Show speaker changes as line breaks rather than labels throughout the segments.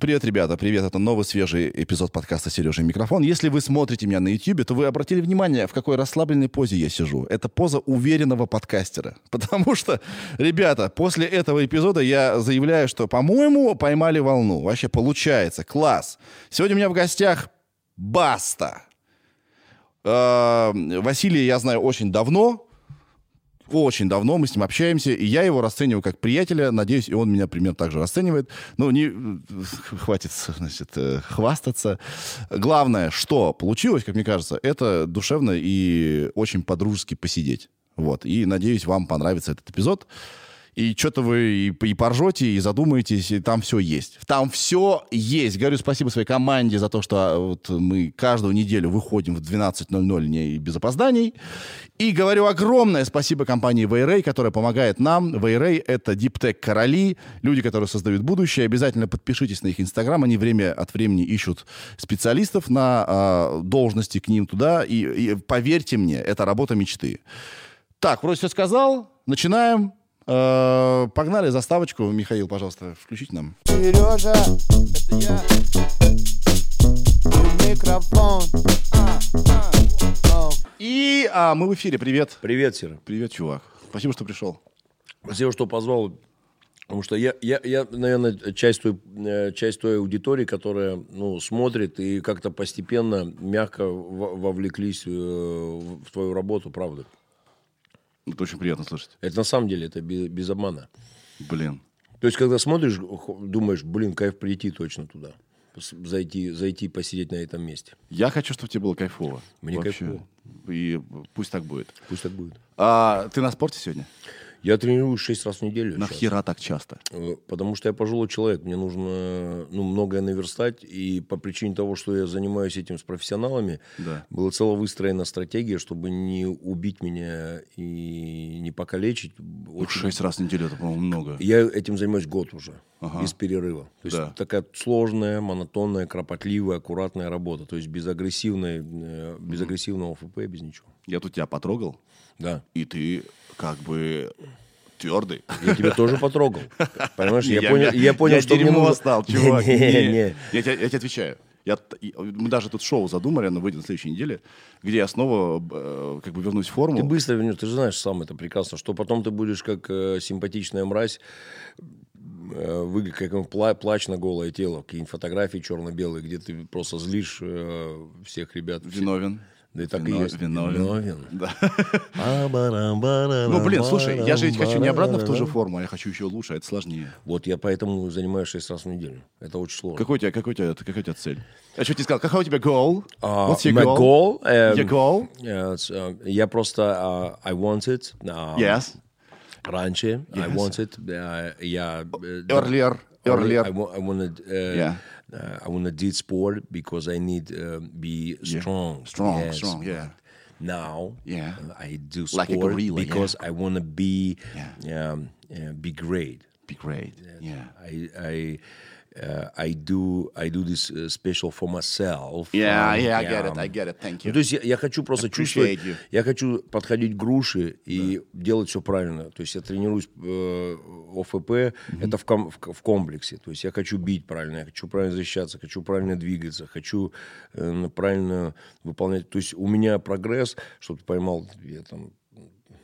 Привет, ребята, привет. Это новый свежий эпизод подкаста «Сережа микрофон». Если вы смотрите меня на YouTube, то вы обратили внимание, в какой расслабленной позе я сижу. Это поза уверенного подкастера. Потому что, ребята, после этого эпизода я заявляю, что, по-моему, поймали волну. Вообще получается. Класс. Сегодня у меня в гостях Баста. Э, Василия я знаю очень давно очень давно, мы с ним общаемся, и я его расцениваю как приятеля, надеюсь, и он меня примерно так же расценивает. Ну, не хватит, значит, э, хвастаться. Главное, что получилось, как мне кажется, это душевно и очень по-дружески посидеть. Вот. И надеюсь, вам понравится этот эпизод и что-то вы и, и поржете, и задумаетесь, и там все есть. Там все есть. Говорю спасибо своей команде за то, что а, вот мы каждую неделю выходим в 12.00 не без опозданий. И говорю огромное спасибо компании Вейрей, которая помогает нам. Вейрей — это диптек короли, люди, которые создают будущее. Обязательно подпишитесь на их инстаграм. Они время от времени ищут специалистов на э, должности к ним туда. И, и поверьте мне, это работа мечты. Так, вроде все сказал. Начинаем. Э, погнали заставочку. Михаил, пожалуйста, включите нам. Сережа, это я. Микрофон. И а, мы в эфире. Привет.
Привет, Сера.
Привет, чувак. Спасибо, что пришел.
Спасибо, что позвал. Потому что я, я, я наверное, часть той, э, часть той аудитории, которая ну, смотрит и как-то постепенно, мягко вовлеклись э, в твою работу, правда.
Это очень приятно слышать.
Это на самом деле, это без, без обмана.
Блин.
То есть, когда смотришь, думаешь, блин, кайф прийти точно туда. Зайти, зайти посидеть на этом месте.
Я хочу, чтобы тебе было кайфово.
Мне вообще. кайфово.
И пусть так будет.
Пусть так будет.
А ты на спорте сегодня?
Я тренируюсь 6 раз в неделю.
Нахера сейчас. так часто?
Э, потому что я пожилой человек. Мне нужно ну, многое наверстать. И по причине того, что я занимаюсь этим с профессионалами, да. была цело выстроена стратегия, чтобы не убить меня и не покалечить.
Очень... 6 раз в неделю, это, по-моему, много.
Я этим занимаюсь год уже. Ага. Без перерыва. То есть да. такая сложная, монотонная, кропотливая, аккуратная работа. То есть без, агрессивной, э, без агрессивного ФП, без ничего.
Я тут тебя потрогал.
Да.
И ты как бы твердый.
Я тебя тоже потрогал. Понимаешь, я, понял, я понял,
что мне нужно... стал, чувак. Не, не, Я, тебе, я тебе отвечаю. Я, мы даже тут шоу задумали, оно выйдет на следующей неделе, где я снова э, как бы вернусь в форму.
Ты быстро вернешь, ты же знаешь сам это прекрасно, что потом ты будешь как э, симпатичная мразь, э, выглядит как пла- плач на голое тело, какие-нибудь фотографии черно-белые, где ты просто злишь э, всех ребят.
Виновен.
Да и так Вино, и есть.
Виновен. Виновен. Да. ну, блин, слушай, я же ведь хочу не обратно в ту же форму, а я хочу еще лучше, а это сложнее.
Вот я поэтому занимаюсь 6 раз в неделю. Это очень сложно.
Какой у тебя, какой у тебя, какой у тебя цель? Я что тебе сказал, какой у тебя goal?
Uh, What's your my goal?
goal um, your goal?
Yeah, uh, я просто, uh, I want it. Uh,
yes.
Раньше, yes. I want it. Uh, я...
Earlier. Earlier.
I, I wanted... Uh, yeah. Uh, I want to do sport because I need uh, be strong.
Yeah. Strong, yes. strong, yeah.
Now,
yeah,
uh, I do sport like gorilla, because yeah. I want to be, yeah. um, be great.
Be great. Yeah.
I, I I do I do this uh, special for myself.
Yeah, um, yeah, I get it, I get it. Thank you.
Ну, то есть я, я хочу просто чувствовать, you. я хочу подходить к груши и да. делать все правильно. То есть я тренируюсь э, ОФП, mm-hmm. это в, ком, в, в комплексе. То есть я хочу бить правильно, я хочу правильно защищаться, хочу правильно двигаться, хочу э, правильно выполнять. То есть у меня прогресс, чтобы ты поймал, я там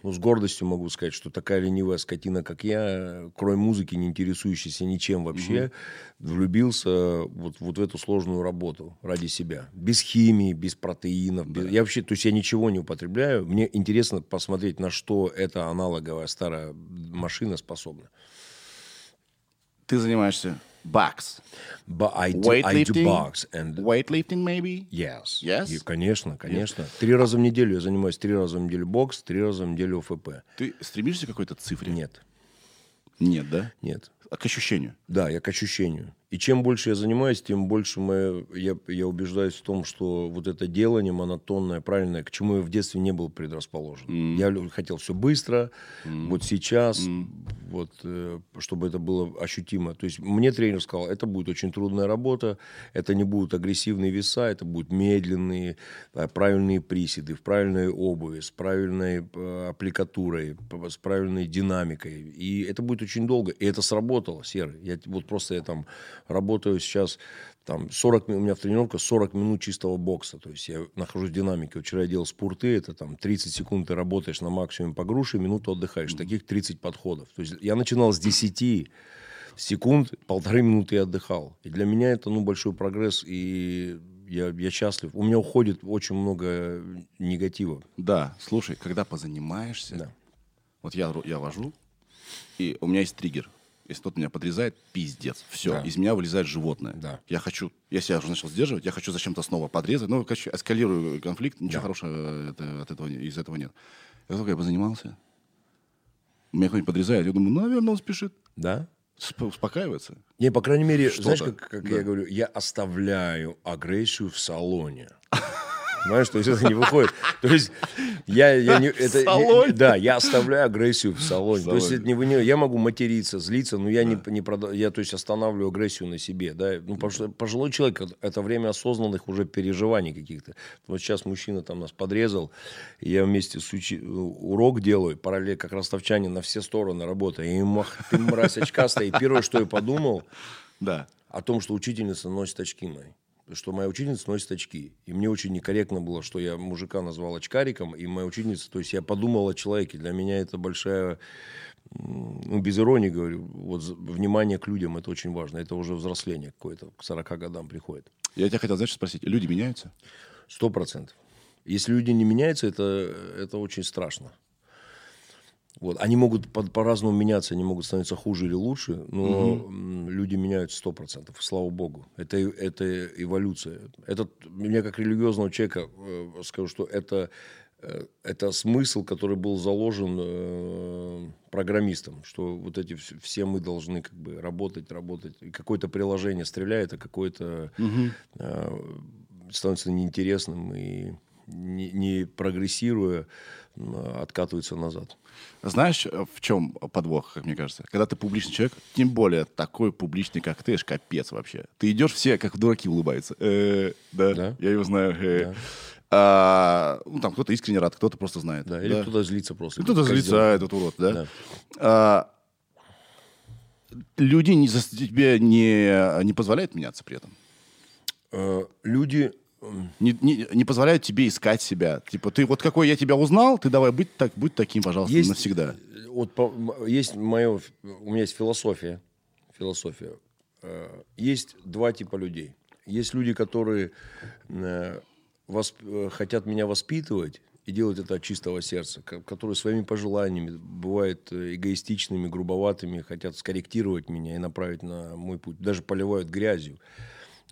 ну, с гордостью могу сказать, что такая ленивая скотина, как я, кроме музыки, не интересующийся ничем вообще, угу. влюбился вот, вот в эту сложную работу ради себя. Без химии, без протеинов. Да. Без... Я вообще, то есть я ничего не употребляю. Мне интересно посмотреть, на что эта аналоговая старая машина способна.
Ты занимаешься box.
But I do, I do box. And
weightlifting maybe?
Yes.
Yes?
И, конечно, конечно. Yes. Три раза в неделю я занимаюсь, три раза в неделю бокс, три раза в неделю ОФП.
Ты стремишься к какой-то цифре?
Нет.
Нет, да?
Нет.
А к ощущению?
Да, я к ощущению. И чем больше я занимаюсь, тем больше мы, я, я убеждаюсь в том, что вот это делание монотонное, правильное, к чему я в детстве не был предрасположен. Mm. Я хотел все быстро, mm. вот сейчас, mm. вот, э, чтобы это было ощутимо. То есть мне тренер сказал, это будет очень трудная работа, это не будут агрессивные веса, это будут медленные, э, правильные приседы, в правильной обуви, с правильной э, аппликатурой, с правильной динамикой. И это будет очень долго. И это сработало, Серый. Я, вот просто я там работаю сейчас, там, 40, у меня в тренировке 40 минут чистого бокса, то есть я нахожусь в динамике. Вчера я делал спорты, это там 30 секунд ты работаешь на максимум по груше, минуту отдыхаешь. Таких 30 подходов. То есть я начинал с 10 секунд, полторы минуты я отдыхал. И для меня это, ну, большой прогресс, и я, я счастлив. У меня уходит очень много негатива.
Да, слушай, когда позанимаешься, да. вот я, я вожу, и у меня есть триггер. Если кто-то меня подрезает, пиздец. Все, да. из меня вылезает животное. Да. Я хочу, я себя уже начал сдерживать, я хочу зачем-то снова подрезать. Ну, короче, эскалирую конфликт, ничего да. хорошего это, от этого, из этого нет. Я только я позанимался, меня кто-нибудь подрезает, я думаю, наверное, он спешит.
Да?
успокаивается.
Не, по крайней мере, знаешь, как, как да. я говорю, я оставляю агрессию в салоне. Понимаешь, то есть это не выходит. То есть я, я не, это, не, да, я оставляю агрессию в салоне. То есть это не, не, я могу материться, злиться, но я не, не прода, я то есть останавливаю агрессию на себе, да. Ну, потому что пожилой человек это время осознанных уже переживаний каких-то. Вот сейчас мужчина там нас подрезал, я вместе с учи, урок делаю, параллельно как ростовчанин на все стороны работаю. И ему, ты мразь очкастая. И первое, что я подумал, да. о том, что учительница носит очки мои что моя учительница носит очки. И мне очень некорректно было, что я мужика назвал очкариком, и моя учительница, то есть я подумал о человеке. Для меня это большая, ну, без иронии говорю, вот внимание к людям, это очень важно. Это уже взросление какое-то, к 40 годам приходит.
Я тебя хотел, знаешь, спросить, люди меняются?
Сто процентов. Если люди не меняются, это, это очень страшно. Вот. Они могут по- по-разному меняться, они могут становиться хуже или лучше, но угу. люди меняются сто процентов, слава богу. Это, это эволюция. Это, мне как религиозного человека э, скажу, что это, э, это смысл, который был заложен э, программистом, что вот эти все мы должны как бы работать, работать. И какое-то приложение стреляет, а какое-то угу. становится неинтересным и не, не прогрессируя, откатывается назад.
Знаешь, в чем подвох, как мне кажется? Когда ты публичный человек, тем более такой публичный, как ты, аж капец вообще. Ты идешь, все как дураки улыбаются. Э, да, да, я его знаю. Э. Да. А, ну, там кто-то искренне рад, кто-то просто знает.
Да, или да. кто-то злится просто.
Кто-то злится, а, этот урод, да? да. А, люди не, тебе не, не позволяют меняться при этом?
Люди
не, не, не позволяют тебе искать себя. Типа, ты вот какой я тебя узнал, ты давай быть так, будь таким, пожалуйста, есть, навсегда.
Вот по, есть мое, у меня есть философия. Философия. Э, есть два типа людей. Есть люди, которые э, восп, э, хотят меня воспитывать и делать это от чистого сердца, которые своими пожеланиями бывают эгоистичными, грубоватыми, хотят скорректировать меня и направить на мой путь, даже поливают грязью.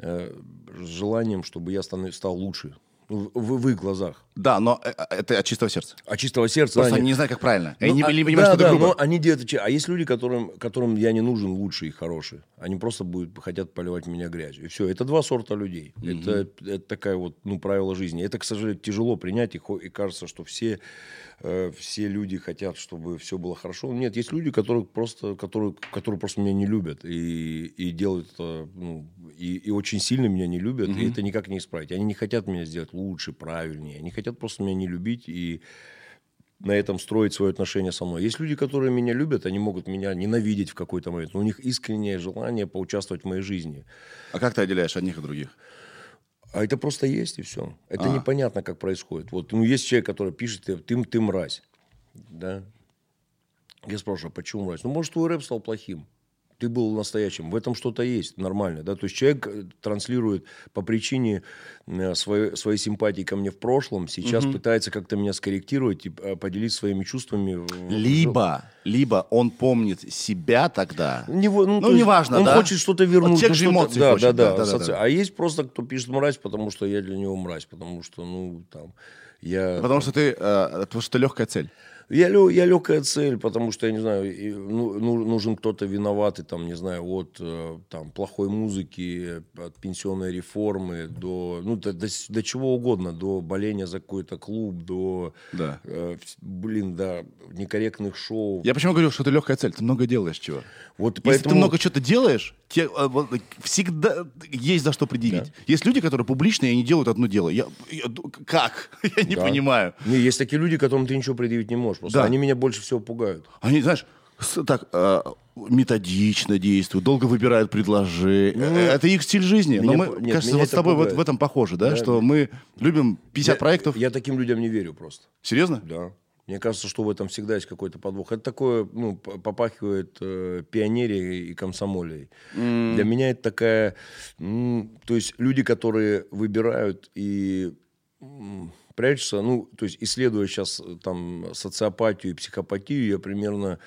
Э, с желанием, чтобы я стал лучше. В, в, в их глазах.
Да, но э, э, это от чистого сердца.
От чистого сердца.
Просто они, они не знают, как правильно.
Ну, они а, не понимают, да, что да, это грубо. Но они делают. А есть люди, которым, которым я не нужен лучший и хороший. Они просто будут, хотят поливать меня грязью. И все. Это два сорта людей. Угу. Это, это такая вот, ну, правило жизни. Это, к сожалению, тяжело принять. И, и кажется, что все Э, все люди хотят, чтобы все было хорошо. Нет, есть люди, которые просто, которые, которые просто меня не любят и, и делают это, ну, и, и очень сильно меня не любят, mm-hmm. и это никак не исправить. Они не хотят меня сделать лучше, правильнее. Они хотят просто меня не любить и на этом строить свое отношение со мной. Есть люди, которые меня любят, они могут меня ненавидеть в какой-то момент, но у них искреннее желание поучаствовать в моей жизни.
А как ты отделяешь одних и других?
А это просто есть и все. Это а. непонятно, как происходит. Вот, ну, есть человек, который пишет, ты, ты, ты мразь. Да? Я спрашиваю, а почему мразь? Ну, может, твой рэп стал плохим ты был настоящим. В этом что-то есть нормально. Да? То есть человек э, транслирует по причине э, своей, своей симпатии ко мне в прошлом, сейчас угу. пытается как-то меня скорректировать и э, поделиться своими чувствами.
Либо, либо он помнит себя тогда.
Не, ну, ну неважно,
Он
да?
хочет что-то вернуть.
Вот ну, эмоций да, хочет, да, да, да, да, да. А есть просто, кто пишет мразь, потому что я для него мразь, потому что, ну, там, я...
Потому что ты, э, потому что легкая цель.
Я, я легкая цель, потому что, я не знаю, ну, ну, нужен кто-то виноватый, там, не знаю, от э, там, плохой музыки, от пенсионной реформы до, ну, до, до, до чего угодно, до боления за какой-то клуб, до,
да.
э, блин, до некорректных шоу.
Я почему говорю, что ты легкая цель? Ты много делаешь чего.
Вот
Если
поэтому...
ты много чего-то делаешь, тебе э, всегда есть за что предъявить. Да. Есть люди, которые публичные, и они делают одно дело. Я, я, как? я не да. понимаю.
Не, есть такие люди, которым ты ничего предъявить не можешь. Просто да. они меня больше всего пугают.
Они, знаешь, так э, методично действуют, долго выбирают предложения. Ну, это их стиль жизни. Меня, Но мы, нет, кажется, вот с тобой в, в этом похоже, да? да что мы любим 50
я,
проектов.
Я таким людям не верю просто.
Серьезно?
Да. Мне кажется, что в этом всегда есть какой-то подвох. Это такое, ну, попахивает э, пионерией и комсомолией. Mm. Для меня это такая... Ну, то есть люди, которые выбирают и прячутся, ну, то есть исследуя сейчас э, там социопатию и психопатию, я примерно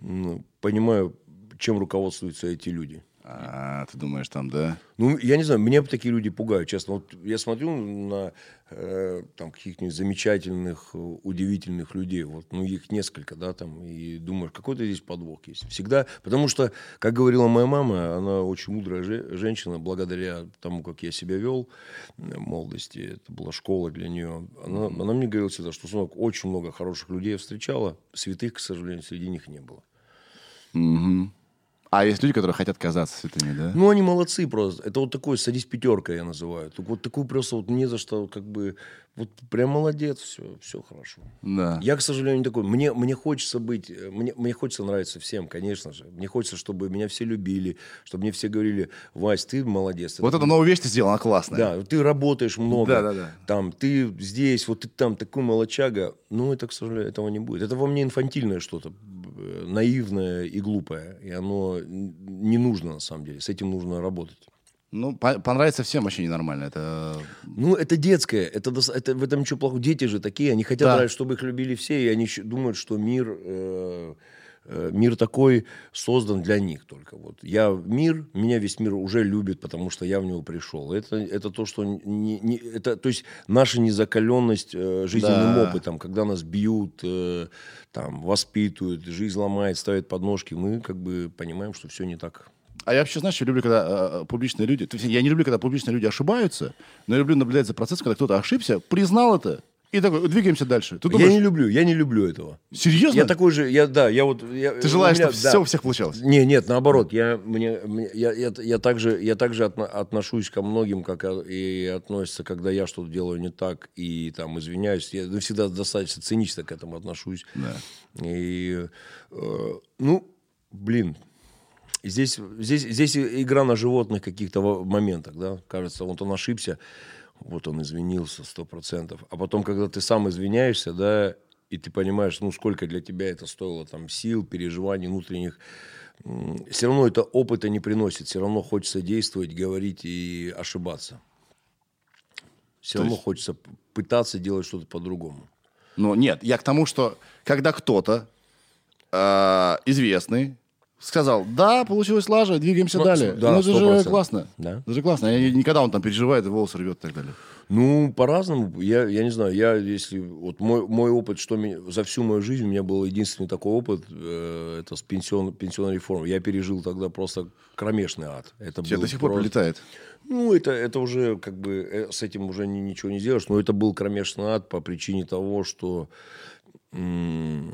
ну, понимаю, чем руководствуются эти люди.
А, ты думаешь, там, да?
Ну, я не знаю, меня такие люди пугают, честно. Вот я смотрю на э, там каких-нибудь замечательных, удивительных людей, вот, ну, их несколько, да, там, и думаешь, какой-то здесь подвох есть. Всегда, потому что, как говорила моя мама, она очень мудрая же, женщина, благодаря тому, как я себя вел в молодости, это была школа для нее. Она, она мне говорила всегда, что, сынок, очень много хороших людей встречала, святых, к сожалению, среди них не было.
Угу. А есть люди, которые хотят казаться святыми, да?
Ну, они молодцы просто. Это вот такой садись пятерка, я называю. Вот такую просто вот не за что, как бы, вот прям молодец, все, все хорошо.
Да.
Я, к сожалению, не такой. Мне, мне хочется быть, мне, мне хочется нравиться всем, конечно же. Мне хочется, чтобы меня все любили, чтобы мне все говорили, Вась, ты молодец.
Вот это новая вещь ты сделала, она классная.
Да, ты работаешь много.
Да, да, да.
Там, ты здесь, вот ты там такой молочага. Ну, это, к сожалению, этого не будет. Это во мне инфантильное что-то Э, наивное и глупое. И оно не нужно, на самом деле. С этим нужно работать.
Ну, по понравится всем вообще ненормально. Это...
Ну, это детское. Это, это, в этом ничего плохого. Дети же такие, они хотят, да. чтобы их любили все, и они думают, что мир... Э Э, мир такой создан для них только. Вот я мир, меня весь мир уже любит, потому что я в него пришел. Это, это то, что не, не, это, то есть наша незакаленность э, жизненным да. опытом, когда нас бьют, э, там воспитывают, жизнь ломает, ставят подножки, мы как бы понимаем, что все не так.
А я вообще, знаешь, я люблю, когда э, э публичные люди... Я не люблю, когда публичные люди ошибаются, но я люблю наблюдать за процессом, когда кто-то ошибся, признал это, и такой, двигаемся дальше.
Ты думаешь, я не люблю, я не люблю этого.
Серьезно?
Я такой же, я, да, я вот... Я,
Ты желаешь, меня, чтобы да. все у всех получалось?
Не, нет, наоборот, я, мне, мне, я, я, я также, я также отно, отношусь ко многим, как и относятся, когда я что-то делаю не так, и там извиняюсь. Я всегда достаточно цинично к этому отношусь.
Да.
И, э, ну, блин, здесь, здесь, здесь игра на животных каких-то моментах, да, кажется, вот он ошибся, вот он извинился сто процентов. А потом, когда ты сам извиняешься, да, и ты понимаешь, ну, сколько для тебя это стоило, там, сил, переживаний внутренних, все равно это опыта не приносит, все равно хочется действовать, говорить и ошибаться. Все То равно есть... хочется пытаться делать что-то по-другому.
Ну, нет, я к тому, что когда кто-то э, известный, сказал, да, получилось лажа, двигаемся ну, далее. Да, ну, это 100%. же классно. Да. Это же классно. Я, никогда он там переживает, волосы рвет и так далее.
Ну, по-разному. Я, я не знаю, я, если... Вот мой, мой опыт, что меня, за всю мою жизнь у меня был единственный такой опыт, э, это с пенсион, пенсионной реформой. Я пережил тогда просто кромешный ад. Это
Тебя до сих пор прилетает?
Ну, это, это уже, как бы, э, с этим уже ни, ничего не сделаешь, но это был кромешный ад по причине того, что... М-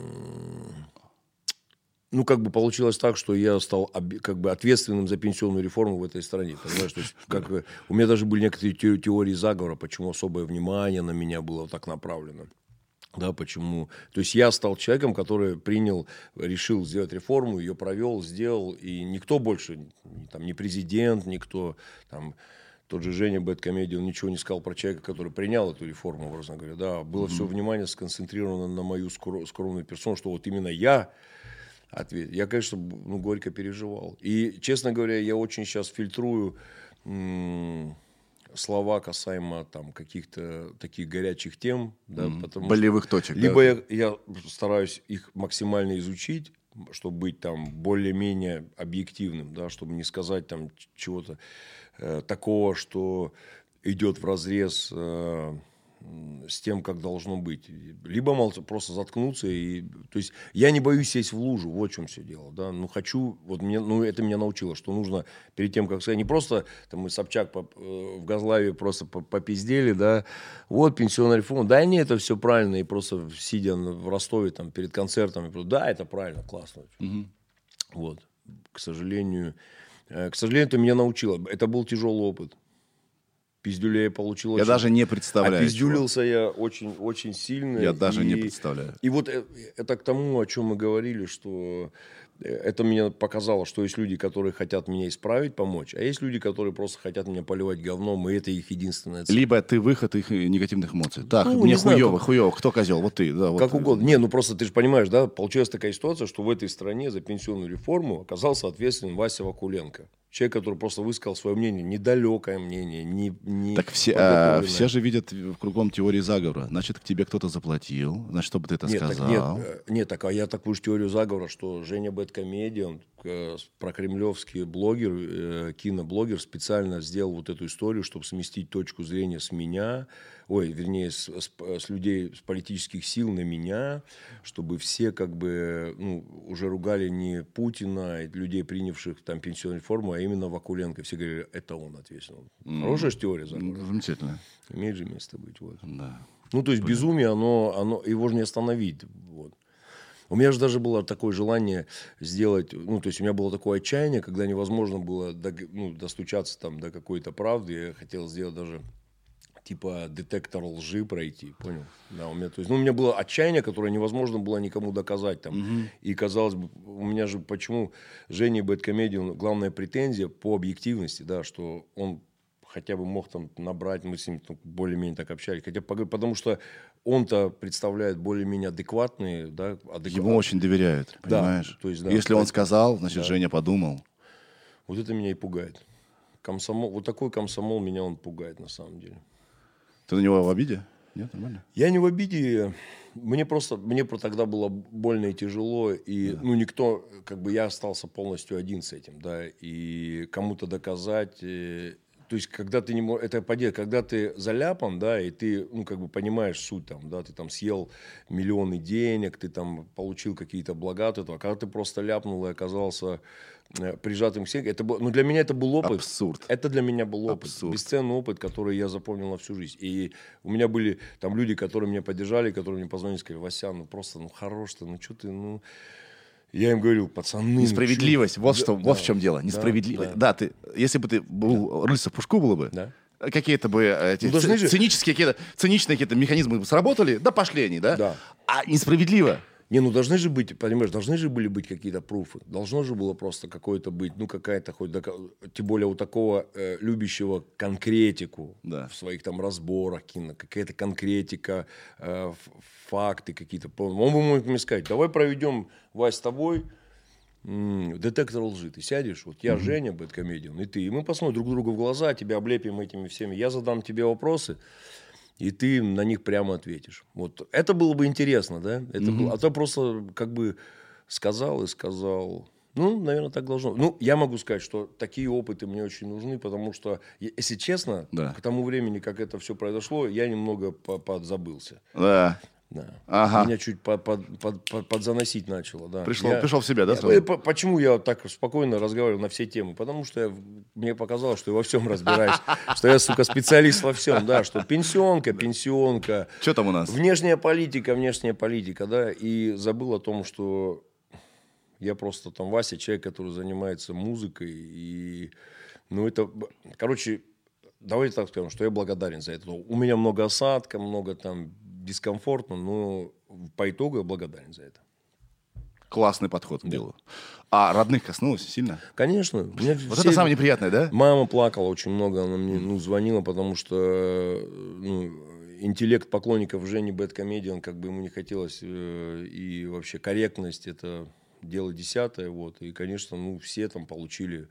ну, как бы получилось так, что я стал как бы ответственным за пенсионную реформу в этой стране. Понимаешь? То есть, как, у меня даже были некоторые теории заговора, почему особое внимание на меня было так направлено. Да, почему? То есть я стал человеком, который принял, решил сделать реформу, ее провел, сделал, и никто больше, там, ни президент, никто, там, тот же Женя Бэткомедия, он ничего не сказал про человека, который принял эту реформу, образно говоря. Да, было mm-hmm. все внимание сконцентрировано на мою скромную персону, что вот именно я ответить. Я, конечно, ну, горько переживал. И, честно говоря, я очень сейчас фильтрую слова касаемо там каких-то таких горячих тем, да,
mm потому болевых что, точек.
Либо да? я, я стараюсь их максимально изучить, чтобы быть там более-менее объективным, да, чтобы не сказать там чего-то э, такого, что идет в разрез э, с тем, как должно быть. Либо молча, просто заткнуться. И, то есть я не боюсь сесть в лужу, вот в чем все дело. Да? Ну, хочу, вот мне, ну, это меня научило, что нужно перед тем, как сказать, не просто там, мы Собчак по, э, в Газлаве просто попиздели, да, вот пенсионная реформа, да, нет, это все правильно, и просто сидя в Ростове там перед концертами, да, это правильно, классно. Угу. Вот, к сожалению, э, к сожалению, это меня научило. Это был тяжелый опыт пиздюлей получил.
Я очень... даже не представляю.
А пиздюлился я очень, очень сильно.
Я и... даже не представляю.
И вот э, это к тому, о чем мы говорили, что это мне показало, что есть люди, которые хотят меня исправить, помочь, а есть люди, которые просто хотят меня поливать говном, и это их единственная цель.
Либо ты выход их негативных эмоций. Так, ну, мне хуево, как... хуево, кто козел? Вот ты. Да, вот.
Как угодно. Не, ну просто ты же понимаешь, да, получилась такая ситуация, что в этой стране за пенсионную реформу оказался ответственен Вася Вакуленко. Человек, который просто высказал свое мнение, недалекое мнение, не, не
Так все, а, все же видят в кругом теории заговора. Значит, к тебе кто-то заплатил, значит, чтобы ты это
нет,
сказал.
Так, нет, э, нет, так а я такую же теорию заговора, что Женя Бэткомедиан, э, прокремлевский блогер, э, киноблогер, специально сделал вот эту историю, чтобы сместить точку зрения с меня ой, вернее, с, с, с людей, с политических сил на меня, чтобы все как бы ну, уже ругали не Путина, людей, принявших там пенсионную реформу, а именно Вакуленко. Все говорили, это он ответственный. Mm. Хорошая теория закона.
Замечательно.
Имеет же место быть. Вот.
Да.
Ну, то есть Понятно. безумие, оно, оно, его же не остановить. Вот. У меня же даже было такое желание сделать, ну, то есть у меня было такое отчаяние, когда невозможно было до, ну, достучаться там до какой-то правды. Я хотел сделать даже типа детектор лжи пройти, понял? Да, у меня, то есть, ну, у меня было отчаяние, которое невозможно было никому доказать там. Угу. И казалось бы, у меня же почему Женя Бэткомедиан главная претензия по объективности, да, что он хотя бы мог там набрать, мы с ним более-менее так общались, хотя потому что он-то представляет более-менее адекватные, да, адекват...
Ему очень доверяют, понимаешь? Да, то есть, да, Если он сказал, значит, да. Женя подумал.
Вот это меня и пугает. Комсомол, вот такой комсомол меня он пугает на самом деле.
Ты на него в обиде? Нет, нормально?
Я не в обиде. Мне просто, мне тогда было больно и тяжело, и, да. ну, никто, как бы, я остался полностью один с этим, да, и кому-то доказать, и, э, то есть, когда ты не можешь, это поделать, когда ты заляпан, да, и ты, ну, как бы понимаешь суть там, да, ты там съел миллионы денег, ты там получил какие-то блага от этого, а когда ты просто ляпнул и оказался прижатым к стенке. Это был, ну, для меня это был опыт.
Абсурд.
Это для меня был опыт. Абсурд. Бесценный опыт, который я запомнил на всю жизнь. И у меня были там люди, которые меня поддержали, которые мне позвонили, сказали, Вася, ну просто, ну хорош ты, ну что ты, ну... Я им говорил, пацаны...
Ну Несправедливость, ну, вот, что, да, вот в чем дело. Несправедливость. Да, да. да, ты, если бы ты был рыльца в пушку было бы, да какие-то бы э, эти ну, ц- цинические какие-то циничные какие-то механизмы сработали, да пошли они, да?
Да.
А несправедливо.
Не, ну должны же быть, понимаешь, должны же были быть какие-то пруфы. Должно же было просто какое-то быть, ну какая-то хоть, тем более у такого э, любящего конкретику да. в своих там разборах, кино, какая-то конкретика, э, факты какие-то. Он бы мог мне сказать, давай проведем, Вась, с тобой детектор лжи. Ты сядешь, вот я mm-hmm. Женя, Бэткомедиан, и ты, и мы посмотрим друг другу в глаза, тебя облепим этими всеми. Я задам тебе вопросы, и ты на них прямо ответишь. Вот это было бы интересно, да? Это mm-hmm. было, а то просто как бы сказал и сказал. Ну, наверное, так должно. Ну, я могу сказать, что такие опыты мне очень нужны, потому что, если честно, да. к тому времени, как это все произошло, я немного подзабылся.
Да.
Да. Ага. Меня чуть под, под, под, под, подзаносить начало. Да.
Пришел, я, пришел в себя, да?
Я, почему я так спокойно разговариваю на все темы? Потому что я, мне показалось, что я во всем разбираюсь. Что я, сука, специалист во всем. Да, что пенсионка, пенсионка.
Что там у нас?
Внешняя политика, внешняя политика, да. И забыл о том, что я просто там Вася, человек, который занимается музыкой. И, ну, это, короче, давайте так скажем, что я благодарен за это. У меня много осадка, много там дискомфортно, но по итогу я благодарен за это.
Классный подход к да. делу. А родных коснулось сильно?
Конечно.
вот все... это самое неприятное, да?
Мама плакала очень много, она мне ну, звонила, потому что ну, интеллект поклонников Жени Бэткомедиан, как бы ему не хотелось, э, и вообще корректность, это дело десятое, вот, и, конечно, ну, все там получили,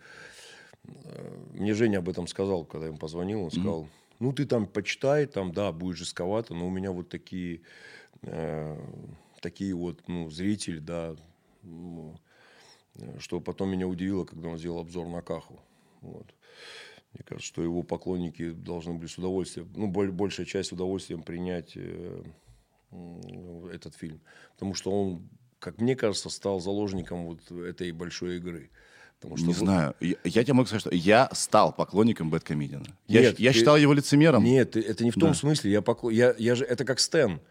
э, мне Женя об этом сказал, когда я ему позвонил, он сказал, mm-hmm ну, ты там почитай, там, да, будет жестковато, но у меня вот такие, э, такие вот, ну, зрители, да, ну, что потом меня удивило, когда он сделал обзор на Каху. Вот. Мне кажется, что его поклонники должны были с удовольствием, ну, большая часть с удовольствием принять э, этот фильм. Потому что он, как мне кажется, стал заложником вот этой большой игры.
Потому что не вот... знаю. Я, я тебе могу сказать, что я стал поклонником Бэткомедиана. Я, я ты... считал его лицемером.
Нет, это не в том да. смысле. Я, поклон... я, я же... Это как Стэн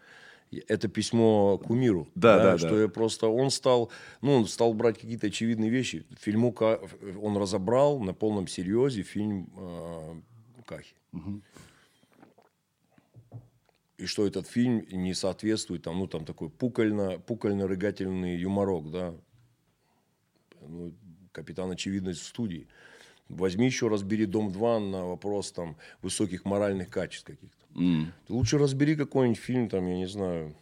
это письмо кумиру.
Да, да, да.
Что да. я просто... Он стал... Ну, он стал брать какие-то очевидные вещи. Фильму он разобрал на полном серьезе фильм э, Кахи. Угу. И что этот фильм не соответствует, там, ну, там такой пукально, пукально-рыгательный юморок, да. Ну, капитан очевидность в студии. Возьми еще разбери «Дом-2» на вопрос там высоких моральных качеств каких-то. Mm. Ты лучше разбери какой-нибудь фильм, там, я не знаю.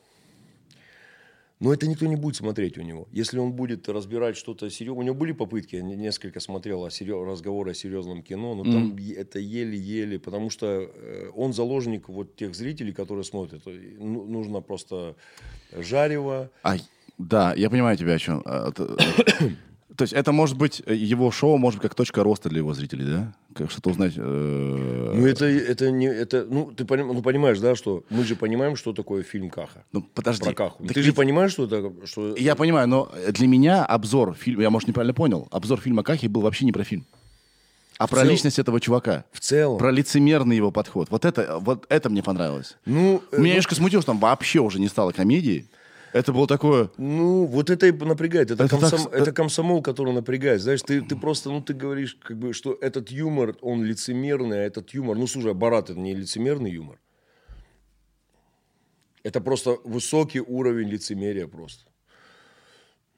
Но это никто не будет смотреть у него. Если он будет разбирать что-то серьезное... У него были попытки, я несколько смотрел о серьез... разговоры о серьезном кино, но mm. там это еле-еле, потому что э, он заложник вот тех зрителей, которые смотрят. Ну, нужно просто жарево.
А, да, я понимаю тебя о чем. То есть это может быть, э, его шоу может быть как точка роста для его зрителей, да? Как что-то узнать. Э...
Ну, это, это не... Это, ну, ты поним, ну, понимаешь, да, что мы же понимаем, что такое фильм Каха.
Ну, подожди.
Про Каху. Так ты ведь... же понимаешь, что это... Что...
Я понимаю, но для меня обзор фильма... Я, может, неправильно понял. Обзор фильма Кахи был вообще не про фильм. А в про цел... личность этого чувака.
В целом.
Про лицемерный его подход. Вот это, вот это мне понравилось. Ну, Меня ну... немножко смутило, что там вообще уже не стало комедии. Это было такое...
Ну, вот это и напрягает. Это, это, комсом... так... это комсомол, который напрягает. Знаешь, ты, ты просто, ну, ты говоришь, как бы, что этот юмор, он лицемерный, а этот юмор... Ну, слушай, а Барат это не лицемерный юмор. Это просто высокий уровень лицемерия просто.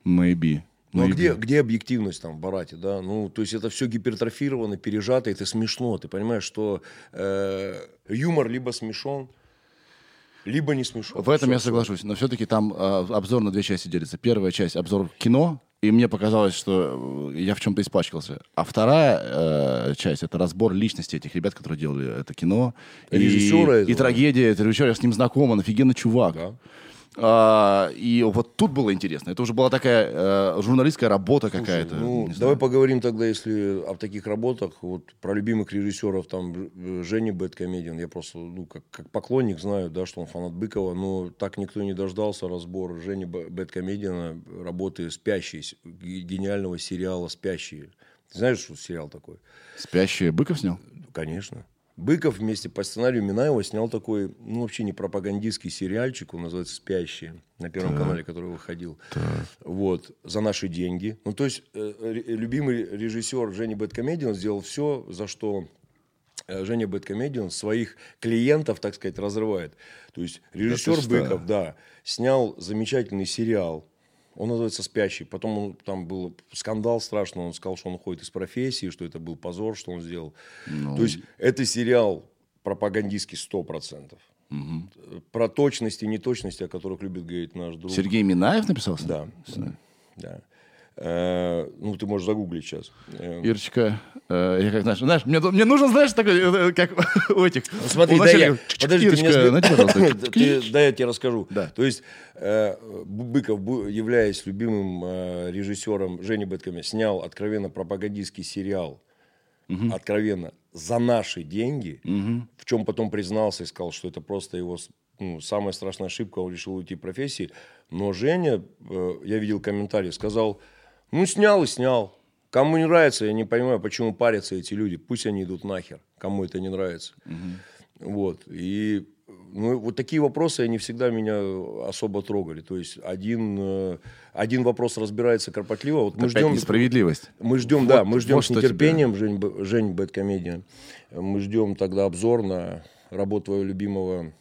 Maybe.
Ну, а где, где объективность там в Барате, да? Ну, то есть это все гипертрофировано, пережато, это смешно. Ты понимаешь, что э, юмор либо смешон, либо не смешно.
В этом все, я соглашусь, но все-таки там э, обзор на две части делится. Первая часть обзор кино, и мне показалось, что э, я в чем-то испачкался. А вторая э, часть это разбор личности этих ребят, которые делали это кино.
Режиссера
и, и трагедия, это режиссер, я с ним знаком, он офигенный чувак. Да. А, и вот тут было интересно. Это уже была такая э, журналистская работа какая-то.
Ну, давай поговорим тогда, если о таких работах, вот про любимых режиссеров, там, Женя Бэткомедиан. Я просто, ну, как, как поклонник знаю, да, что он фанат Быкова, но так никто не дождался разбор Жени Бэткомедиана, работы «Спящие», гениального сериала «Спящие». Ты знаешь, что сериал такой?
«Спящие» Быков снял?
Конечно. Быков вместе по сценарию Минаева снял такой, ну, вообще не пропагандистский сериальчик, он называется «Спящие», на Первом так. канале, который выходил. Так. Вот, за наши деньги. Ну, то есть, э, любимый режиссер Женя Бэткомедиан сделал все, за что э, Женя Бэткомедиан своих клиентов, так сказать, разрывает. То есть, режиссер Быков, да, снял замечательный сериал он называется «Спящий». Потом он, там был скандал страшный. Он сказал, что он уходит из профессии, что это был позор, что он сделал. Ну... То есть это сериал пропагандистский сто процентов. Угу. Про точности и неточности, о которых любит говорить наш друг.
Сергей Минаев написал?
Да. да. Э, ну, ты можешь загуглить сейчас.
Э, Ирочка, э, я как знаешь, знаешь, мне, мне нужно, знаешь, такой, как у этих.
Ну, смотри, дай я, подожди, Ирочка, ты мне дай я тебе расскажу.
Да.
То есть Быков, являясь любимым режиссером Жени Бэтками, снял откровенно пропагандистский сериал, угу. откровенно, за наши деньги, угу. в чем потом признался и сказал, что это просто его ну, самая страшная ошибка, он решил уйти в профессии. Но Женя, я видел комментарий, сказал, ну, снял и снял. Кому не нравится, я не понимаю, почему парятся эти люди. Пусть они идут нахер, кому это не нравится. Угу. Вот. И ну, вот такие вопросы, они всегда меня особо трогали. То есть один, э, один вопрос разбирается кропотливо. Вот
мы ждем, несправедливость.
Мы ждем, вот, да, мы ждем вот с нетерпением. Жень, Жень Бэткомедия. Мы ждем тогда обзор на работу твоего любимого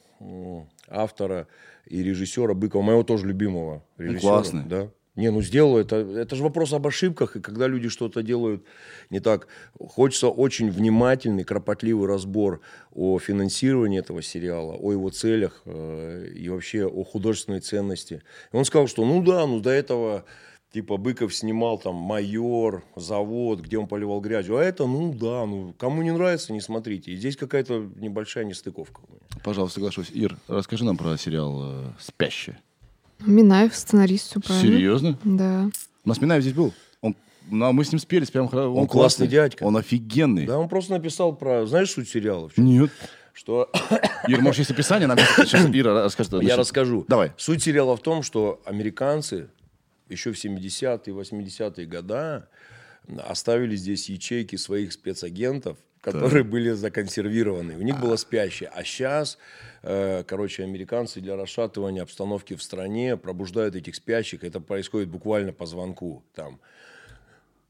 автора и режиссера Быкова, моего тоже любимого режиссера.
Классный.
Да. Не, ну сделал это. Это же вопрос об ошибках, и когда люди что-то делают не так, хочется очень внимательный, кропотливый разбор о финансировании этого сериала, о его целях э, и вообще о художественной ценности. И он сказал, что ну да, ну до этого типа Быков снимал там майор, завод, где он поливал грязью, а это, ну да, ну кому не нравится, не смотрите. И здесь какая-то небольшая нестыковка.
Пожалуйста, соглашусь. Ир, расскажи нам про сериал э, «Спящие».
Минаев, сценарист, все правильно.
Серьезно?
Да.
У нас Минаев здесь был. Он Ну, а мы с ним спелись прям. Он,
Он классный дядька.
Он офигенный.
Да, он просто написал про... Знаешь суть сериала?
Нет.
Что...
Ир, может, есть описание? Нам сейчас Ира расскажет.
Я
Значит,
расскажу.
Давай.
Суть сериала в том, что американцы еще в 70-е, 80-е годы оставили здесь ячейки своих спецагентов, которые были законсервированы. У них было спящее. А сейчас, э, короче, американцы для расшатывания обстановки в стране пробуждают этих спящих. Это происходит буквально по звонку. Там,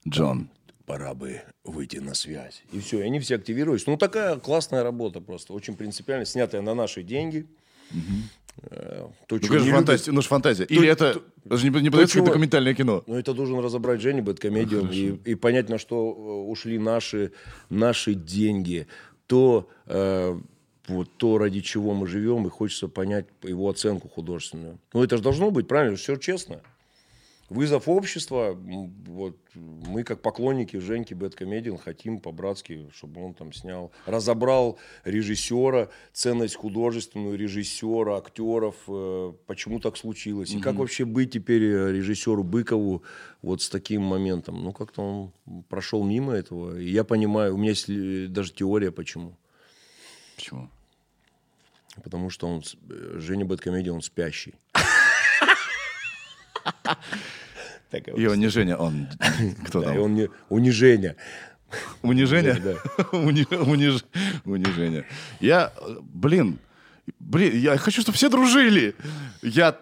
Джон.
пора бы выйти на связь. И все, и они все активируются. Ну, такая классная работа просто, очень принципиально, снятая на наши деньги. Э, То,
Ну,
чего
конечно,
не любят-
фантастика. Ну, фантазия. Или это даже не, не подается
чего-
документальное кино.
Ну, это должен разобрать Женя Бэткомедиан и, и понять, на что э, ушли наши, наши деньги. То, э, вот, то, ради чего мы живем, и хочется понять его оценку художественную. Ну, это же должно быть, правильно? Все честно. Вызов общества. Вот, мы, как поклонники Женьки Бэткомедиан, хотим по-братски, чтобы он там снял, разобрал режиссера, ценность художественную режиссера, актеров, э, почему так случилось. И как вообще быть теперь э, режиссеру Быкову вот с таким моментом. Ну, как-то он прошел мимо этого. И я понимаю, у меня есть э, даже теория, почему.
Почему?
Потому что он, Женя Бэткомедиан, он спящий.
И Женя, он... Кто
и
там?
не унижение.
Унижение? Унижение. Я, блин, блин, я хочу, чтобы все дружили. Я,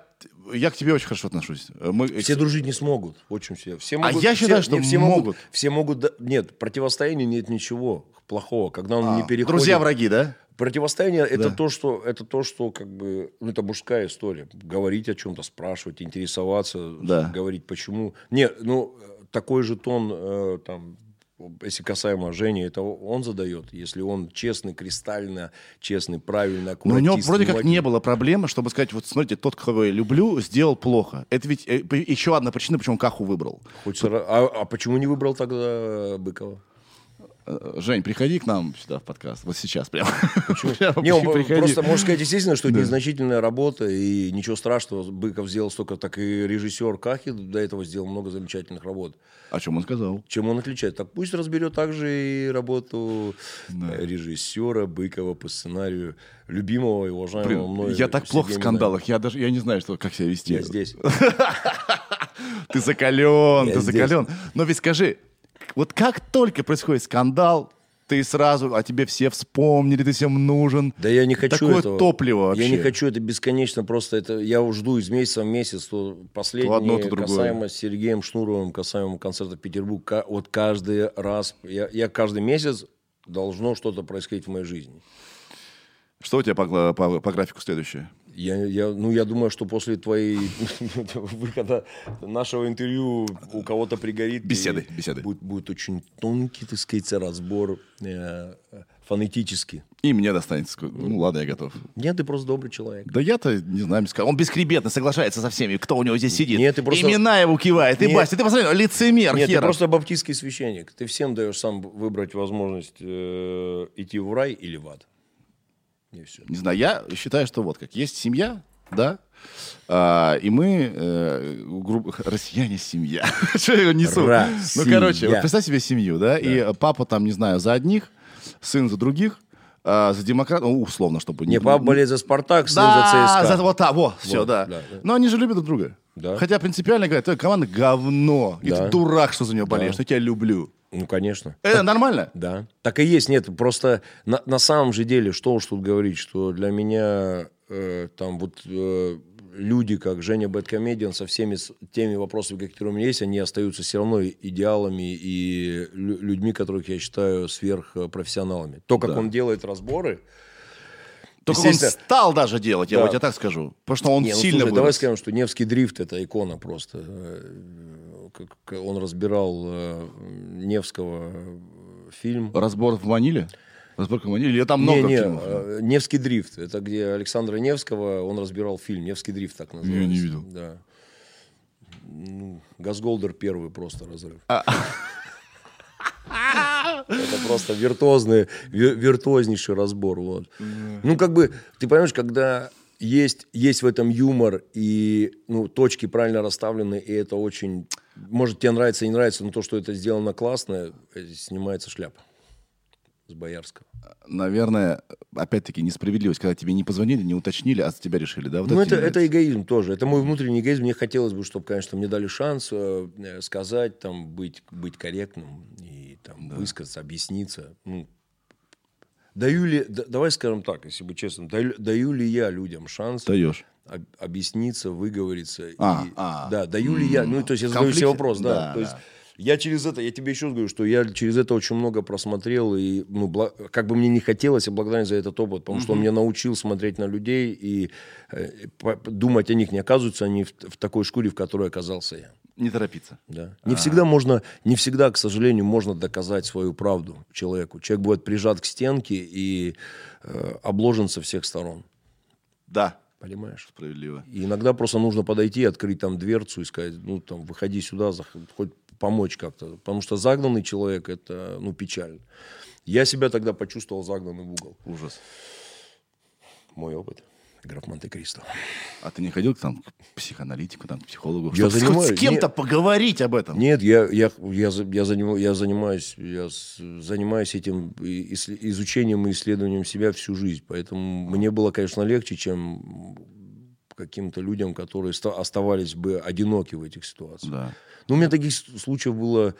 я к тебе очень хорошо отношусь. Мы,
Все дружить не смогут. Очень все. все
А
могут,
я
все-
считаю, что
не, все
могут.
Все могут. Нет, противостояния нет ничего плохого, когда он не переходит.
А, Друзья-враги, да?
Противостояние это
Да.
то, что это то, что как бы ну, это мужская история. Говорить о чем-то, спрашивать, интересоваться,
Да.
говорить почему. Нет, ну э, такой же тон э, там. Если касаемо Жени, это он задает. Если он честный, кристально честный, правильно,
Но у него
аккуратист,
вроде как не было проблемы, чтобы сказать, вот смотрите, тот, кого я люблю, сделал плохо. Это ведь э, еще одна причина, почему Каху выбрал.
Ра- А, а почему не выбрал тогда Быкова?
Э, Жень, приходи к нам сюда в подкаст. Вот сейчас прямо. Прямо
Не, он
приходи.
просто, можно сказать, естественно, что это незначительная работа, и ничего страшного. Быков сделал столько, так и режиссер Кахи до этого сделал много замечательных работ.
О чем он сказал?
Чем он отличается? Так пусть разберет также и работу э, режиссера Быкова по сценарию, любимого и уважаемого
Блин,
мной.
я так плохо в скандалах. Я даже я не знаю, что, как себя вести.
Я здесь.
Ты закален, ты закален. Но ведь скажи, вот как только происходит скандал, ты сразу, о тебе все вспомнили, ты всем нужен.
Да я не хочу
Такое
этого.
топливо вообще.
Я не хочу это бесконечно, просто это я жду из месяца в месяц, то последнее,
То одно, то другое.
касаемо с Сергеем Шнуровым, касаемо концерта Петербург, вот каждый раз, я, я каждый месяц должно что-то происходить в моей жизни.
Что у тебя по, по- по графику следующее?
Я, я, ну, я думаю, что после твоей выхода нашего интервью у кого-то пригорит.
Беседы, беседы.
Будет, будет очень тонкий, так сказать, разбор э, фонетический.
И мне достанется. Ну ладно, я готов.
Нет, ты просто добрый человек.
Да я-то, не знаю, он бескребетно соглашается со всеми, кто у него здесь сидит.
Нет, ты просто-
Имена его кивает. И
Нет.
Бастя, ты посмотри, лицемер
Нет, ты
херов.
просто баптистский священник. Ты всем даешь сам выбрать возможность э, идти в рай или в ад. И все.
Не знаю, я считаю, что вот как есть семья, да, а, и мы, э, грубо россияне семья. Что я его несу? Ну,
Россия.
короче, вот представь себе семью, да, и э, папа там, не знаю, за одних, сын за других, а, за демократ, ну, условно, чтобы...
Не, папа болеет за Спартак, сын
да,
за ЦСКА.
вот так, вот, все, да.
да, да.
Но они же любят друг друга.
Да.
Хотя принципиально говорят, твоя команда говно, и
Да.
ты дурак, что за нее болеешь, что я тебя люблю.
Ну, конечно.
Это нормально?
Да. Так и есть. Нет, просто на, на самом же деле, что уж тут говорить, что для меня э, там вот э, люди, как Женя Бэткомедиан, со всеми теми вопросами, которые у меня есть, они остаются все равно идеалами и лю- людьми, которых я считаю сверхпрофессионалами. То, как
Да.
он делает разборы,
Только он стал даже делать, я
Да.
вот тебе так скажу. Потому что он
Не, ну,
сильно
слушай,
вырос.
давай скажем, что Невский дрифт это икона просто. Э, как- Он разбирал э, Невского э, фильм.
Разбор в Маниле? Разборка в Маниле? Или там
Не,
много
не,
фильмов?
э, Невский дрифт. Это где Александра Невского, он разбирал фильм. Невский дрифт так называется.
не видел.
Да. Ну, Газголдер первый просто разрыв.
А.
Это просто виртуозный, вир- виртуознейший разбор. Вот. Ну, как бы, ты понимаешь, когда есть, есть в этом юмор и ну, точки правильно расставлены, и это очень может, тебе нравится, не нравится, но то, что это сделано классно, э, снимается шляпа с Боярского.
Наверное, опять-таки, несправедливость, когда тебе не позвонили, не уточнили, а за тебя решили, да?
Вот ну, это, это эгоизм тоже. Это мой внутренний эгоизм. Мне хотелось бы, чтобы, конечно, мне дали шанс э, сказать, там, быть, быть корректным и там, да. высказаться, объясниться. Ну, даю ли, да, давай скажем так, если быть честным, даю, даю ли я людям шанс
Даешь.
Об, объясниться, выговориться?
А,
и,
а.
Да, даю ли я, ну, то есть я задаю себе вопрос, да, да то есть я через это, я тебе еще говорю, что я через это очень много просмотрел, и ну, бла, как бы мне не хотелось, я благодарен за этот опыт, потому mm-hmm. что он меня научил смотреть на людей и э, по, думать о них. Не оказываются они в, в такой шкуре, в которой оказался я.
Не торопиться.
Да. Не А-а-а. всегда можно, не всегда, к сожалению, можно доказать свою правду человеку. Человек будет прижат к стенке и э, обложен со всех сторон.
Да.
Понимаешь?
Справедливо.
И иногда просто нужно подойти, открыть там дверцу и сказать, ну там, выходи сюда, хоть помочь как-то. Потому что загнанный человек – это, ну, печально. Я себя тогда почувствовал загнанным в угол.
Ужас.
Мой опыт. Граф Монте-Кристо.
А ты не ходил там, к психоаналитику, там, к психологу?
Я чтобы занимаюсь,
с кем-то поговорить об этом?
Нет, я, я, я, я, заним, я, занимаюсь, я занимаюсь этим изучением и исследованием себя всю жизнь. Поэтому мне было, конечно, легче, чем каким-то людям, которые оставались бы одиноки в этих ситуациях.
Да.
Ну, у меня таких случаев было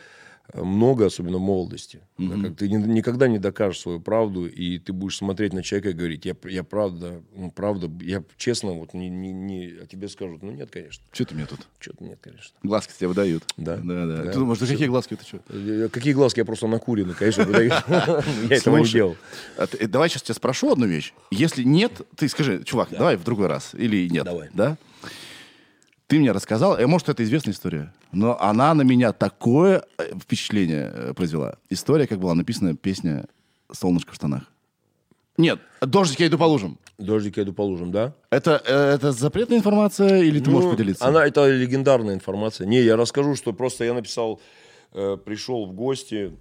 много, особенно в молодости. Mm-hmm. Как ты никогда не докажешь свою правду, и ты будешь смотреть на человека и говорить, я, я правда, ну, правда, я честно, вот не, не, не, а тебе скажут, ну нет, конечно.
Что ты мне тут?
Что-то нет, конечно.
Глазки тебе выдают.
Да.
Да, да. да. Ты думаешь, да какие глазки это что?
Э, какие глазки? Я просто накуренный, конечно, выдаю. Я этого не делал.
А давай сейчас тебя спрошу одну вещь. Если нет, ты скажи, чувак, давай в другой раз. Или нет.
Давай.
Да? Ты мне рассказал, э, может, это известная история, но она на меня такое э, впечатление э, произвела. История, как была написана песня «Солнышко в штанах». Нет, «Дождик, я иду по лужам».
«Дождик, я иду по лужам», да?
Это, это запретная информация или ты ну, можешь поделиться?
Она, это легендарная информация. Не, я расскажу, что просто я написал, э, пришел в гости,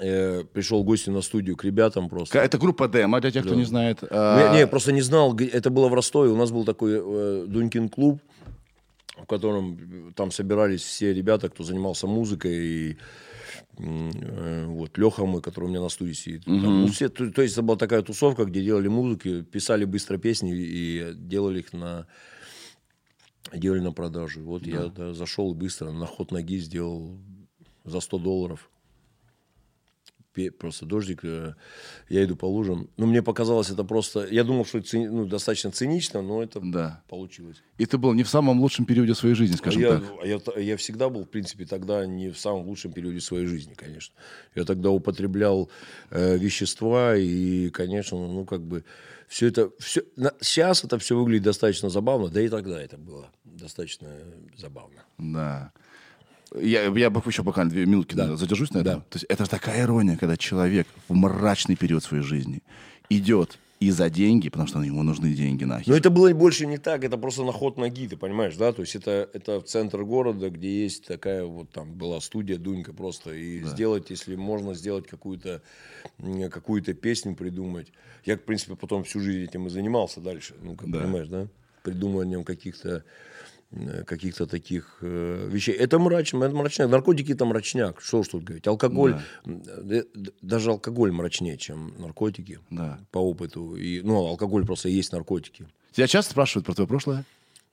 э, пришел в гости на студию к ребятам просто.
Это группа Демо, для тех, да. кто не знает.
А... Не, не, просто не знал, это было в Ростове, у нас был такой э, Дунькин клуб, в котором там собирались все ребята, кто занимался музыкой, и э, вот Леха мой, который у меня на студии сидит. Угу. Там, ну, все, то, то есть это была такая тусовка, где делали музыки, писали быстро песни и делали их на делали на продажу. Вот да. я да, зашел быстро на ход ноги сделал за 100 долларов просто дождик, э, я иду по лужам. Ну, мне показалось это просто... Я думал, что это ну, достаточно цинично, но это да. получилось.
И ты был не в самом лучшем периоде своей жизни, скажем
а
так.
Я, я, я всегда был, в принципе, тогда не в самом лучшем периоде своей жизни, конечно. Я тогда употреблял э, вещества, и, конечно, ну, как бы... Все это... Все, на, сейчас это все выглядит достаточно забавно, да и тогда это было достаточно забавно.
Да. Я, я еще буквально две минутки да. задержусь на этом. Да. То есть это такая ирония, когда человек в мрачный период своей жизни идет и за деньги, потому что ему нужны деньги нахер.
Но это было больше не так, это просто на ход ноги, ты понимаешь, да? То есть это, это в центр города, где есть такая вот там была студия Дунька просто. И да. сделать, если можно сделать какую-то какую песню придумать. Я, в принципе, потом всю жизнь этим и занимался дальше. Ну, как да. понимаешь, да? Придумыванием каких-то каких-то таких э, вещей. Это мрачно, это мрачняк. Наркотики это мрачняк. Что уж тут говорить. Алкоголь, да. даже алкоголь мрачнее, чем наркотики.
Да.
По опыту. И, ну, алкоголь просто есть наркотики.
Тебя часто спрашивают про твое прошлое?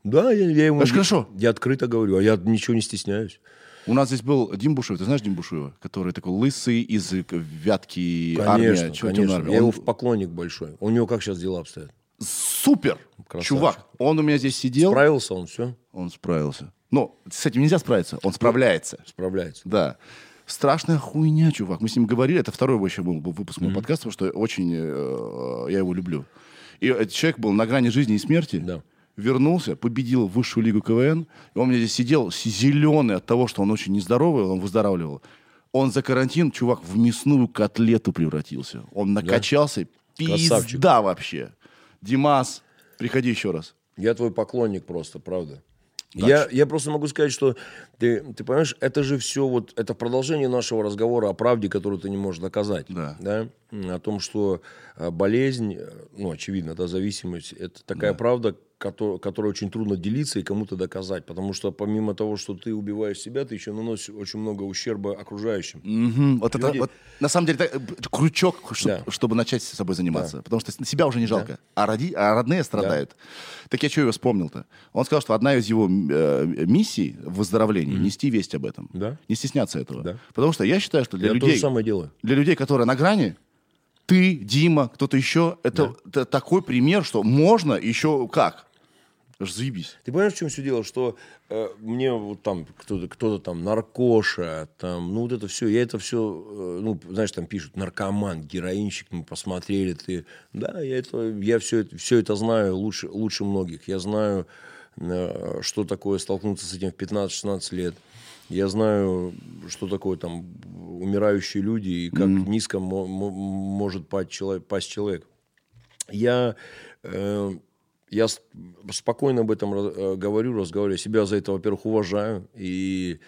Да, я, я ему...
Это хорошо.
Я открыто говорю, а я ничего не стесняюсь.
У нас здесь был Дим Бушуев. Ты знаешь Дим Бушуева? Который такой лысый из Вятки
конечно,
армия.
Конечно, армия? Я Он... его поклонник большой. У него как сейчас дела обстоят?
Супер! Красавчик. Чувак, он у меня здесь сидел.
Справился он, все?
Он справился. Но с этим нельзя справиться. Он справляется.
Справляется.
Да. Страшная хуйня, чувак. Мы с ним говорили. Это второй вообще был выпуск моего mm-hmm. подкаста, потому что очень э, я его люблю. И этот человек был на грани жизни и смерти.
Да.
Вернулся, победил высшую лигу КВН. И он меня здесь сидел зеленый от того, что он очень нездоровый, он выздоравливал. Он за карантин, чувак, в мясную котлету превратился. Он накачался. Да? Пизда Красавчик. вообще. Димас, приходи еще раз.
Я твой поклонник просто, правда. Я, я просто могу сказать, что ты, ты понимаешь, это же все вот, это продолжение нашего разговора о правде, которую ты не можешь доказать.
Да.
да? о том, что э, болезнь, э, ну, очевидно, да, зависимость, это такая да. правда, которой, которой очень трудно делиться и кому-то доказать. Потому что помимо того, что ты убиваешь себя, ты еще наносишь очень много ущерба окружающим.
Угу. Вот Люди... это, вот, на самом деле, это крючок, чтобы, да. чтобы начать с собой заниматься. Да. Потому что себя уже не жалко, да. а, роди, а родные страдают. Да. Так я что его вспомнил-то? Он сказал, что одна из его э, миссий в выздоровлении mm-hmm. нести весть об этом. Да. Не стесняться этого. Да. Потому что я считаю, что для
я
людей...
самое делаю.
Для людей, которые на грани, ты, Дима, кто-то еще, это, да. это такой пример, что можно еще как. Аж заебись.
Ты понимаешь, в чем все дело? Что э, мне вот там кто-то, кто-то там наркоша, там, ну вот это все, я это все, э, ну, знаешь, там пишут наркоман, героинщик, мы посмотрели, ты, да, я это, я все это, все это знаю лучше, лучше многих. Я знаю, э, что такое столкнуться с этим в 15-16 лет. Я знаю, что такое там умирающие люди и как mm-hmm. низко мо- может пасть человек. Пасть человек. Я, э, я спокойно об этом э, говорю, разговариваю. Себя за это, во-первых, уважаю и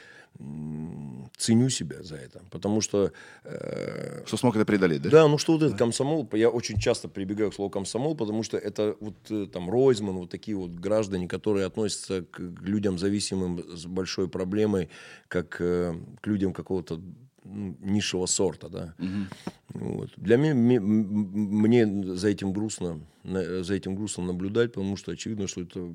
ценю себя за это, потому что...
Э, что смог это преодолеть, да?
Да, ну что вот этот комсомол, я очень часто прибегаю к слову комсомол, потому что это вот э, там Ройзман, вот такие вот граждане, которые относятся к людям зависимым с большой проблемой, как э, к людям какого-то ну, низшего сорта, да. Угу. Вот. Для меня мне, мне за этим грустно, за этим грустно наблюдать, потому что очевидно, что это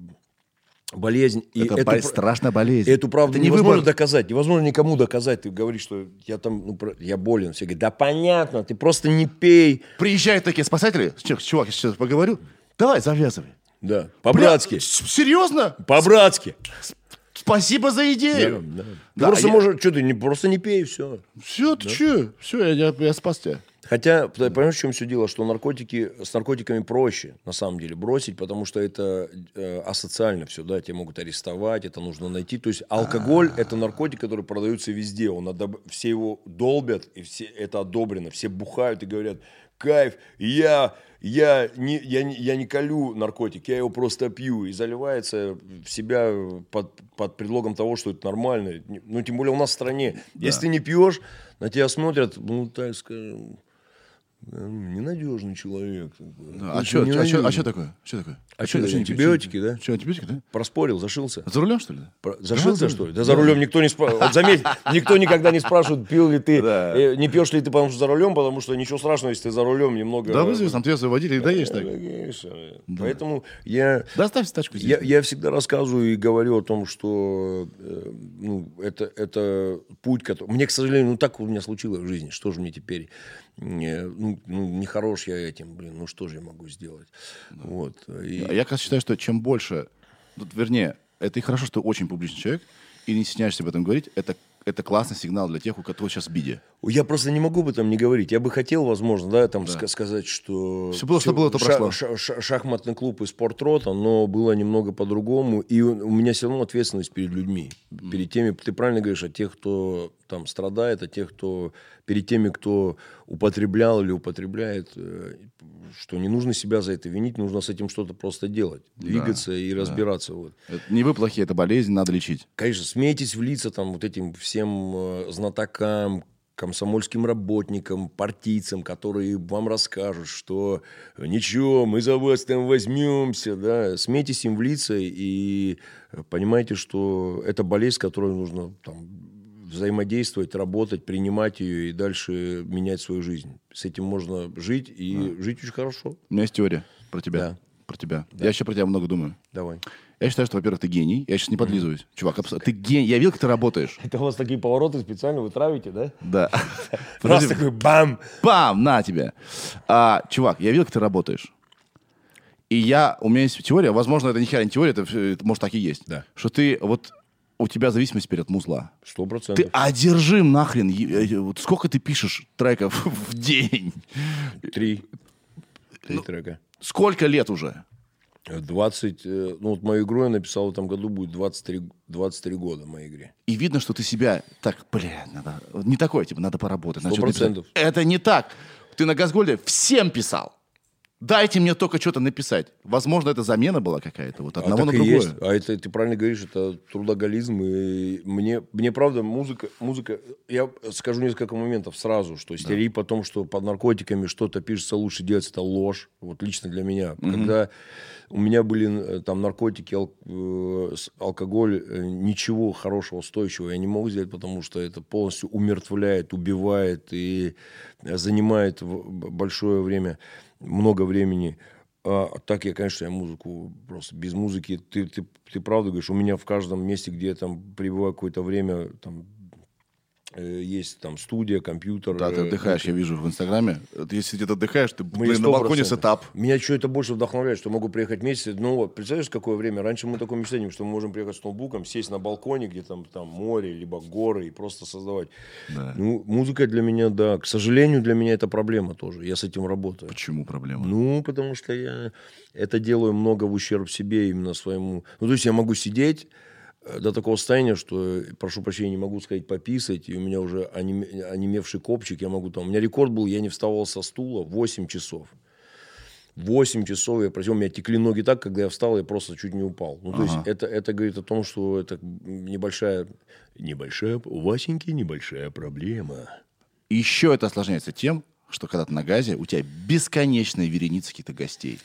болезнь.
И это эту, страшная болезнь.
Эту правду это невозможно выбор. доказать. Невозможно никому доказать. Ты говоришь, что я там, ну, я болен. Все говорят, да понятно, ты просто не пей.
Приезжают такие спасатели. Чувак, я сейчас поговорю. Давай, завязывай.
Да, по-братски.
Серьезно?
По-братски.
Спасибо за идею. Да, да.
Ты да, просто я... можешь, что ты не, просто не пей, все.
Все, ты да? что? Все, я, я, я спас тебя.
Хотя, понимаешь, в чем все дело, что наркотики, с наркотиками проще, на самом деле, бросить, потому что это э, асоциально все, да, тебя могут арестовать, это нужно найти. То есть алкоголь – это наркотик, который продается везде, он одоб... все его долбят, и все это одобрено, все бухают и говорят, кайф, я, я, не, я, не, я не колю наркотик, я его просто пью, и заливается в себя под, под предлогом того, что это нормально. Ну, тем более у нас в стране. Да. Если ты не пьешь, на тебя смотрят, ну, так скажем, Ненадежный человек.
Да, а, что, а, что, а что такое? Что такое?
А, а что, что антибиотики, да?
Что, антибиотики, да?
Проспорил, зашился.
За рулем, что ли?
Про... Зашился, да, что ли? Да, за рулем никто не спрашивает. Вот заметь, никто никогда не спрашивает, пил ли ты, да. э, не пьешь ли ты, потому что за рулем, потому что ничего страшного, если ты за рулем немного...
Да, вызови там трезвый водитель и доедешь так.
Да. Поэтому я...
Да оставь тачку здесь.
Я, я всегда рассказываю и говорю о том, что э, ну, это, это путь, который... Мне, к сожалению, ну так у меня случилось в жизни. Что же мне теперь? Не, ну, ну, не хорош я этим, блин, ну что же я могу сделать? Да. Вот.
И... Я как считаю, что чем больше, тут, вернее, это и хорошо, что очень публичный человек, и не стесняешься об этом говорить, это это классный сигнал для тех, у которых сейчас в биде.
Я просто не могу об этом не говорить. Я бы хотел, возможно, да, там да. сказать, что...
Все было, все, что было, то ша- прошло.
Ша- ша- шахматный клуб и спортрота, но было немного по-другому. И у меня все равно ответственность перед людьми. Mm. Перед теми, ты правильно говоришь, о тех, кто там страдает, о тех, кто... Перед теми, кто употреблял или употребляет. Э, что не нужно себя за это винить, нужно с этим что-то просто делать, двигаться да, и разбираться. Да. Вот.
Это не вы плохие, это болезнь, надо лечить.
Конечно, смейтесь в лица там вот этим всем э, знатокам, комсомольским работникам, партийцам, которые вам расскажут, что ничего, мы за вас там возьмемся, да, смейтесь им в лица и понимаете, что это болезнь, с которой нужно там, взаимодействовать, работать, принимать ее и дальше менять свою жизнь. С этим можно жить и да. жить очень хорошо.
У меня есть теория про тебя. Да. Про тебя. Да. Я еще про тебя много думаю.
Давай.
Я считаю, что, во-первых, ты гений. Я сейчас не подлизываюсь. Чувак, ты гений. Я видел, как ты работаешь.
Это у вас такие повороты специально вы травите, да?
Да.
Раз такой бам!
Бам! На тебе. А, чувак, я видел, как ты работаешь. И я, у меня есть теория, возможно, это не херня теория, это, это может так и есть.
Да.
Что ты вот у тебя зависимость перед музла.
Сто процентов.
Ты одержим нахрен. Э, вот сколько ты пишешь треков в день?
Три. Три ну, трека.
Сколько лет уже?
20, э, ну вот мою игру я написал в этом году, будет 23, 23 года моей игре.
И видно, что ты себя так, бля, надо, не такое, типа, надо поработать.
Сто процентов.
Это не так. Ты на Газгольде всем писал. Дайте мне только что-то написать. Возможно, это замена была какая-то, вот
А
одного
так
на другое.
есть. А это, ты правильно говоришь, это трудоголизм. И мне, мне правда, музыка, музыка... Я скажу несколько моментов сразу, что стереотип по том, что под наркотиками что-то пишется лучше делать, это ложь. Вот лично для меня. Когда у меня были э, там наркотики, ал- э, алкоголь, э, ничего хорошего, устойчивого я не мог сделать, потому что это полностью умертвляет, убивает и занимает большое время, много времени. А так я, конечно, я музыку просто без музыки. Ты, ты, ты правда говоришь, у меня в каждом месте, где я там пребываю какое-то время, там есть там студия, компьютер.
Да, ты
э,
отдыхаешь, я вижу в Инстаграме. Если где-то отдыхаешь, ты, блин, на балконе
100%.
сетап.
Меня что это больше вдохновляет, что могу приехать вместе. Ну вот, представляешь, какое время? Раньше мы такое мечтали, что мы можем приехать с ноутбуком, сесть на балконе, где там, там море, либо горы, и просто создавать.
Да.
Ну, музыка для меня, да. К сожалению, для меня это проблема тоже. Я с этим работаю.
Почему проблема?
Ну, потому что я это делаю много в ущерб себе, именно своему. Ну, то есть я могу сидеть э, до такого состояния, что, э, прошу прощения, не могу сказать пописать, и у меня уже онем- онемевший копчик, я могу там... У меня рекорд был, я не вставал со стула 8 часов. 8 часов я просил, у меня текли ноги так, когда я встал, я просто чуть не упал. Ну, то есть это, это говорит о том, что это небольшая... Небольшая... У Васеньки небольшая проблема.
Еще это осложняется тем, что когда ты на газе, у тебя бесконечные вереницы каких-то гостей.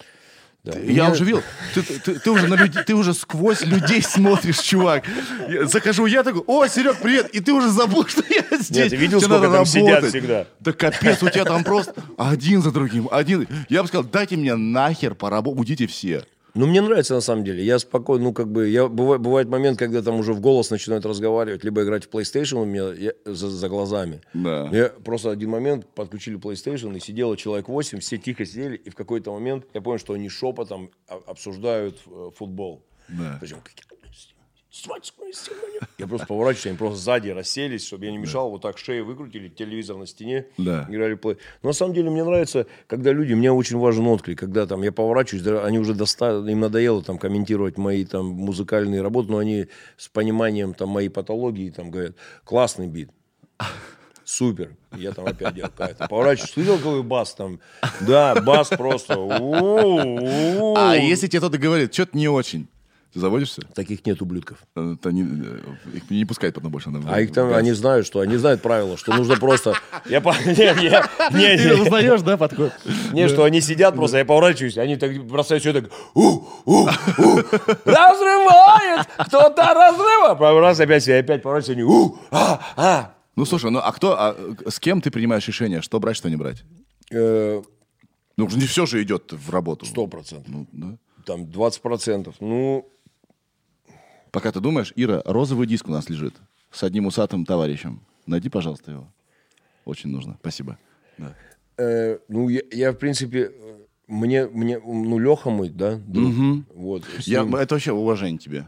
Да.
Я
меня-
уже видел, ты, ты- ты уже на люди- ты уже сквозь людей смотришь, чувак. Я захожу, я такой, о, Серег, привет, и ты уже забыл, что я здесь.
ты видел,
Тебе
сколько там сидят
работать.
всегда?
Да капец, у тебя там просто один за другим, один. Я бы сказал, дайте мне нахер поработать, будите все.
Ну, мне нравится на самом деле. Я спокойно, ну, как бы, я, бывает, бывает момент, когда там уже в голос начинают разговаривать, либо играть в PlayStation у меня я- за, за глазами.
Да.
Я просто один момент подключили PlayStation, и сидело человек 8, все тихо сидели, и в какой-то момент я понял, что они шепотом а- обсуждают э, футбол.
Да.
То Я просто поворачиваюсь, они просто сзади расселись, чтобы я не мешал, вот так шею выкрутили, телевизор на стене,
Да.
играли плей. Но на самом деле мне нравится, когда люди, мне очень важен отклик, когда там я поворачиваюсь, они уже достали, им надоело там комментировать мои там музыкальные работы, но они с пониманием там моей патологии там говорят, классный бит. Супер. Я там опять делаю какая-то. Поворачиваюсь, слышал, какой бас там? Да, бас просто.
А если тебе кто-то говорит, что-то не очень, ты заводишься?
Таких нет ублюдков.
Э, это не- э, их не пускают потом больше на
А их там, они знают, что они знают правила, что нужно просто... Я по- не, не, не,
Ты
не.
узнаешь, да, подход?
Не, что они сидят просто, я поворачиваюсь, они так бросают все так, у, у, у, разрывает, кто-то разрывает. Раз опять, я опять поворачиваюсь, они, у, а, а.
Ну, слушай, ну а кто, а, э, с кем ты принимаешь решение, что брать, что не брать? Ну, не все же идет в работу.
Сто процентов.
Ну, да.
Там 20 процентов. Ну,
Пока ты думаешь, Ира, розовый диск у нас лежит с одним усатым товарищем. Найди, пожалуйста, его. Очень нужно. Спасибо. Да.
э, ну я, я, в принципе, мне, мне, ну, Леха мой, да, друг, вот.
Я,
ним-
это вообще уважение тебе.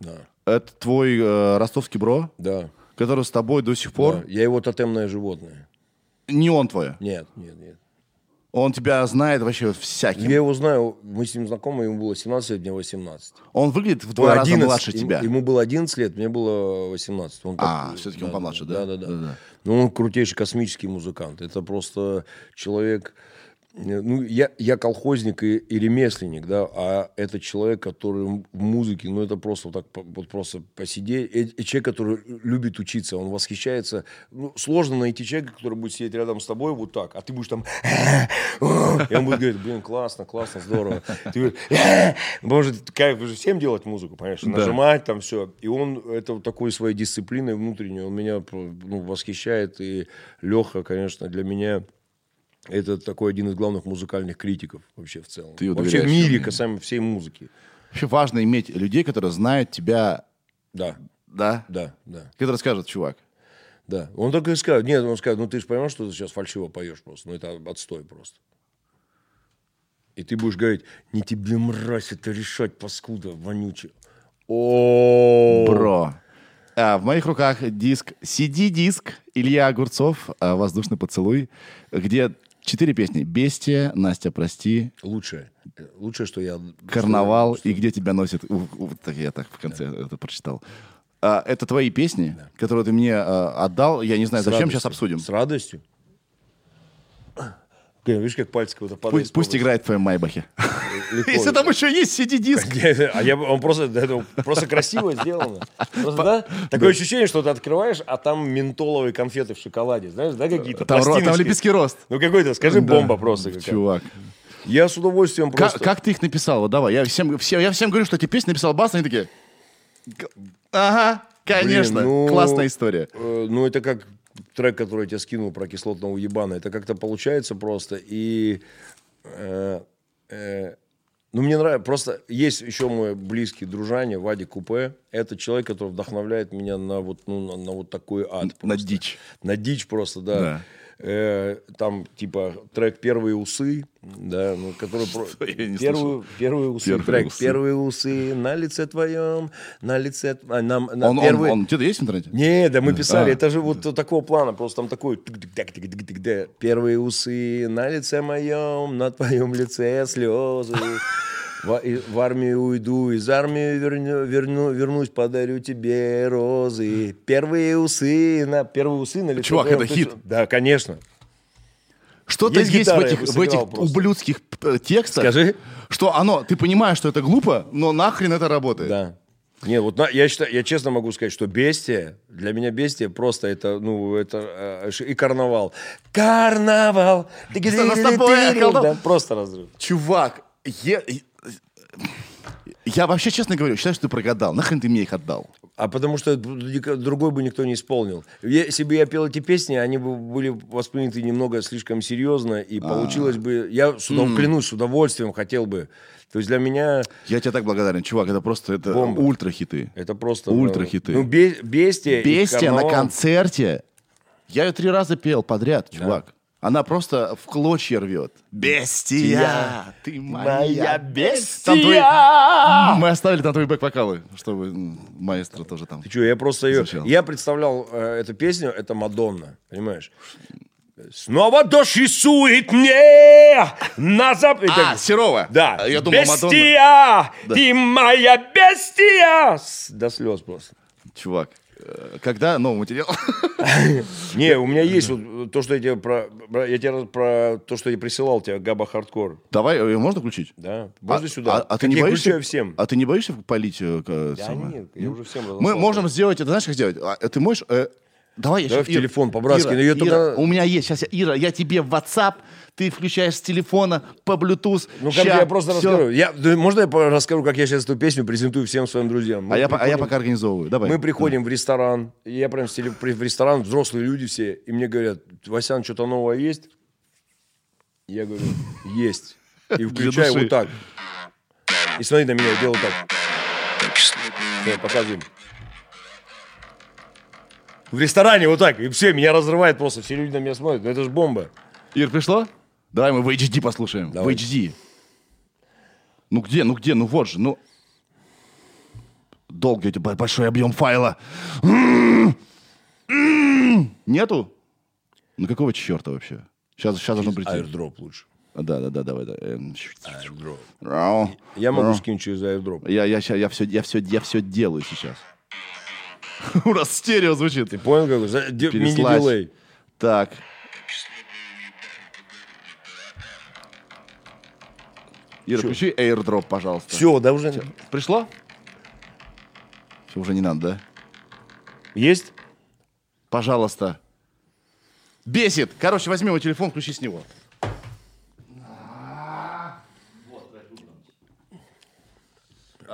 да,
Это твой э, ростовский бро,
да,
который с тобой до сих пор...
да. Я его тотемное животное.
Не он твой.
Нет, нет, нет.
Он тебя знает вообще всяким.
Я его знаю, мы с ним знакомы, ему было 17 лет, мне 18.
Он выглядит в два раза
11.
младше
Ему-
тебя.
Ему было 11 лет, мне было 18. Он
А,
как-
все-таки он помладше, да?
Да, да, да.
Да-да.
Ну, он крутейший космический музыкант. Это просто человек... э, Ну, я, я колхозник и, и ремесленник, да, а это человек, который в музыке, ну, это просто вот так, вот просто посидеть. И, и человек, который любит учиться, он восхищается. Ну, сложно найти человека, который будет сидеть рядом с тобой вот так, а ты будешь там... И он будет говорить, блин, классно, классно, здорово. Ты может, кайф же всем делать музыку, понимаешь, нажимать там все. И он это вот такой своей дисциплиной внутренней, он меня ну, восхищает. И Леха, конечно, для меня это такой один из главных музыкальных критиков вообще в целом.
Ты
вообще в мире касаемо всей музыки.
Вообще важно иметь людей, которые знают тебя,
Да,
да?
да, да,
Которые скажут, чувак,
да. Он так и скажет, нет, он скажет, ну ты же понимаешь, что ты сейчас фальшиво поешь просто, ну это отстой просто. И ты будешь говорить, не тебе, мразь, это решать, паскуда, вонючий. О,
бро. А, в моих руках диск, CD-диск Илья Огурцов «Воздушный поцелуй», где четыре песни. «Бестия», «Настя, прости»,
Лучшее. Лучшее, что я...
«Карнавал»
что-
и «Где тебя носит». У, у, так я так в конце это прочитал. А, это твои песни, которые ты мне а, отдал. Я не знаю,
С
зачем,
радостью.
сейчас обсудим.
С радостью. Видишь, как пальцы куда-то падают.
Пусть, пусть играет в твоем Майбахе. Если там еще есть CD-диск.
А я, он просто, просто красиво сделано. Просто, да? Такое ощущение, что ты открываешь, а там ментоловые конфеты в шоколаде. Знаешь, да, какие-то
Там, там лепестки рост.
Ну какой-то, скажи, бомба просто какая.
Чувак.
Я с удовольствием
Как,
просто...
как ты их написал? Вот давай. Я всем, все, я всем говорю, что эти песни написал Бас, они такие... Ага, конечно.
Блин, ну,
Классная история.
э, ну, это как трек, который я тебе скинул про кислотного ебана. Это как-то получается просто. И... э, э, ну, мне нравится. Просто есть еще мой близкий дружаня, Вадик Купе. Это человек, который вдохновляет меня на вот, ну, на, на вот такой ад.
На
просто.
дичь.
На дичь просто, да.
Да.
Э, там, типа, трек «Первые усы», да, ну, который... про-
Я не
Первую- Первые усы,
«Первые
трек
усы».
«Первые усы на лице твоем, на лице... а, нам- на
Он, он,
первые-
он где-то есть в интернете?
не, да мы писали,
А.
это же вот такого плана, просто там такой первые усы на лице моем, на твоем лице слезы. В, в армию уйду, из армии верну, верну, вернусь, подарю тебе розы. Первые усы на первые усы на лице.
Чувак,
твоем.
это
То
хит.
Да, конечно.
Что-то
Есть
есть, в этих, в этих
просто.
ублюдских э, текстах,
Скажи.
что оно, ты понимаешь, что это глупо, но нахрен это работает.
Да. Не, вот на- я считаю, я честно могу сказать, что бестия, для меня бестия просто это, ну, это э, и карнавал. Карнавал!
Что, с тобой, колдун?
Да, просто разрыв.
Чувак, я, я вообще, честно говорю, считаю, что ты прогадал. Нахрен ты мне их отдал?
А потому что другой бы никто не исполнил. Если бы я пел эти песни, они бы были восприняты немного слишком серьезно,
А.
и получилось бы... Я с удов- клянусь, с удовольствием хотел бы. То есть для меня
Я тебе так благодарен, чувак. Это просто это
Бомба.
ультра хиты.
это просто... Ну,
хиты.
Ну, бе- бестия
Бестия на концерте. Я ее три раза пел подряд, чувак. Она просто в клочья рвет. Бестия, ты моя бестия. Мы оставили там твои бэк-вокалы, чтобы маэстро тоже там.
Ты что, я просто ее... Я представлял э, эту песню, это Мадонна, понимаешь? Снова дождь рисует мне на зап...
А, Серова.
Да.
Я думал, Мадонна.
Бестия, ты моя бестия. До слез просто.
Чувак, когда новый материал?
Не, у меня есть вот то, что я тебе про... Я тебе про то, что я присылал тебе, Габа Хардкор.
Давай, э, можно включить?
Да? Можно
А-
сюда?
А, а ты не боишься?
всем.
А ты не боишься полить? э,
Да нет, я уже всем
Мы можем сделать это, знаешь, как сделать? А, ты можешь... э, давай я
Давай в телефон по-братски, только-
У меня есть сейчас, Ира, я тебе в WhatsApp, ты включаешь с телефона по Bluetooth.
Ну,
ща,
как я просто
всё.
расскажу. Я, да, можно я расскажу, как я сейчас эту песню презентую всем своим друзьям? Мы
А я, по- а я
приходим-
пока организовываю. Давай.
Мы приходим в ресторан, я прям в, теле- в ресторан, взрослые люди все, и мне говорят, Васян, что-то новое есть? Я говорю, есть. И включаю вот так. И смотри на меня, я делаю так. Всё, показываем. В ресторане вот так, и все, меня разрывает просто, все люди на меня смотрят, ну это же бомба.
Ир, пришло? Давай мы в HD послушаем.
Давай.
В HD. Ну где, ну где, ну вот же, ну... Долго эти б- большой объем файла. Нету? Ну какого черта вообще? Сейчас, сейчас должно прийти.
Airdrop лучше.
А, Да, да, да, давай. да.
Airdrop. Я могу скинуть через Airdrop.
Я, я, ща- я, все, я, все, я все делаю сейчас. У нас стерео звучит.
Ты понял,
Переслать.
Мини-дилей.
Так. Ира, включи airdrop, пожалуйста.
Все, да уже...
Пришло? Все, уже не надо, да?
Есть?
Пожалуйста. Бесит. Короче, возьми его телефон, включи с него.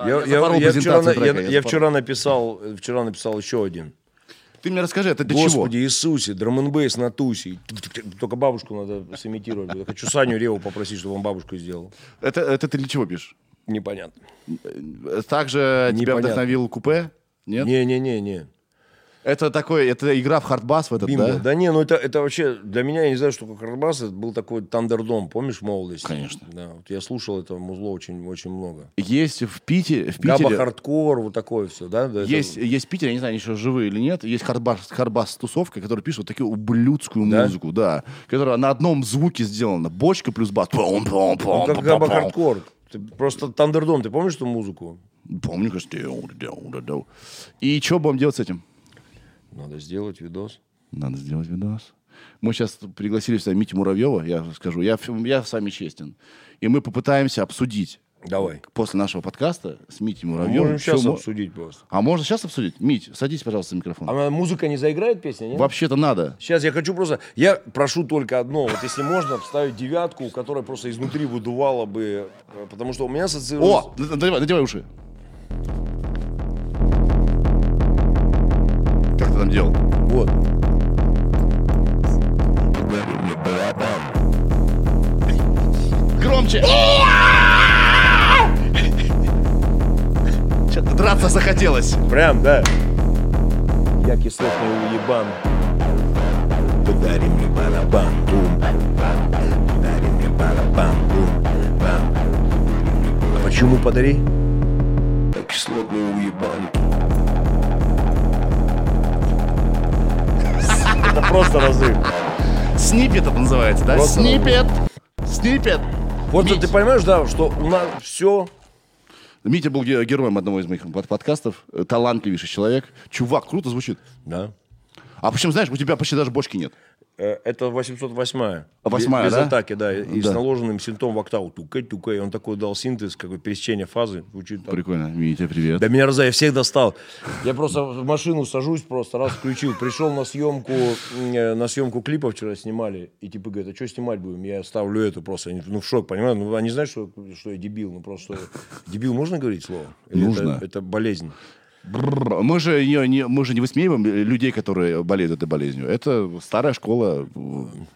я,
я
я- вчера, я-
я
вчера написал, вчера написал еще один.
Ты мне расскажи, это для
Господи
чего?
Иисусе, драм-н-бейс на тусе. Только бабушку надо сымитировать. Я хочу Саню Реву попросить, чтобы он бабушку сделал.
Это, это ты для чего пишешь?
Непонятно.
Также тебя
Непонятно.
вдохновил купе? Нет?
Не-не-не-не.
Это такой, это игра в хардбас в этот,
Бимбо.
да?
Да? не, ну это, это вообще, для меня, я не знаю, что такое Карбас, это был такой Тандердом, помнишь, в молодости?
Конечно.
Да, вот я слушал это музло очень, очень много.
Есть в Питере, в
Габа
Питере
хардкор, вот такое все, да? Да, это-
есть, есть в Питере, я не знаю, они еще живые или нет, есть хардбас, хардбас тусовка, которая пишет вот такую ублюдскую
Да?
музыку, да, которая на одном звуке сделана, бочка плюс бас. Пом, пом,
Ну,
пом,
как Габа хардкор. Ты просто Thunderdome, ты помнишь эту музыку?
Помню, конечно. И что будем делать с этим?
Надо сделать видос.
Надо сделать видос. Мы сейчас пригласили сюда Митю Муравьева, я скажу, я, я с вами честен. И мы попытаемся обсудить
Давай.
После нашего подкаста с Митей Муравьевым.
Можем сейчас мо... обсудить просто.
А можно сейчас обсудить? Мить, садись, пожалуйста, за микрофон.
А музыка не заиграет песня, нет?
Вообще-то надо.
Сейчас я хочу просто... Я прошу только одно. Вот если можно, вставить девятку, которая просто изнутри выдувала бы... Э, потому что у меня ассоциируется...
О, надевай, надевай уши. Ты там делал?
Вот.
Громче! Что-то драться захотелось.
Прям, да. Я кислотный уебан. Подари мне барабан, бум. Подари мне барабан, бум. Бам. А почему подари? Я кислотный уебан. Это просто разрыв.
Снипет это называется, да?
Просто
Снипет. Снипет.
Вот ты понимаешь, да, что у нас все
Митя был героем одного из моих подкастов. Талантливейший человек. Чувак, круто звучит.
Да.
А почему, знаешь, у тебя почти даже бочки нет.
Э, это 808-я.
Восьмая,
без,
да?
Атаки, да. И
да.
с наложенным синтом в октаву. Тукай, тукай. Он такой дал синтез, какое пересечение фазы. Звучит так.
Прикольно. Митя, привет.
Да меня раза, я всех достал. Я просто в машину сажусь, просто раз включил. Пришел на съемку, э, на съемку клипа вчера снимали. И типа говорят, а что снимать будем? Я ставлю это просто. Они, ну, в шок, понимаю? Ну, они знают, что, что я дебил. Ну, просто... Дебил можно говорить слово? Или
Нужно.
Это, это болезнь.
Мы же, не, не, мы же не высмеиваем людей, которые болеют этой болезнью. Это старая школа.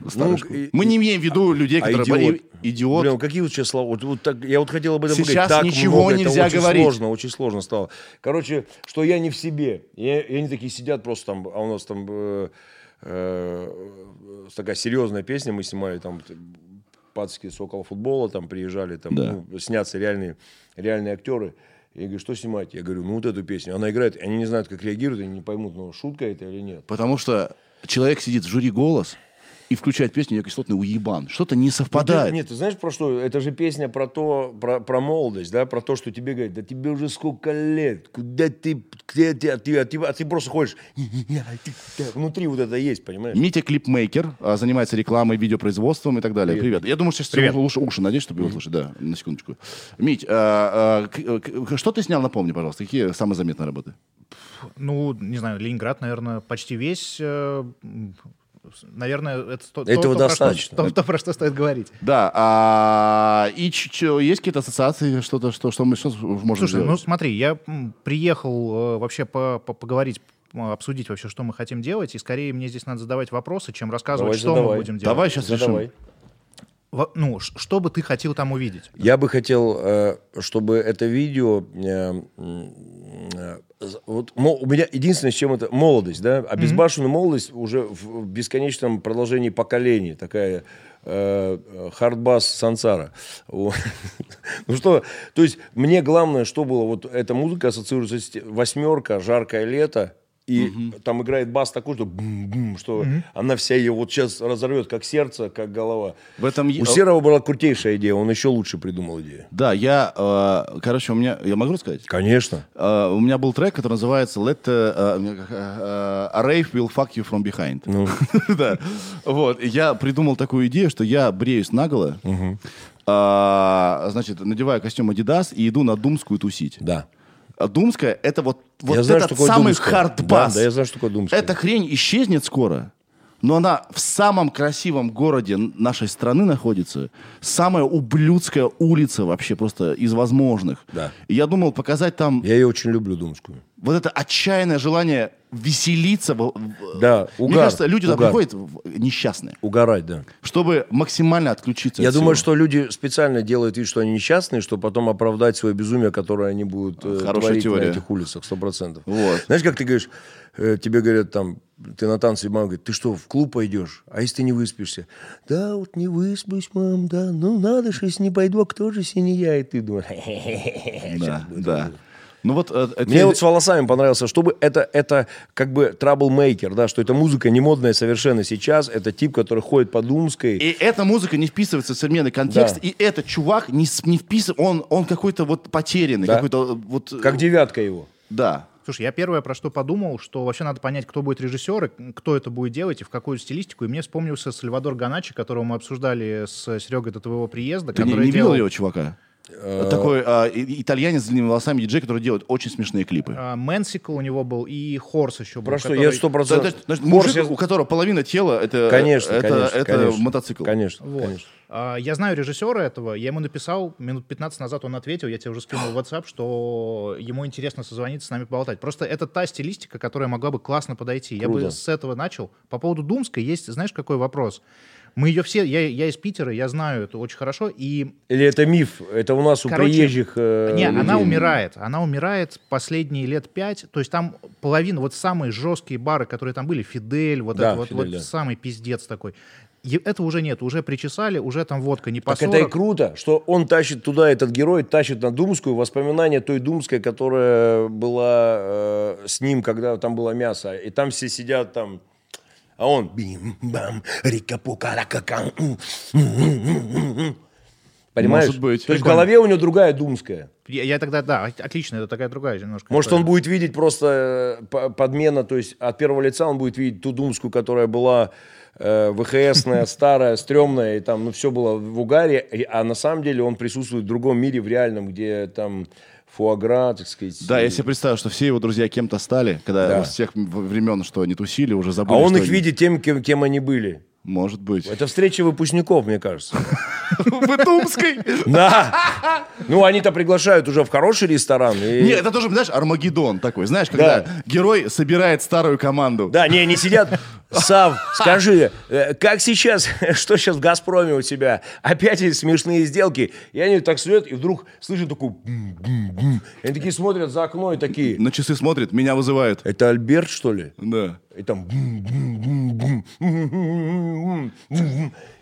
Старая
Ну,
школа.
и-
мы не имеем в виду людей,
А
которые
идиот?
болеют. Идиот.
Блин, какие вот сейчас слова? Вот, вот так, я вот хотел об этом
Сейчас
поговорить. Так
ничего
много,
нельзя
это очень
говорить.
сложно, очень сложно стало. Короче, что я не в себе. Я, и они такие сидят просто там, а у нас там э, э, такая серьезная песня мы снимали, там пацки с около футбола там приезжали, там
Да.
ну, снятся реальные, реальные актеры. Я говорю, что снимать? Я говорю, ну вот эту песню. Она играет, они не знают, как реагируют, они не поймут, ну шутка это или нет.
Потому что человек сидит в жюри «Голос» и включает песню «Я кислотный уебан». Что-то не
Ну,
совпадает.
ты- нет, ты знаешь про что? Это же песня про то, про, про молодость, да, про то, что тебе говорят, да тебе уже сколько лет, куда ты, где ты, а ты, а ты, а ты просто ходишь, внутри вот это есть, понимаешь?
Митя клипмейкер, а, занимается рекламой, видеопроизводством и так далее. Привет. Я думаю, сейчас
Привет.
уши, уши надеть, чтобы его слушать. Да, на секундочку. Мить, а, а, что ты снял, напомни, пожалуйста, какие самые заметные работы?
Ну, не знаю, Ленинград, наверное, почти весь. Наверное, это то, то-
Этого
то, про
достаточно.
что- то, то, про что стоит говорить.
Да, а, и ч- ч- есть какие-то ассоциации, что-то, что, что мы что можем
Слушай, ну
сделать?
смотри, я приехал э, вообще по- по- поговорить, обсудить вообще, что мы хотим делать, и скорее мне здесь надо задавать вопросы, чем рассказывать,
Давай,
что
задавай.
мы будем делать.
Давай сейчас
Задавай.
решим.
Ну, что бы ты хотел там увидеть?
Я бы хотел, э, чтобы это видео... э, э, Вот у меня единственное, с чем это молодость, да, обезбашенная молодость уже в бесконечном продолжении поколений, такая хардбас сансара. Ну что, то есть мне главное, что было, вот эта музыка ассоциируется с восьмерка, жаркое лето, и там играет бас такой, что, бум-бум, что она вся ее вот сейчас разорвет, как сердце, как голова.
В этом...
У Серого была крутейшая идея, он еще лучше придумал идею.
Да, я, э, короче, у меня... Я могу рассказать?
Конечно.
Э, у меня был трек, который называется Let э, э, A Rave Will Fuck You From Behind.
Ну,
Да. Вот. Я придумал такую идею, что я бреюсь наголо, а, значит, надеваю костюм Adidas и иду на Думскую тусить.
да.
А Думская — это вот, вот
я знаю,
этот
такое
самый хардбас.
Да, да, я знаю, что такое Думская.
Эта хрень исчезнет скоро, но она в самом красивом городе нашей страны находится. Самая ублюдская улица вообще просто из возможных.
Да.
И я думал показать там
Я ее очень люблю, Думскую.
вот это отчаянное желание веселиться.
Да,
Мне
угар,
кажется, люди туда
угар.
приходят в- несчастные,
Угорать, да.
чтобы максимально отключиться
Я
от
думаю,
всего.
что люди специально делают вид, что они несчастные, чтобы потом оправдать свое безумие, которое они будут э,
Хорошая
творить
теория.
на этих улицах, сто процентов.
Вот.
Знаешь, как ты говоришь, э, тебе говорят там, ты на танцы, мама говорит, ты что, в клуб пойдешь? А если ты не выспишься? Да, вот не высплюсь, мам, да. Ну, надо же, если не пойду, а кто же, если не я? И ты думаешь,
Да,
«Щас будет,
да.
будет».
Ну вот э,
Мне вот с волосами понравился, чтобы это, это как бы траблмейкер, да, что эта музыка не модная совершенно сейчас, это тип, который ходит по Думской.
И эта музыка не вписывается в современный контекст,
Да.
и этот чувак не, не вписывается, он, он какой-то вот потерянный,
Да.
какой-то вот...
Как девятка его.
Да.
Слушай, я первое, про что подумал, что вообще надо понять, кто будет режиссер, и кто это будет делать и в какую стилистику. И мне вспомнился Сальвадор Ганачи, которого мы обсуждали с Серегой до твоего приезда.
Ты не, не
делал...
видел его, чувака?
Э,
Такой а, итальянец с длинными волосами, диджей, который делает очень смешные клипы.
А, Мэнсикл у него был, и Хорс еще был.
Про что?
который-
Я сто процентов...
мужик, у которого половина тела это,
Конечно,
это,
конечно,
это
конечно.
мотоцикл.
Конечно,
Вот.
конечно.
А, Я знаю режиссера этого, я ему написал, минут 15 назад он ответил, я тебе уже скинул в WhatsApp, что ему интересно созвониться с нами поболтать. Просто это та стилистика, которая могла бы классно подойти. Я
Круто.
бы с этого начал. По поводу Думской есть, знаешь, какой вопрос? Мы ее все, я, я из Питера, я знаю это очень хорошо, и
Или это миф? Это у нас у
Короче,
приезжих э,
Не, она
людей.
умирает. Она умирает последние лет пять. То есть там половина, вот самые жесткие бары, которые там были, Фидель, вот
Да,
это вот,
Фидель,
вот
да.
самый пиздец такой. Е- Это уже нет, уже причесали, уже там водка не по
Так это и
40.
круто, что он тащит туда, этот герой тащит на Думскую воспоминания той Думской, которая была э, с ним, когда там было мясо. И там все сидят там, а он бим-бам, м, м. Понимаешь?
Может быть.
То есть в голове у него другая Думская.
Я, я тогда, да, от- отлично, это такая другая немножко.
Может, он будет видеть просто э, по- подмена, то есть от первого лица он будет видеть ту Думскую, которая была э, ВХСная, старая, стрёмная, и там, ну, все было в угаре, и- а на самом деле он присутствует в другом мире, в реальном, где там фуагра, так сказать.
Да,
и-
я себе представил, что все его друзья кем-то стали, когда
Да.
с тех времен, что они тусили, уже
А
забыли.
он
что
их видит тем, кем, кем они были.
Может быть.
Это встреча выпускников, мне кажется.
В Тумской?
Да. Ну, они-то приглашают уже в хороший ресторан. и-
Не, это тоже, знаешь, Армагеддон такой. Знаешь, когда
Да.
герой собирает старую команду.
Да, не, они сидят. Сав, скажи, э, как сейчас, что сейчас в «Газпроме» у тебя? Опять эти смешные сделки? И они так сидят, и вдруг слышат такую... Они такие смотрят за окно и такие...
На часы смотрит, меня вызывают.
Это Альберт, что ли?
Да.
И там...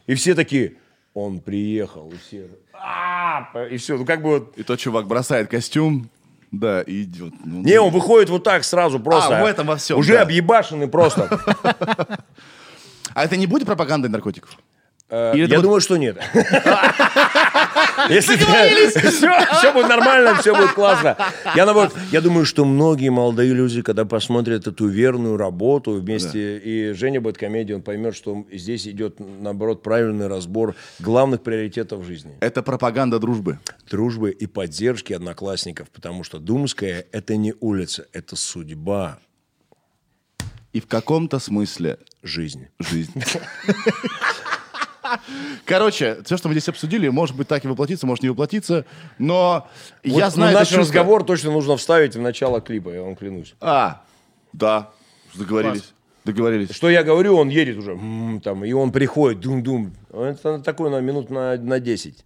И все такие... Он приехал, и все... «А!» И все, ну как бы вот...
И тот чувак бросает костюм, да, и идет. Ну,
Не, он выходит вот так сразу просто.
А, в этом во всем,
Уже
да.
объебашенный просто.
А это не будет пропагандой наркотиков?
Э, Я
будет-
думаю, что нет. Если все будет нормально, все будет классно. Я наоборот, я думаю, что многие молодые люди, когда посмотрят эту верную работу вместе, и Женя Бэткомедия, он поймет, что здесь идет, наоборот, правильный разбор главных приоритетов жизни.
Это пропаганда дружбы.
Дружбы и поддержки одноклассников, потому что Думская – это не улица, это судьба,
И в каком-то смысле
жизни.
жизнь. Короче, все, что мы здесь обсудили, может быть, так и воплотиться, может не воплотиться, но я
Вот,
знаю...
ну,
это
наш разговор точно нужно вставить в начало клипа, я вам клянусь.
А, да, договорились. Договорились.
Что я говорю, он едет уже, там, и он приходит, дум-дум. Это такой на минут на, на 10.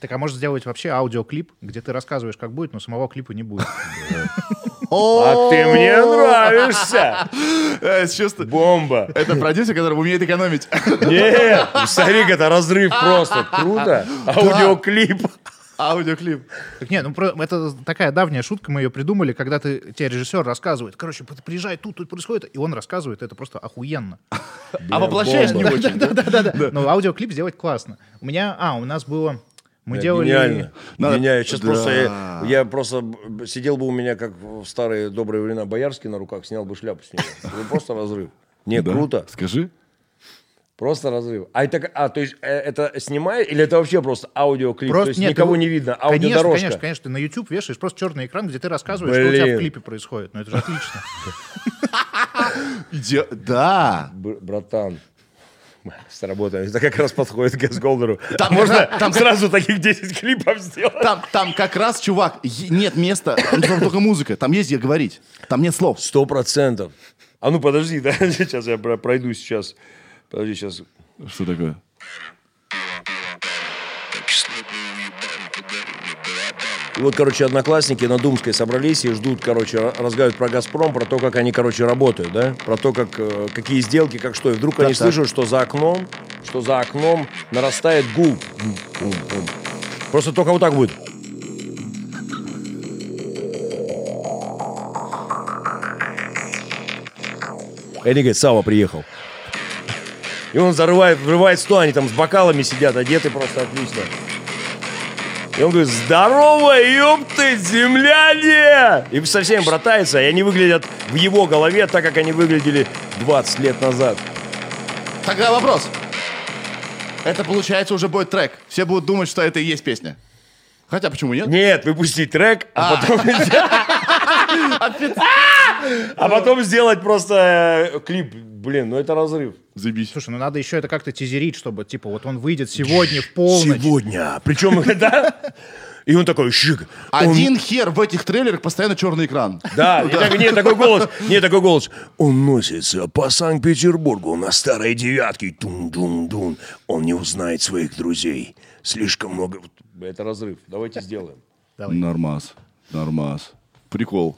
Так а может сделать вообще аудиоклип, где ты рассказываешь, как будет, но самого клипа не будет.
А ты мне нравишься!
Э, чувство-
Бомба!
Это продюсер, который умеет экономить.
Нет, смотри, это разрыв просто. Круто. Аудиоклип.
Аудиоклип.
Так нет, ну про- это такая давняя шутка, мы ее придумали, когда ты, тебе режиссер рассказывает, короче, приезжай, тут, тут происходит, и он рассказывает, это просто охуенно.
А воплощаешь не очень. да?
Да-да-да, но аудиоклип сделать классно. У меня, а, у нас было, мы делали...
Гениально.
Надо-
Гениально. Сейчас
Да.
просто я, я просто сидел бы у меня, как в старые добрые времена, Боярский на руках, снял бы шляпу с него. Это просто разрыв. Не,
Да?
круто.
Скажи.
Просто разрыв. А это, а, то есть э, это снимает или это вообще просто аудиоклип?
Просто
то есть
нет,
никого
ты-
не видно,
Конечно,
аудиодорожка.
конечно, конечно, ты на YouTube вешаешь просто черный экран, где ты рассказываешь, что у тебя
Блин.
в клипе происходит. Ну это же отлично.
Да.
Бр- братан, сработаем. Это как раз подходит к Гэс Голдеру.
Там
Можно
там-
сразу таких 10 клипов сделать.
Там, там как раз, чувак, нет места, там только музыка, там есть где говорить, там нет слов.
Сто процентов. А ну подожди, да, сейчас я про- пройду сейчас. Подожди, сейчас.
Что такое?
И вот, короче, одноклассники на Думской собрались и ждут, короче, ра- разговаривают про «Газпром», про то, как они, короче, работают, да? Про то, как, э, какие сделки, как что. И вдруг они
так.
слышат, что за окном, что за окном нарастает гул. Просто только вот так будет. Они говорят, Сава приехал. И он зарывает, врывает стол, они там с бокалами сидят, одеты просто отлично. И он говорит, здорово, ёпты, земляне! И со всеми братается, и они выглядят в его голове так, как они выглядели 20 лет назад.
Тогда вопрос. Это, получается, уже будет трек. Все будут думать, что это и есть песня. Хотя почему нет?
Нет, выпустить трек, а потом... А потом сделать просто э, клип. Блин, ну это разрыв.
Забись.
Слушай, ну надо еще это как-то тизерить, чтобы, типа, вот он выйдет сегодня в полночь.
Сегодня. Причем, да? И он такой, щик.
Один хер в этих трейлерах постоянно черный экран.
Да, так- нет, такой голос, нет, такой голос. Он носится по Санкт-Петербургу на старой девятке. Тун-дун-дун. Он не узнает своих друзей. Слишком много... Это разрыв. Давайте сделаем.
Давай.
Нормас. Нормас. Прикол.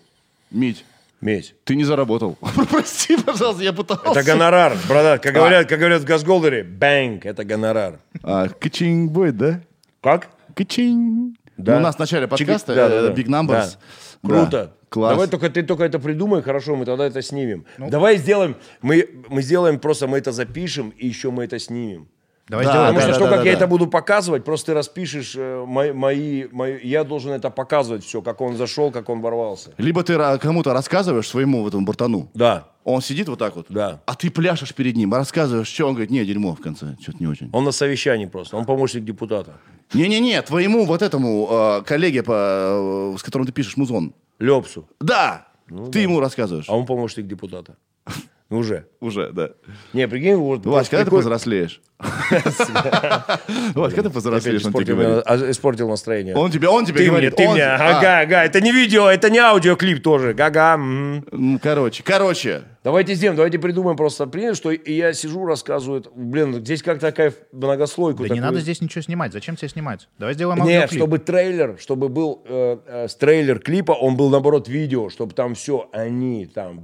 Мить,
Медь.
ты не заработал. Прости, пожалуйста, я пытался.
Это гонорар, брат. Как говорят, как говорят в Газголдере, бэнк, это гонорар.
А, качинг будет, да?
Как?
Качинг.
Да.
Ну, у нас в начале подкаста
да, да,
э,
да.
Big Numbers.
Да. Круто.
Да. Класс.
Давай только ты только это придумай, хорошо, мы тогда это снимем. Давай сделаем, мы, мы сделаем просто, мы это запишем, и еще мы это снимем.
Давай
Да,
сделаем
Потому
да,
что
да,
то,
да,
как
да,
я
да.
это буду показывать, просто ты распишешь э, мои, мои, мои- я должен это показывать все, как он зашел, как он ворвался.
Либо ты ра- кому-то рассказываешь своему вот этому бортану.
Да.
Он сидит вот так вот.
Да.
А ты пляшешь перед ним, а рассказываешь, что он говорит, не, дерьмо в конце, что-то не очень.
Он на совещании просто, он помощник депутата.
Не-не-не, твоему вот этому э, коллеге, по, э, с которым ты пишешь музон.
Лепсу.
Да, ты ему рассказываешь.
А он помощник депутата. Ну, Уже.
Уже, да.
Не, прикинь, вот...
Вась, когда ты повзрослеешь? Вась, когда ты повзрослеешь, он тебе
испортил,
говорит.
а, испортил настроение.
Он тебе, он тебе
Ты мне,
говорит.
ты мне,
а,
ага, ага, это не видео, это не аудиоклип тоже, ага. м.
ну, Короче, короче.
Давайте сделаем, давайте придумаем просто, принято, что и я сижу, рассказываю, блин, здесь как такая многослойку.
Да не надо здесь ничего снимать. Зачем тебе снимать? Давай сделаем
Нет,
аудиоклип.
чтобы трейлер, чтобы был э, э, с трейлер клипа, он был наоборот видео, чтобы там все, они там,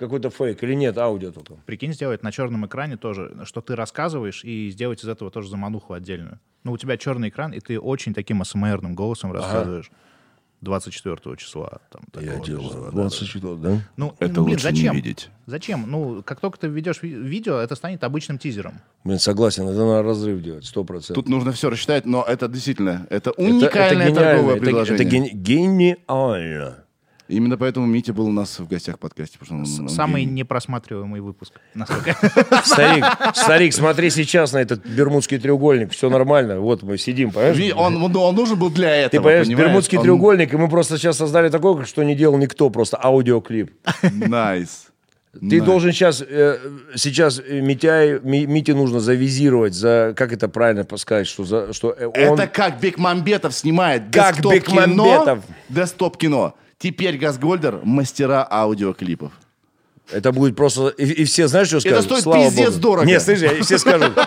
какой-то фейк или нет, аудио только.
Прикинь, сделать на черном экране тоже, что ты рассказываешь, и сделать из этого тоже замануху отдельную. Ну, у тебя черный экран, и ты очень таким АСМРным голосом рассказываешь. 24 числа. Там, такого числа, да.
24, да?
Ну,
Это
ну, блин,
лучше не
зачем?
видеть.
Зачем? Ну, как только ты ведешь ви- видео, это станет обычным тизером.
Блин, согласен, это надо разрыв делать, сто процентов.
Тут нужно все рассчитать, но это действительно, это
Это-
уникальное
это гениально,
торговое
это-
предложение.
Это, гени- гениально.
Именно поэтому Митя был у нас в гостях в подкасте. потому что он- он
Самый
гений.
непросматриваемый выпуск.
Старик, старик, смотри сейчас на этот Бермудский треугольник, все нормально. Вот мы сидим, понимаешь?
Он, он, он нужен был для этого,
Ты понимаешь,
понимаешь?
Бермудский
Он-
треугольник, и мы просто сейчас создали такое, что не делал никто, просто аудиоклип.
Nice.
Ты должен сейчас, сейчас э, Митяй, Ми- Мите нужно завизировать, за, как это правильно сказать, что, за, что э, он...
Это как Бекмамбетов снимает
Как
десктоп
Бекмамбетов.
кино. Теперь Газгольдер мастера аудиоклипов.
Это будет просто... И, и все, знаешь, что скажут?
стоит
Слава
пиздец
Богу.
дорого.
Не, слышишь, и все скажут...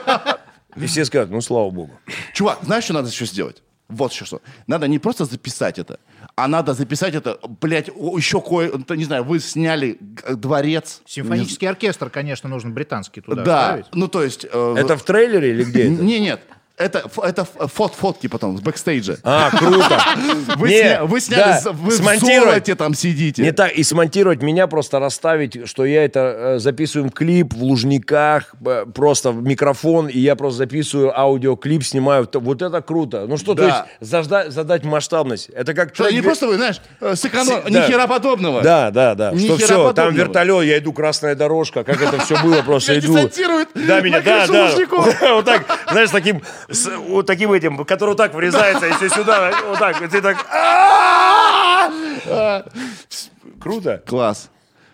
И все скажут, ну, слава богу.
Чувак, знаешь, что надо еще сделать? Вот еще что. Надо не просто записать это, а надо записать это, блядь, еще кое... Не знаю, вы сняли дворец.
Симфонический оркестр, конечно, нужно британский туда
Да,
ставить.
ну то есть... э,
Это в трейлере или где это?
Не, нет. Это, это фот, фотки потом с бэкстейджа.
А, круто.
Вы,
Не,
сня- вы сняли,
да,
вы в
смонтировать.
золоте там сидите.
Не так, и смонтировать меня, просто расставить, что я это э, записываем клип в Лужниках, просто в микрофон, и я просто записываю аудиоклип, снимаю. То- Вот это круто. Ну что, то
Да.
есть зажда- задать масштабность. Это как...
Что, не
человек-
просто вы, знаешь, э, сэкономили,
Си-
ни
да.
хера подобного.
Да, да, да.
Ни
Что все, там вертолет, я иду, красная дорожка, как это все было, просто иду. Да, меня, да, да. Вот так, знаешь, таким, с- вот таким этим, который вот так врезается, и все сюда, вот так, ты так... Круто.
Класс.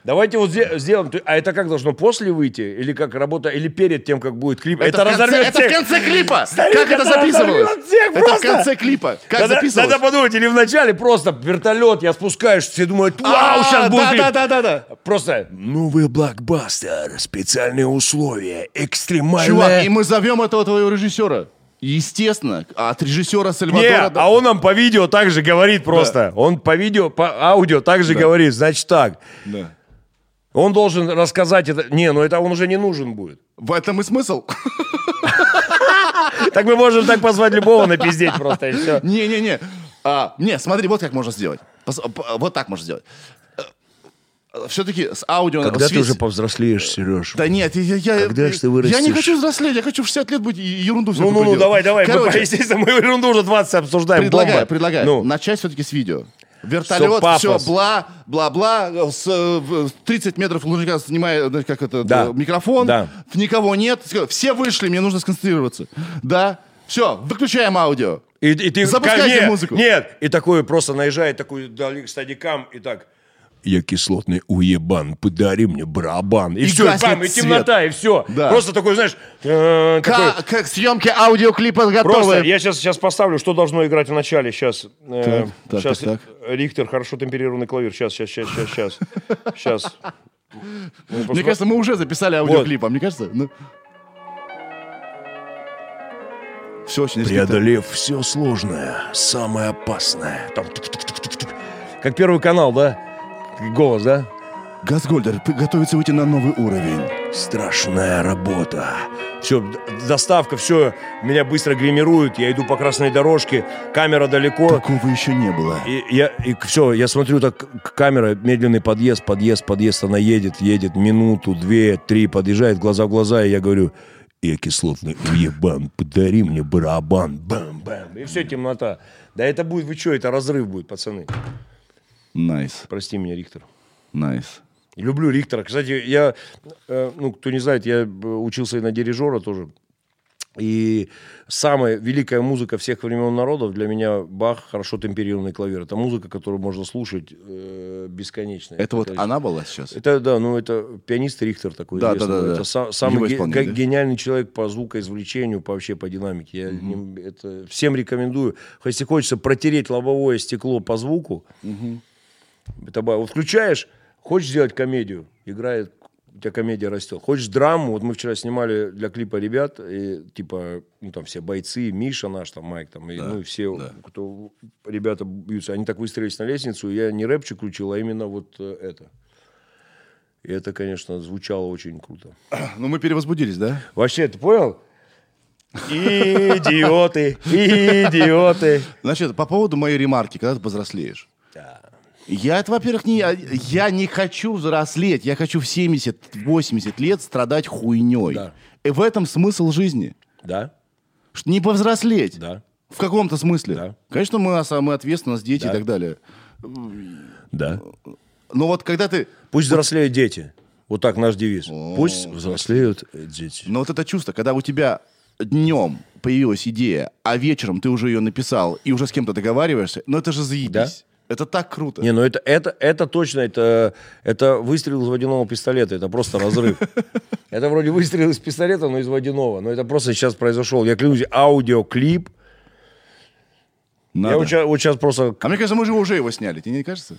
Давайте вот сделаем. А это как должно после выйти? Или как работа? Или перед тем, как будет клип?
Это, в конце,
разорвет
это в
всех.
конце клипа.
Старик,
как это
это
записывалось?
разорвет всех
это в конце клипа. Как
Надо,
записывалось?
надо подумать, или вначале просто вертолет, я спускаюсь, все думают, вау,
А,
сейчас будет
да,
клип.
да, да, да, да.
Просто новый блокбастер, специальные условия, экстремальная...
Чувак, и мы зовем этого твоего режиссера. Естественно, от режиссера
Не,
Сальвадора...
а он нам по видео также говорит просто. Он по видео, по аудио также говорит. Значит так.
Да.
Он должен рассказать это. Не, ну это он уже не нужен будет.
В этом и смысл.
Так мы можем так позвать любого напиздеть просто и все.
Не-не-не. А, не, смотри, вот как можно сделать. Вот так можно сделать. Э, все-таки с аудио...
Когда
свет-
ты уже повзрослеешь, Сереж?
Да нет, я, я,
Когда
я,
ты вырастешь?
я не хочу взрослеть, я хочу в 60 лет быть и ерунду
Ну,
всякую
ну, ну,
делать.
давай, давай. Мы,
Короче,
естественно, мы ерунду уже 20 обсуждаем.
предлагаю,
Бомба.
предлагаю.
Ну,
Начать все-таки с видео. Вертолет,
пафос.
все, бла, бла, бла, с э, в 30 метров лужника снимая, э, как это,
Да.
э, микрофон,
Да.
никого нет, все вышли, мне нужно сконцентрироваться. Да, все, выключаем аудио.
и, и ты...
Запускайте
нет,
музыку.
Нет, и такой просто наезжает такой дали- стадикам и так... Я кислотный уебан, подари мне барабан. И,
И
все, и, бам, и темнота, и все.
Да.
Просто такой, знаешь, э, такой-
Как, съемки аудиоклипа готовы.
Просто я сейчас, сейчас поставлю, что должно играть в начале. Сейчас. э,
Так, так,
сейчас
так,
Рихтер, хорошо темперированный клавир. Сейчас, сейчас, сейчас, сейчас, сейчас. Сейчас.
Мне кажется, мы уже записали аудиоклип, а мне кажется... Ну... Все очень.
Преодолев все сложное, самое опасное. Там. Как первый канал, да? Голос, да?
Газгольдер готовится выйти на новый уровень.
Страшная работа. Все, доставка, все. Меня быстро гримируют. Я иду по красной дорожке. Камера далеко.
Такого еще не было.
И я и все, я смотрю так камера, медленный подъезд, подъезд, подъезд, она едет, едет минуту, две, три, подъезжает глаза в глаза, и я говорю, я кислотный уебан, подари мне барабан, бам-бам, и все, темнота. Да это будет, вы что, это разрыв будет, пацаны.
Nice,
Прости меня, Рихтер.
nice.
Люблю Рихтера. Кстати, я, э, ну, кто не знает, я э, учился и на дирижера тоже. И самая великая музыка всех времен народов для меня Бах, хорошо темперированный клавир. Это музыка, которую можно слушать э, бесконечно.
Это вот она была сейчас?
Это, да, ну, это пианист Рихтер такой.
Да,
известный.
да, да, да.
Это са- самый ге-
да?
гениальный человек по звукоизвлечению, по вообще по динамике. Я не- это всем рекомендую. Если хочется протереть лобовое стекло по звуку, это ба- вот включаешь, хочешь сделать комедию, играет, у тебя комедия растет. Хочешь драму, вот мы вчера снимали для клипа ребят, и, типа, ну там все бойцы, Миша наш, там Майк, там, и, ну и все, кто ребята бьются, они так выстроились на лестницу, я не рэпчик включил, а именно вот э, это. И это, конечно, звучало очень круто.
Ну, мы перевозбудились, да?
Вообще, ты понял? Идиоты, идиоты.
Значит, по поводу моей ремарки, когда ты повзрослеешь. Я, это, во-первых, не, я, я не хочу взрослеть. Я хочу в 70-80 лет страдать хуйней.
Да.
И в этом смысл жизни.
Да,
Что не повзрослеть.
да,
В каком-то смысле.
Да.
Конечно, мы, мы ответственны, у нас дети
Да.
и так далее.
да.
Но вот когда ты...
Пусть взрослеют дети. Вот так наш девиз. Пусть взрослеют э, дети.
Но вот это чувство, когда у тебя днем появилась идея, а вечером ты уже ее написал и уже с кем-то договариваешься, ну это же заебись.
Да.
Это так круто.
Не, ну это, это, это точно, это, это выстрел из водяного пистолета, это просто разрыв. Это вроде выстрел из пистолета, но из водяного. Но это просто сейчас произошел. Я клянусь, аудиоклип.
Надо.
Я вот сейчас, вот сейчас просто...
А мне кажется, мы же уже его сняли, тебе не кажется?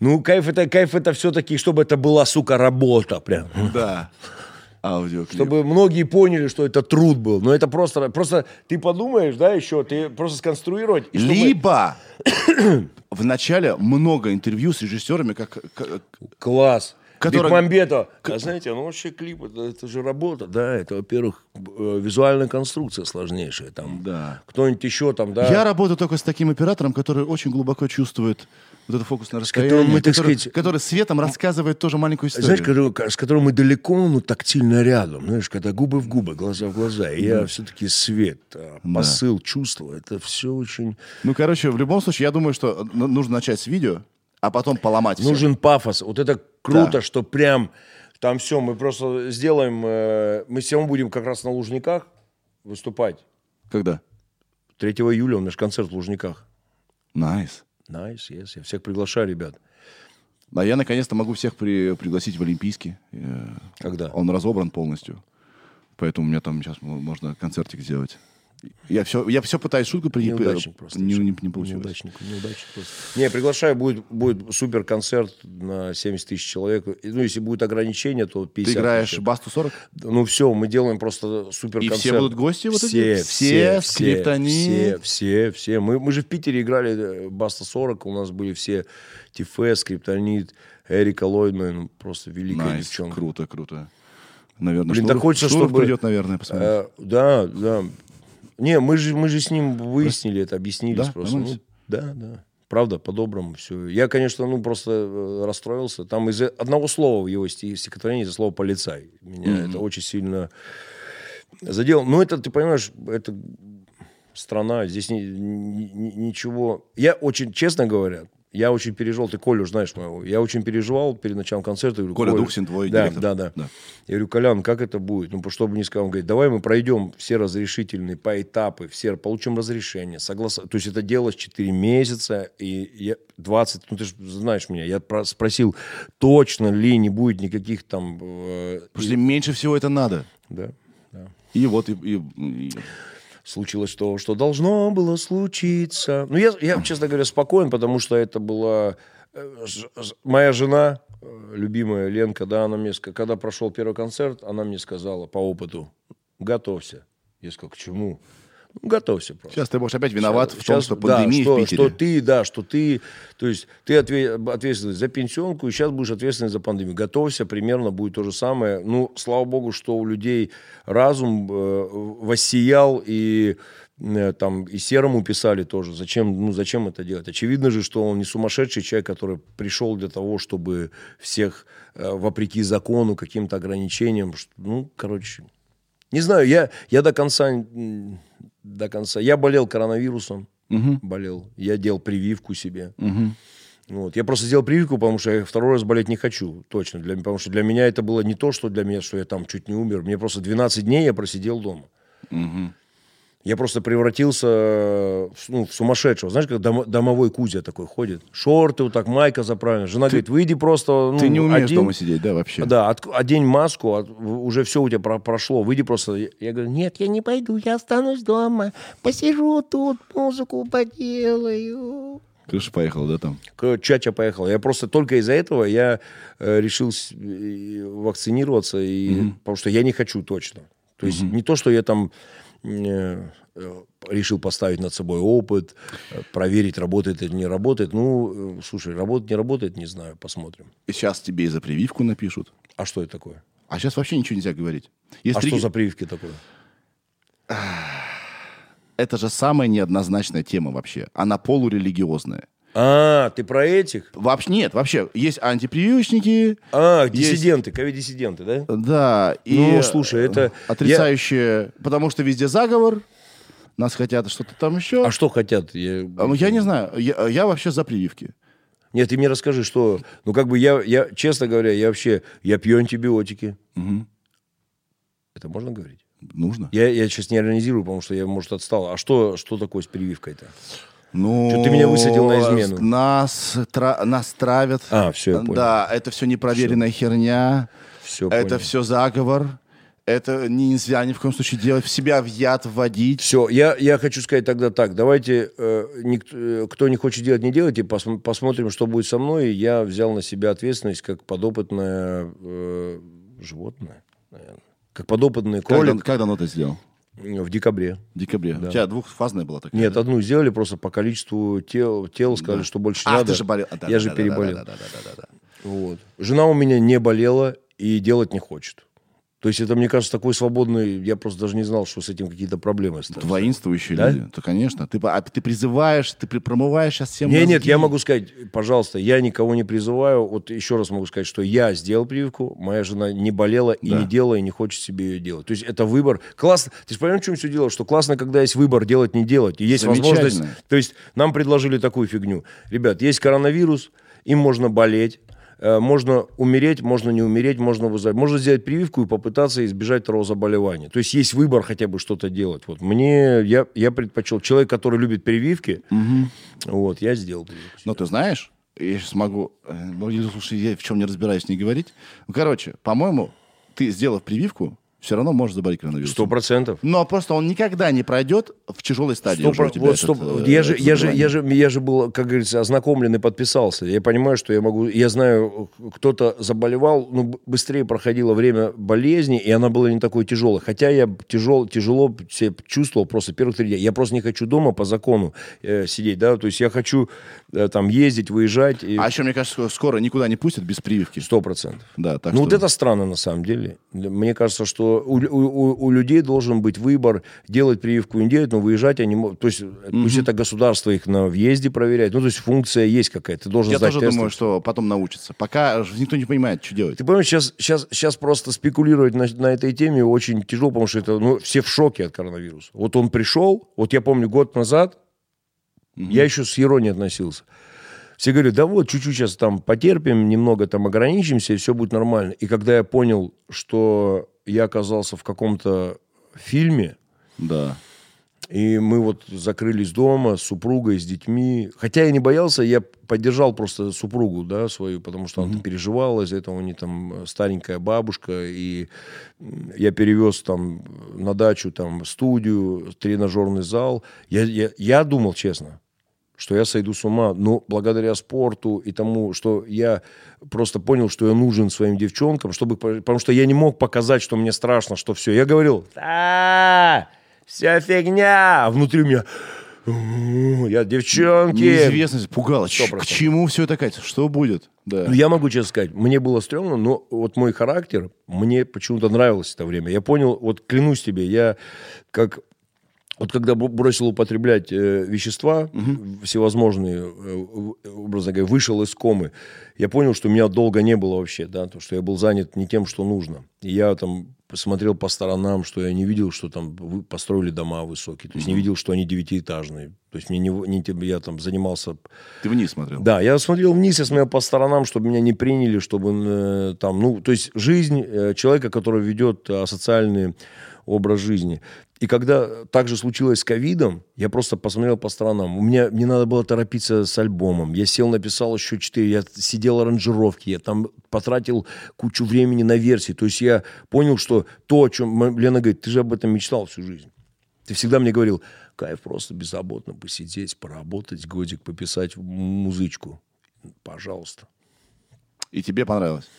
Ну, кайф это, кайф это все-таки, чтобы это была, сука, работа прям.
Да. Аудиоклип.
Чтобы многие поняли, что это труд был. Но это просто... Просто ты подумаешь, да, еще, ты просто сконструировать... чтобы-
Либо в начале много интервью с режиссерами, как, как-
Класс.
Который-
Бекмамбетов. А знаете, ну вообще клип, это, это же работа, да, это, во-первых, э, визуальная конструкция сложнейшая, там,
Да.
кто-нибудь еще там, да.
Я работаю только с таким оператором, который очень глубоко чувствует вот это фокусное расстояние,
которым мы, так
который,
сказать,
который светом рассказывает тоже маленькую историю.
Знаешь, с которым мы далеко, но тактильно рядом, знаешь, когда губы в губы, глаза в глаза, и я все-таки свет, а, посыл, чувство, это все очень...
Ну, короче, в любом случае, я думаю, что ну, нужно начать с видео, а потом поломать.
Нужен пафос, вот это круто,
Да.
что прям там все, мы просто сделаем, э, мы сегодня будем как раз на Лужниках выступать.
Когда?
3 июля у нас концерт в Лужниках.
Nice.
Nice, yes. Я всех приглашаю, ребят.
А я наконец-то могу всех при- пригласить в Олимпийский. Э,
Когда?
Он разобран полностью. Поэтому у меня там сейчас мо- можно концертик сделать. Я все, я все пытаюсь шутку при...
Неудачник просто.
Не, не, не получилось.
Неудачник, неудачник просто. Не, приглашаю, будет, будет супер концерт на 70 тысяч человек. И, Ну, если будет ограничение, то 50
Ты играешь
тысяч.
Басту 40?
Ну, все, мы делаем просто супер
И
концерт.
все будут гости вот
все,
эти?
все,
Все, Скриптонит?
все, все, все. Мы, мы же в Питере играли э, Баста 40, у нас были все Тифе, Скриптонит, Эрика Лундмоен, просто великая
Nice.
девчонка.
Круто, круто. Наверное,
Блин,
Шнуров-
так хочется,
Шнуров
чтобы-
придет, наверное, посмотреть.
Э, да, да. Не, мы же, мы же с ним выяснили это, объяснились
Да?
просто. Ну, да, да. Правда, по-доброму все. Я, конечно, ну просто э, расстроился. Там из одного слова в его стихотворении, из слово «полицай». Меня mm-hmm. это очень сильно задело. Ну, это, ты понимаешь, это страна, здесь ни, ни, ничего... Я очень, честно говоря, я очень переживал, ты Колю знаешь моего, я очень переживал перед началом концерта.
Говорю, Коля, Коля Духсин, твой
да,
директор.
Да, да, да. Я говорю, Колян, как это будет? Ну, чтобы не сказал, он говорит, давай мы пройдем все разрешительные по этапы, все получим разрешение, согласно. То есть это делалось 4 месяца, и я 20, ну ты же знаешь меня, я спросил, точно ли не будет никаких там...
Э, Потому меньше всего это надо.
Да, да.
И вот, и, и, и
случилось то, что должно было случиться. Ну, я, я, честно говоря, спокоен, потому что это была э, моя жена, э, любимая Ленка, да, она мне, когда прошел первый концерт, она мне сказала по опыту, готовься. Я сказал, к чему? Готовься просто.
Сейчас ты будешь опять виноват сейчас, в том, что пандемия да, что, в
Питере. Что ты, да, что ты, то есть ты ответственный за пенсионку, и сейчас будешь ответственный за пандемию. Готовься, примерно будет то же самое. Ну, слава богу, что у людей разум э, воссиял, и э, там и Серому писали тоже, зачем, ну, зачем это делать. Очевидно же, что он не сумасшедший человек, который пришел для того, чтобы всех, э, вопреки закону, каким-то ограничениям, ну, короче, не знаю, я, я до конца до конца. Я болел коронавирусом, угу. болел. Я делал прививку себе. Угу. Вот. Я просто сделал прививку, потому что я второй раз болеть не хочу, точно. Для, потому что для меня это было не то, что для меня, что я там чуть не умер. Мне просто 12 дней я просидел дома. Угу. Я просто превратился ну, в сумасшедшего. Знаешь, как дом, домовой Кузя такой ходит. Шорты вот так, майка заправлена. Жена ты, говорит, выйди просто... Ну,
ты не умеешь одень, дома сидеть, да, вообще?
Да, от, одень маску, от, уже все у тебя про, прошло. Выйди просто... Я говорю, нет, я не пойду, я останусь дома. Посижу тут, музыку поделаю.
Крыша поехал, да, там?
Чача поехал. Я просто только из-за этого я э, решил вакцинироваться, и, mm потому что я не хочу точно. То есть mm не то, что я там Э, решил поставить над собой опыт, проверить, работает или не работает. Ну, э, слушай, работает, не работает, не знаю, посмотрим.
И сейчас тебе и за прививку напишут.
А что это такое?
А сейчас вообще ничего нельзя говорить.
Есть а три... что за прививки такое?
Это же самая неоднозначная тема вообще. Она полурелигиозная.
А, ты про этих?
Вообще нет, вообще есть антипрививочники.
А, диссиденты, ковид-диссиденты, да?
Да.
И ну, слушай, это...
Отрицающие, я... потому что везде заговор, нас хотят что-то там еще.
А что хотят? Я,
а, я не знаю, я, я вообще за прививки.
Нет, ты мне расскажи, что... Ну, как бы я, я честно говоря, я вообще... Я пью антибиотики. Угу. Это можно говорить?
Нужно.
Я, я сейчас не иронизирую, потому что я, может, отстал. А что, что такое с прививкой-то?
Ну,
Что ты меня высадил на измену?
Нас, тра, нас травят.
А, все, я понял.
Да, это все непроверенная все. херня.
Все,
это
понял.
все заговор. Это нельзя ни в коем случае делать, в себя в яд вводить.
Все, я, я хочу сказать тогда так. Давайте, э, никто, э, кто не хочет делать, не делайте. Пос, посмотрим, что будет со мной. Я взял на себя ответственность как подопытное э, животное, наверное. Как подопытный кролик.
Как давно ты сделал?
В декабре.
В декабре. Да. У тебя двухфазная была такая?
Нет, да? одну сделали просто по количеству тел, тел сказали, да. что больше не
а,
надо.
ты же болел. Да,
Я да, же да, переболел. Да, да, да, да, да, да. Вот. Жена у меня не болела и делать не хочет. То есть это, мне кажется, такой свободный... Я просто даже не знал, что с этим какие-то проблемы остаются.
Воинствующие да? люди. То, конечно. Ты, а ты призываешь, ты промываешь сейчас всем
Нет, нет, я могу сказать, пожалуйста, я никого не призываю. Вот еще раз могу сказать, что я сделал прививку, моя жена не болела и да. не делала, и не хочет себе ее делать. То есть это выбор. Классно. Ты же понимаешь, в чем все дело? Что классно, когда есть выбор делать, не делать. И есть возможность... То есть нам предложили такую фигню. Ребят, есть коронавирус, им можно болеть, можно умереть, можно не умереть, можно вызвать. Можно сделать прививку и попытаться избежать второго заболевания. То есть есть выбор хотя бы что-то делать. Вот мне, я, я предпочел, человек, который любит прививки, угу. вот, я сделал прививку.
Но ты знаешь, я сейчас могу, э, ну, слушай, я в чем не разбираюсь, не говорить. Ну, короче, по-моему, ты, сделав прививку, все равно может заболеть коронавирусом.
Сто процентов.
Но просто он никогда не пройдет в тяжелой стадии. 100%,
вот, этот, 100, я, же, я, же, я, же, я же был, как говорится, ознакомлен и подписался. Я понимаю, что я могу... Я знаю, кто-то заболевал, ну, быстрее проходило время болезни, и она была не такой тяжелой. Хотя я тяжел, тяжело себя чувствовал просто первых три дня. Я просто не хочу дома по закону э, сидеть, да, то есть я хочу э, там ездить, выезжать. И...
А еще, мне кажется, скоро никуда не пустят без прививки.
Сто процентов.
Да, так
ну,
что...
вот это странно на самом деле. Мне кажется, что у, у, у людей должен быть выбор, делать прививку не делать, но выезжать они могут. То есть mm-hmm. пусть это государство их на въезде проверяет. Ну, то есть функция есть какая-то. Ты должен
Я
сдать
тоже
тесты.
думаю, что потом научатся. Пока никто не понимает, что делать.
Ты понимаешь, сейчас, сейчас, сейчас просто спекулировать на, на этой теме очень тяжело, потому что это, ну, все в шоке от коронавируса. Вот он пришел, вот я помню год назад, mm-hmm. я еще с иронией относился. Все говорят, да вот, чуть-чуть сейчас там потерпим, немного там ограничимся, и все будет нормально. И когда я понял, что я оказался в каком-то фильме,
да.
И мы вот закрылись дома с супругой, с детьми. Хотя я не боялся, я поддержал просто супругу, да, свою, потому что она mm-hmm. переживала из-за этого, у нее там старенькая бабушка, и я перевез там на дачу там студию, тренажерный зал. Я, я, я думал, честно, что я сойду с ума. Но благодаря спорту и тому, что я просто понял, что я нужен своим девчонкам, чтобы, потому что я не мог показать, что мне страшно, что все. Я говорил, а вся фигня. Внутри меня, я девчонки.
Неизвестность пугала. К чему все это, Катя? Что будет?
Да. Ну, я могу честно сказать, мне было стрёмно, но вот мой характер, мне почему-то нравилось это время. Я понял, вот клянусь тебе, я как вот когда бросил употреблять э, вещества угу. всевозможные, э, образно говоря, вышел из комы, я понял, что меня долго не было вообще, да, то, что я был занят не тем, что нужно. И я там посмотрел по сторонам, что я не видел, что там построили дома высокие, то есть угу. не видел, что они девятиэтажные. То есть мне не, не, я там занимался...
Ты вниз смотрел?
Да, я смотрел вниз, я смотрел по сторонам, чтобы меня не приняли, чтобы э, там, ну, то есть жизнь э, человека, который ведет э, социальный образ жизни. И когда так же случилось с ковидом, я просто посмотрел по сторонам. У меня, мне надо было торопиться с альбомом. Я сел, написал еще четыре. Я сидел аранжировки. Я там потратил кучу времени на версии. То есть я понял, что то, о чем... Лена говорит, ты же об этом мечтал всю жизнь. Ты всегда мне говорил, кайф просто беззаботно посидеть, поработать, годик пописать музычку. Пожалуйста.
И тебе понравилось?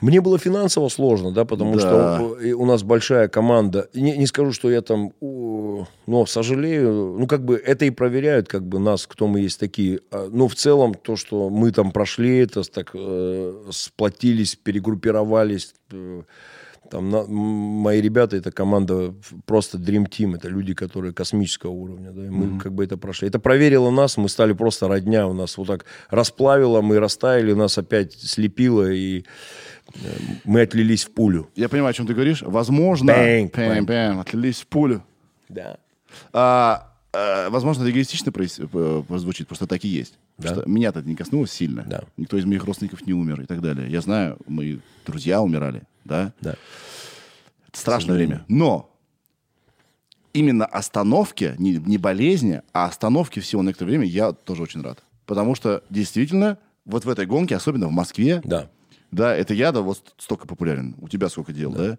Мне было финансово сложно, да, потому да. что у нас большая команда. Не, не скажу, что я там, но сожалею. Ну, как бы это и проверяют, как бы нас, кто мы есть такие. А, но в целом то, что мы там прошли это, так э, сплотились, перегруппировались. Э, там на, мои ребята, это команда просто Dream Team, это люди, которые космического уровня, да, и мы mm-hmm. как бы это прошли. Это проверило нас, мы стали просто родня, у нас вот так расплавило, мы растаяли, нас опять слепило, и э, мы отлились в пулю.
Я понимаю, о чем ты говоришь. Возможно, bang, bang, bang, отлились в пулю.
Да.
А, возможно, это эгоистично прозвучит, просто так и есть. Да? Меня-то это не коснулось сильно.
Да.
Никто из моих родственников не умер и так далее. Я знаю, мои друзья умирали да?
Да.
Это страшное время. Но именно остановки, не, не болезни, а остановки всего на некоторое время я тоже очень рад. Потому что действительно вот в этой гонке, особенно в Москве,
да,
да это я, да, вот столько популярен. У тебя сколько дел, да? да?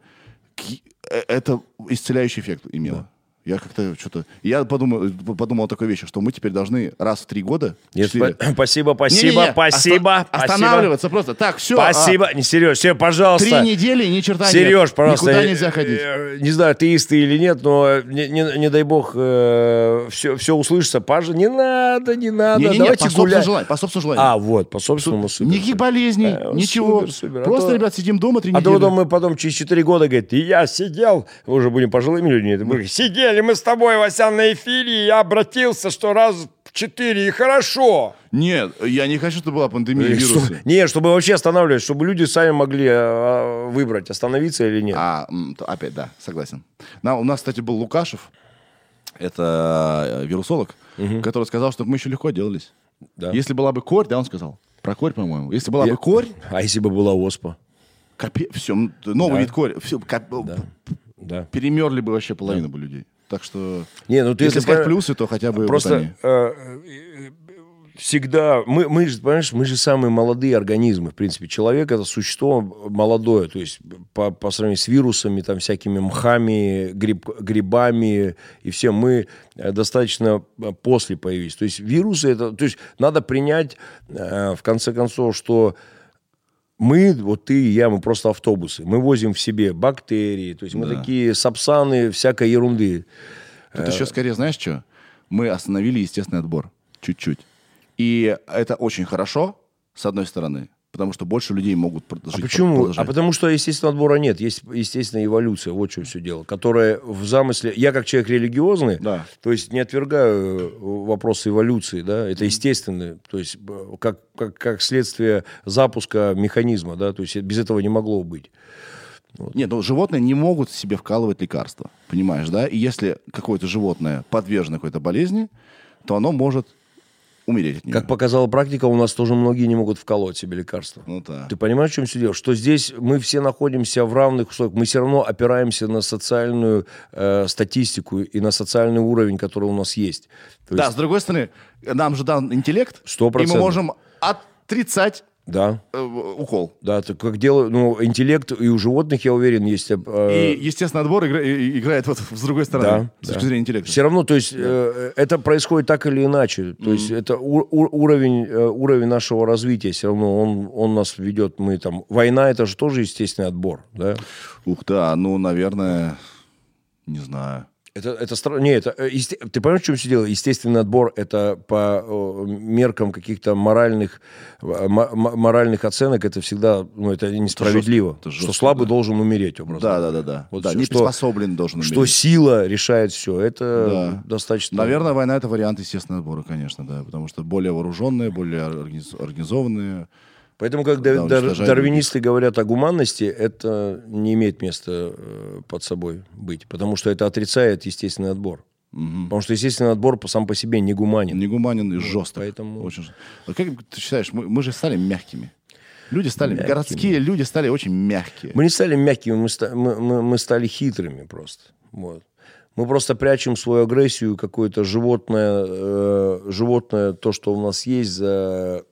Э, это исцеляющий эффект имело. Да. Я как-то что-то... Я подумал, подумал о такой вещи, что мы теперь должны раз в три года...
Нет, спасибо, спасибо, не, не,
спасибо. Оста- останавливаться просто. Так, все.
Спасибо. А... Не, Сереж, все, пожалуйста.
Три недели ни черта
Сереж, нет. пожалуйста.
Никуда нельзя ходить.
Э, не знаю, ты или нет, но не, не, не дай бог э, все, все услышится. Пожалуйста, не надо, не надо. Не, не,
Давайте по гулять. Желанию, по собственному желанию.
А, вот, по собственному
супер. Никаких болезней, э, ничего. Супер, супер. А просто, а то, ребят, сидим дома три
а
недели.
А то мы потом через четыре года, говорит, я сидел, мы уже будем пожилыми людьми, сидели мы с тобой, Вася, на эфире, я обратился что раз в четыре, и хорошо.
Нет, я не хочу, чтобы была пандемия вируса.
Что, нет, чтобы вообще останавливать, чтобы люди сами могли а, выбрать, остановиться или нет.
А, опять, да, согласен. На, у нас, кстати, был Лукашев, это э, вирусолог, угу. который сказал, что мы еще легко делались. Да. Если была бы корь, да, он сказал. Про корь, по-моему. Если была я... бы корь...
А если бы была оспа?
Капе... Все, новый да. вид кори. Все, кап... да. Да. Перемерли бы вообще половину да. бы людей. Так что,
не, ну, ты
если сказать плюсы, то хотя бы
Просто вот э, всегда... Мы, мы, же, понимаешь, мы же самые молодые организмы, в принципе. Человек — это существо молодое, то есть по, по сравнению с вирусами, там, всякими мхами, гриб, грибами и всем, мы э, достаточно э, после появились. То есть вирусы — это... То есть надо принять, в конце концов, что мы, вот ты и я, мы просто автобусы. Мы возим в себе бактерии, то есть мы да. такие сапсаны всякой ерунды.
Тут еще скорее, знаешь что? Мы остановили естественный отбор чуть-чуть. И это очень хорошо, с одной стороны, Потому что больше людей могут
жить. А почему? А потому что естественного отбора нет. Есть естественная эволюция. Вот что все дело. Которая в замысле... Я как человек религиозный, да. то есть не отвергаю вопросы эволюции. Да? Это естественно. То есть как, как, как следствие запуска механизма. Да? То есть без этого не могло быть.
Вот. Нет, ну, животные не могут себе вкалывать лекарства, понимаешь, да? И если какое-то животное подвержено какой-то болезни, то оно может умереть от нее.
Как показала практика, у нас тоже многие не могут вколоть себе лекарства.
Ну, да.
Ты понимаешь, в чем все дело? Что здесь мы все находимся в равных условиях. Мы все равно опираемся на социальную э, статистику и на социальный уровень, который у нас есть.
То да, есть... с другой стороны, нам же дан интеллект,
100%.
и мы можем отрицать
да.
Э, укол.
Да, так как дело, ну, интеллект и у животных, я уверен, есть.
Э... И, естественно, отбор игра, играет вот с другой стороны, да, с точки да. зрения интеллекта.
Все равно, то есть, да. э, это происходит так или иначе. То mm-hmm. есть, это у, уровень, э, уровень нашего развития, все равно он, он нас ведет. Мы там... Война, это же тоже естественный отбор, да?
Ух, да, ну, наверное, не знаю.
Это, это странно. Не, это, э, ты понимаешь, в чем все дело? Естественный отбор – это по меркам каких-то моральных, моральных оценок, это всегда, ну, это несправедливо. Это жестко, что слабый да. должен умереть, образно.
Да, да, да. да.
Вот
да
все,
не приспособлен должен
умереть. Что сила решает все, это да. достаточно...
Наверное, война – это вариант естественного отбора, конечно, да, потому что более вооруженные, более организованные,
Поэтому, когда дар, дарвинисты говорят о гуманности, это не имеет места э, под собой быть, потому что это отрицает естественный отбор. Угу. Потому что естественный отбор сам по себе не гуманен.
Не гуманен и жесток. Поэтому... Очень... А как ты считаешь, мы, мы же стали мягкими? Люди стали, мягкими. городские люди стали очень мягкие.
Мы не стали мягкими, мы, ста, мы, мы, мы стали хитрыми просто. Вот. Мы просто прячем свою агрессию, какое-то животное, э, животное, то, что у нас есть, за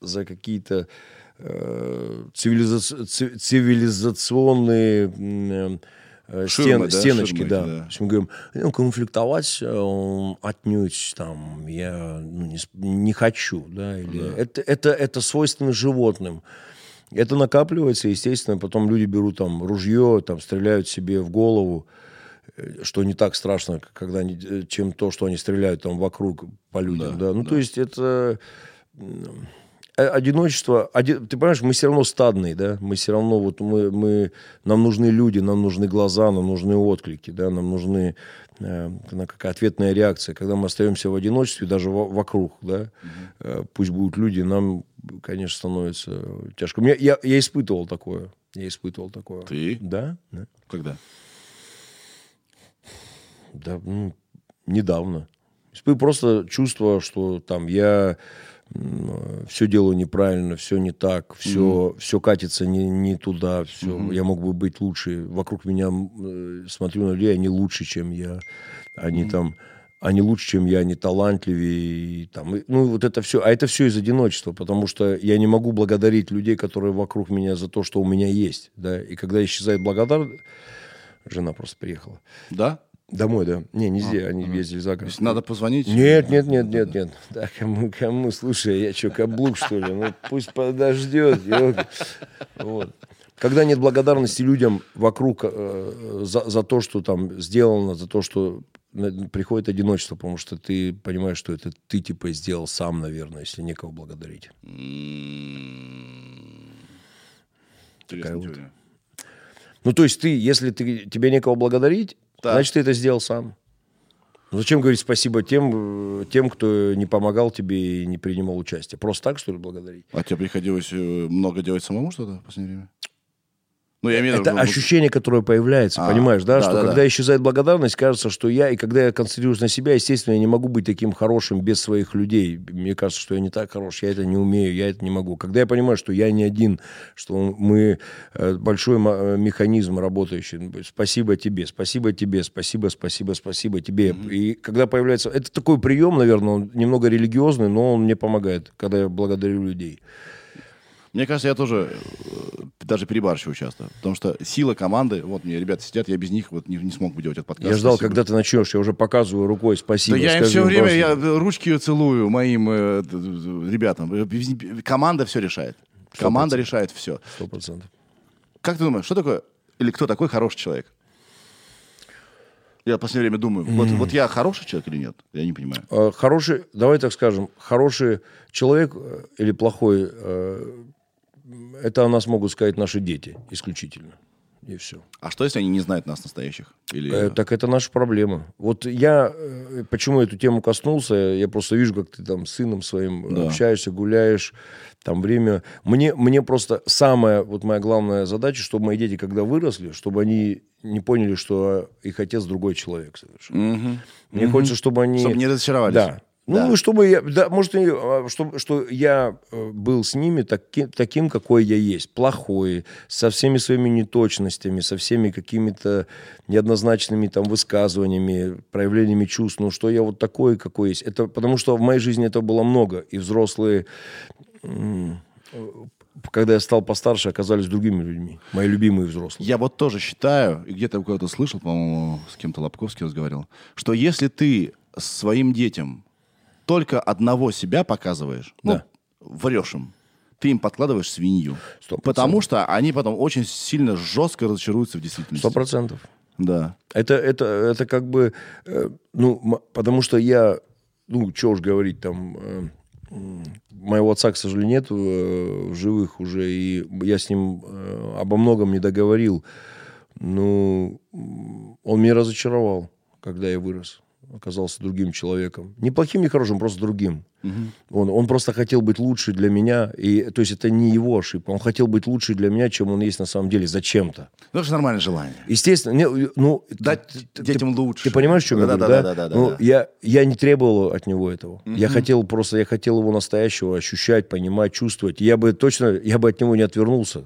за какие-то э, цивилиза... цивилизационные э, стен, да, стеночки, ширмы, да. да. То есть мы говорим, ну, конфликтовать э, отнюдь там я ну, не, не хочу, да, или да. Это, это, это свойственно животным. Это накапливается, естественно, потом люди берут там ружье, там стреляют себе в голову, э, что не так страшно, когда они, чем то, что они стреляют там вокруг по людям, да. да? Ну, да. то есть это одиночество, один, ты понимаешь, мы все равно стадные, да, мы все равно, вот мы, мы, нам нужны люди, нам нужны глаза, нам нужны отклики, да, нам нужны э, какая ответная реакция. Когда мы остаемся в одиночестве, даже в, вокруг, да, э, пусть будут люди, нам, конечно, становится тяжко. Меня, я, я испытывал такое, я испытывал такое.
Ты?
Да. да.
Когда?
Да, ну, недавно. Просто чувство, что там я все делаю неправильно, все не так, все, mm-hmm. все катится не, не туда, все, mm-hmm. я мог бы быть лучше. Вокруг меня э, смотрю на людей, они лучше, чем я. Они mm-hmm. там, они лучше, чем я, они талантливее. И, там, и, ну, вот это все. А это все из одиночества, потому что я не могу благодарить людей, которые вокруг меня за то, что у меня есть. Да? И когда исчезает благодарность... Жена просто приехала.
Да?
Домой, да. Не, не здесь, а, они угу. ездили за город.
Надо позвонить?
Нет, нет, нет, нет, нет. Да, кому, кому, слушай, я что, каблук, что ли? Ну, пусть подождет. Вот. Когда нет благодарности людям вокруг э, за, за то, что там сделано, за то, что приходит одиночество, потому что ты понимаешь, что это ты типа сделал сам, наверное, если некого благодарить. Такая вот. Ну, то есть ты, если ты, тебе некого благодарить, так. Значит, ты это сделал сам. Зачем говорить спасибо тем, тем, кто не помогал тебе и не принимал участие? Просто так, что ли, благодарить?
А тебе приходилось э, много делать самому что-то в последнее время?
Ну, я имею это ощущение, которое появляется, а, понимаешь, да, да что да, когда да. исчезает благодарность, кажется, что я, и когда я концентрируюсь на себя, естественно, я не могу быть таким хорошим без своих людей. Мне кажется, что я не так хорош, я это не умею, я это не могу. Когда я понимаю, что я не один, что мы э, большой э, механизм работающий, спасибо тебе, спасибо тебе, спасибо, спасибо, спасибо тебе. Mm-hmm. И когда появляется... Это такой прием, наверное, он немного религиозный, но он мне помогает, когда я благодарю людей.
Мне кажется, я тоже э, даже перебарщиваю часто. Потому что сила команды, вот мне ребята сидят, я без них вот не, не смог бы делать этот подкаст.
Я ждал, когда ты начнешь, я уже показываю рукой, спасибо.
Да я им все время я ручки целую моим э, ребятам. Команда все решает. 100%. Команда решает все.
Сто процентов.
Как ты думаешь, что такое, или кто такой хороший человек? Я в последнее время думаю, mm. вот, вот я хороший человек или нет? Я не понимаю.
Хороший, давай так скажем, хороший человек э, или плохой это о нас могут сказать наши дети исключительно. И все.
А что, если они не знают нас настоящих?
Или... Э, так это наша проблема. Вот я, э, почему эту тему коснулся, я просто вижу, как ты там с сыном своим да. общаешься, гуляешь, там время. Мне, мне просто самая, вот моя главная задача, чтобы мои дети, когда выросли, чтобы они не поняли, что их отец другой человек совершенно. Угу. Мне угу. хочется, чтобы они...
Чтобы не разочаровались.
Да. Ну, да. чтобы я, да, может, а, что, что я э, был с ними таки, таким, какой я есть. Плохой, со всеми своими неточностями, со всеми какими-то неоднозначными там высказываниями, проявлениями чувств. Ну, что я вот такой, какой есть. Это потому что в моей жизни это было много. И взрослые когда я стал постарше, оказались другими людьми. Мои любимые взрослые.
Я вот тоже считаю, и где-то у кого-то слышал, по-моему, с кем-то Лобковский разговаривал, что если ты своим детям только одного себя показываешь, ну, да. врешь им, ты им подкладываешь свинью. 100%. Потому что они потом очень сильно жестко разочаруются в действительности.
Сто процентов.
Да.
Это, это, это как бы, э, ну, потому что я, ну, что уж говорить, там, э, моего отца, к сожалению, нет э, в живых уже, и я с ним э, обо многом не договорил. Ну, он меня разочаровал, когда я вырос оказался другим человеком. Не плохим, не хорошим, просто другим. Угу. Он, он просто хотел быть лучше для меня. И, то есть это не его ошибка. Он хотел быть лучше для меня, чем он есть на самом деле. Зачем-то.
Ну, это же нормальное желание.
Естественно. Не, ну,
Дать ты, детям лучше.
Ты понимаешь, что я говорю, да? Да, да, да. ну, да. Я, я не требовал от него этого. Угу. Я хотел просто, я хотел его настоящего ощущать, понимать, чувствовать. Я бы точно, я бы от него не отвернулся.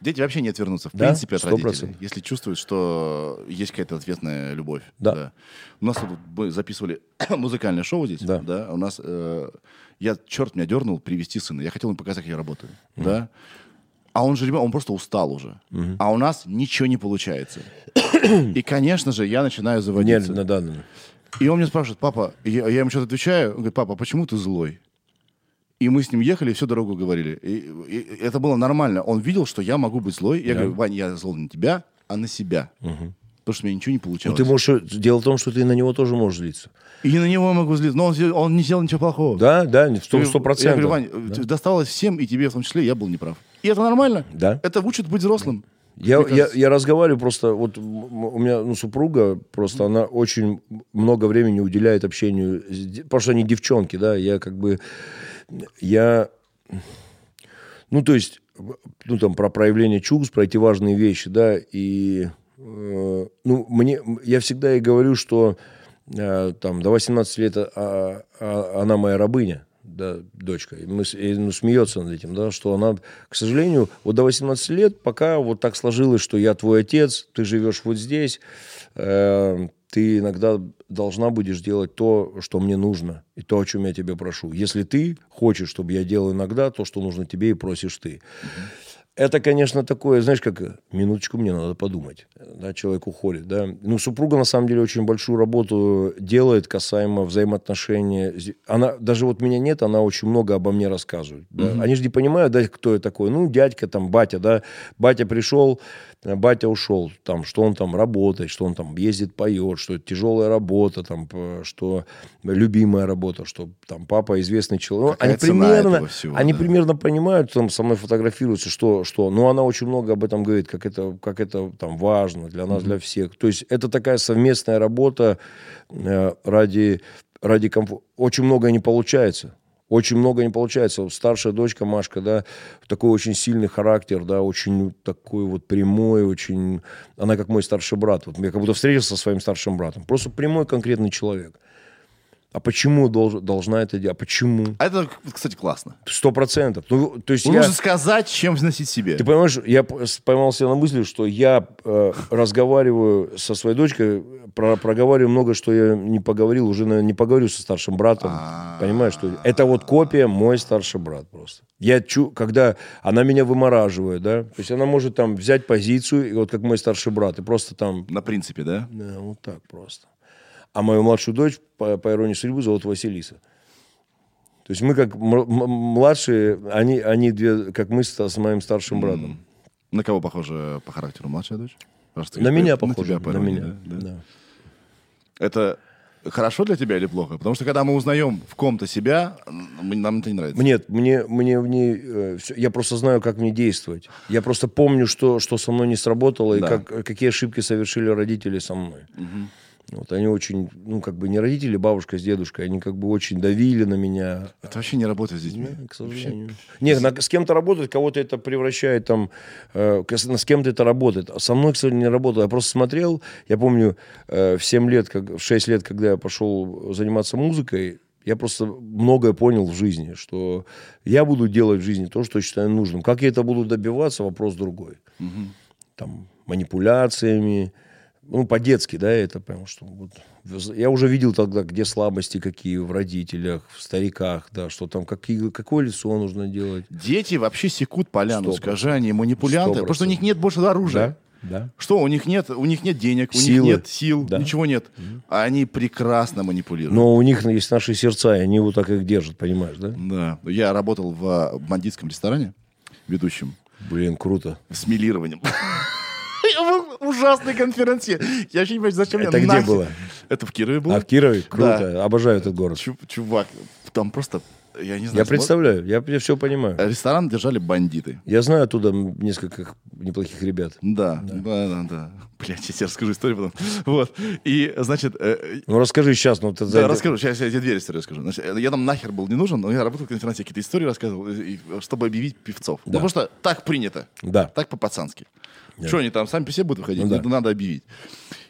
Дети вообще не отвернутся, в да? принципе, от 100%. родителей, если чувствуют, что есть какая-то ответная любовь.
Да. да.
У нас тут мы записывали музыкальное шоу здесь, да. да? У нас э, я черт меня дернул привести сына. Я хотел ему показать, как я работаю, mm. да. А он же ребенок, он просто устал уже. Mm-hmm. А у нас ничего не получается. И, конечно же, я начинаю заводиться.
Нет, да, да.
И он мне спрашивает, папа, я, я ему что-то отвечаю, он говорит, папа, почему ты злой? И мы с ним ехали, всю дорогу говорили. И, и это было нормально. Он видел, что я могу быть злой. Я да. говорю, Вань, я зол не тебя, а на себя. Угу. Потому что у меня ничего не получалось.
Ну, ты можешь... Дело в том, что ты на него тоже можешь злиться.
И на него могу злиться. Но он, он не сделал ничего плохого.
Да, да, сто процентов. Я
говорю, Вань, да. досталось всем, и тебе в том числе, я был неправ. И это нормально.
Да.
Это учит быть взрослым.
Я, я, я разговариваю просто, вот у меня ну, супруга, просто она очень много времени уделяет общению, потому что они девчонки, да, я как бы, я ну, то есть, ну, там, про проявление чувств, про эти важные вещи, да, и, э, ну, мне, я всегда и говорю, что, э, там, до 18 лет а, а, она моя рабыня, да, дочка, и, мы, и, ну, смеется над этим, да, что она, к сожалению, вот до 18 лет, пока вот так сложилось, что я твой отец, ты живешь вот здесь, э, ты иногда должна будешь делать то, что мне нужно, и то, о чем я тебя прошу. Если ты хочешь, чтобы я делал иногда то, что нужно тебе, и просишь ты. Это, конечно, такое, знаешь, как минуточку мне надо подумать. Да, человек уходит, да. Ну, супруга, на самом деле, очень большую работу делает касаемо взаимоотношений. Она, даже вот меня нет, она очень много обо мне рассказывает. Да. Угу. Они же не понимают, да, кто я такой. Ну, дядька там, батя, да. Батя пришел, батя ушел. Там, что он там работает, что он там ездит, поет, что это тяжелая работа, там, что любимая работа, что там папа известный человек.
Ну, они примерно, всего,
они да. примерно понимают, там, со мной фотографируются, что что, ну, она очень много об этом говорит, как это, как это там важно для нас, mm-hmm. для всех. То есть это такая совместная работа э, ради, ради комфорта. Очень многое не получается. Очень много не получается. Старшая дочка Машка, да, такой очень сильный характер, да, очень такой вот прямой, очень... Она как мой старший брат. Вот я как будто встретился со своим старшим братом. Просто прямой конкретный человек. А почему долж, должна это делать? А почему?
А это, кстати, классно.
Сто процентов. Ну, то есть
я... Нужно сказать, чем вносить себе.
Ты понимаешь, я поймал себя на мысли, что я э, разговариваю со своей дочкой, про, проговариваю много, что я не поговорил, уже наверное, не поговорю со старшим братом. А-а-а. Понимаешь, что это вот копия мой старший брат просто. Я чу, когда она меня вымораживает, да, то есть она может там взять позицию, и вот как мой старший брат, и просто там...
На принципе, да?
Да, вот так просто. А мою младшую дочь, по, по иронии судьбы, зовут Василиса. То есть мы как младшие, они, они две, как мы с, с моим старшим братом.
На кого похожа по характеру младшая дочь?
на меня похожа. На, тебя, на меня, да? да.
Это Хорошо для тебя или плохо? Потому что когда мы узнаем в ком-то себя, нам это не нравится.
Нет, мне, мне в ней... Э, все, я просто знаю, как мне действовать. Я просто помню, что, что со мной не сработало, да. и как, какие ошибки совершили родители со мной. Угу. Вот они очень, ну, как бы не родители, бабушка с дедушкой, они как бы очень давили на меня.
Это вообще не работает с детьми?
Да, к сожалению. Нет, на, с кем-то работает, кого-то это превращает там, э, с кем-то это работает. А со мной, кстати, не работало. Я просто смотрел, я помню, э, в 7 лет, как, в 6 лет, когда я пошел заниматься музыкой, я просто многое понял в жизни, что я буду делать в жизни то, что считаю нужным. Как я это буду добиваться, вопрос другой. Угу. Там, манипуляциями, ну, по-детски, да, это прям, что вот, я уже видел тогда, где слабости какие в родителях, в стариках, да, что там, какие, какое лицо нужно делать.
Дети вообще секут поляну, 100%. скажи, они манипулянты, 100%. потому что у них нет больше оружия.
Да? Да.
Что, у них нет, у них нет денег, Силы. у них нет сил, да. ничего нет. Угу. А они прекрасно манипулируют.
Но у них есть наши сердца, и они вот так их держат, понимаешь, да?
Да. Я работал в бандитском ресторане ведущим.
Блин, круто.
С милированием. ужасный конференции. Я вообще не понимаю, зачем
Это где было?
Это в Кирове было.
А в Кирове? Круто. Да. Обожаю этот город.
Чувак, там просто я не знаю.
Я представляю, я, я все понимаю.
Ресторан держали бандиты.
Я знаю оттуда несколько неплохих ребят.
Да, да, да, да. да. Блять, я тебе расскажу историю потом. Вот. И, значит... Э,
ну, расскажи сейчас. Ну,
ты да, расскажу. Сейчас я тебе две истории расскажу. Значит, я там нахер был не нужен, но я работал в конференции, какие-то истории рассказывал, и, чтобы объявить певцов. Да. Потому что так принято.
Да.
Так по-пацански. Да. Что они там сами по себе будут выходить? Ну, да. Это надо объявить.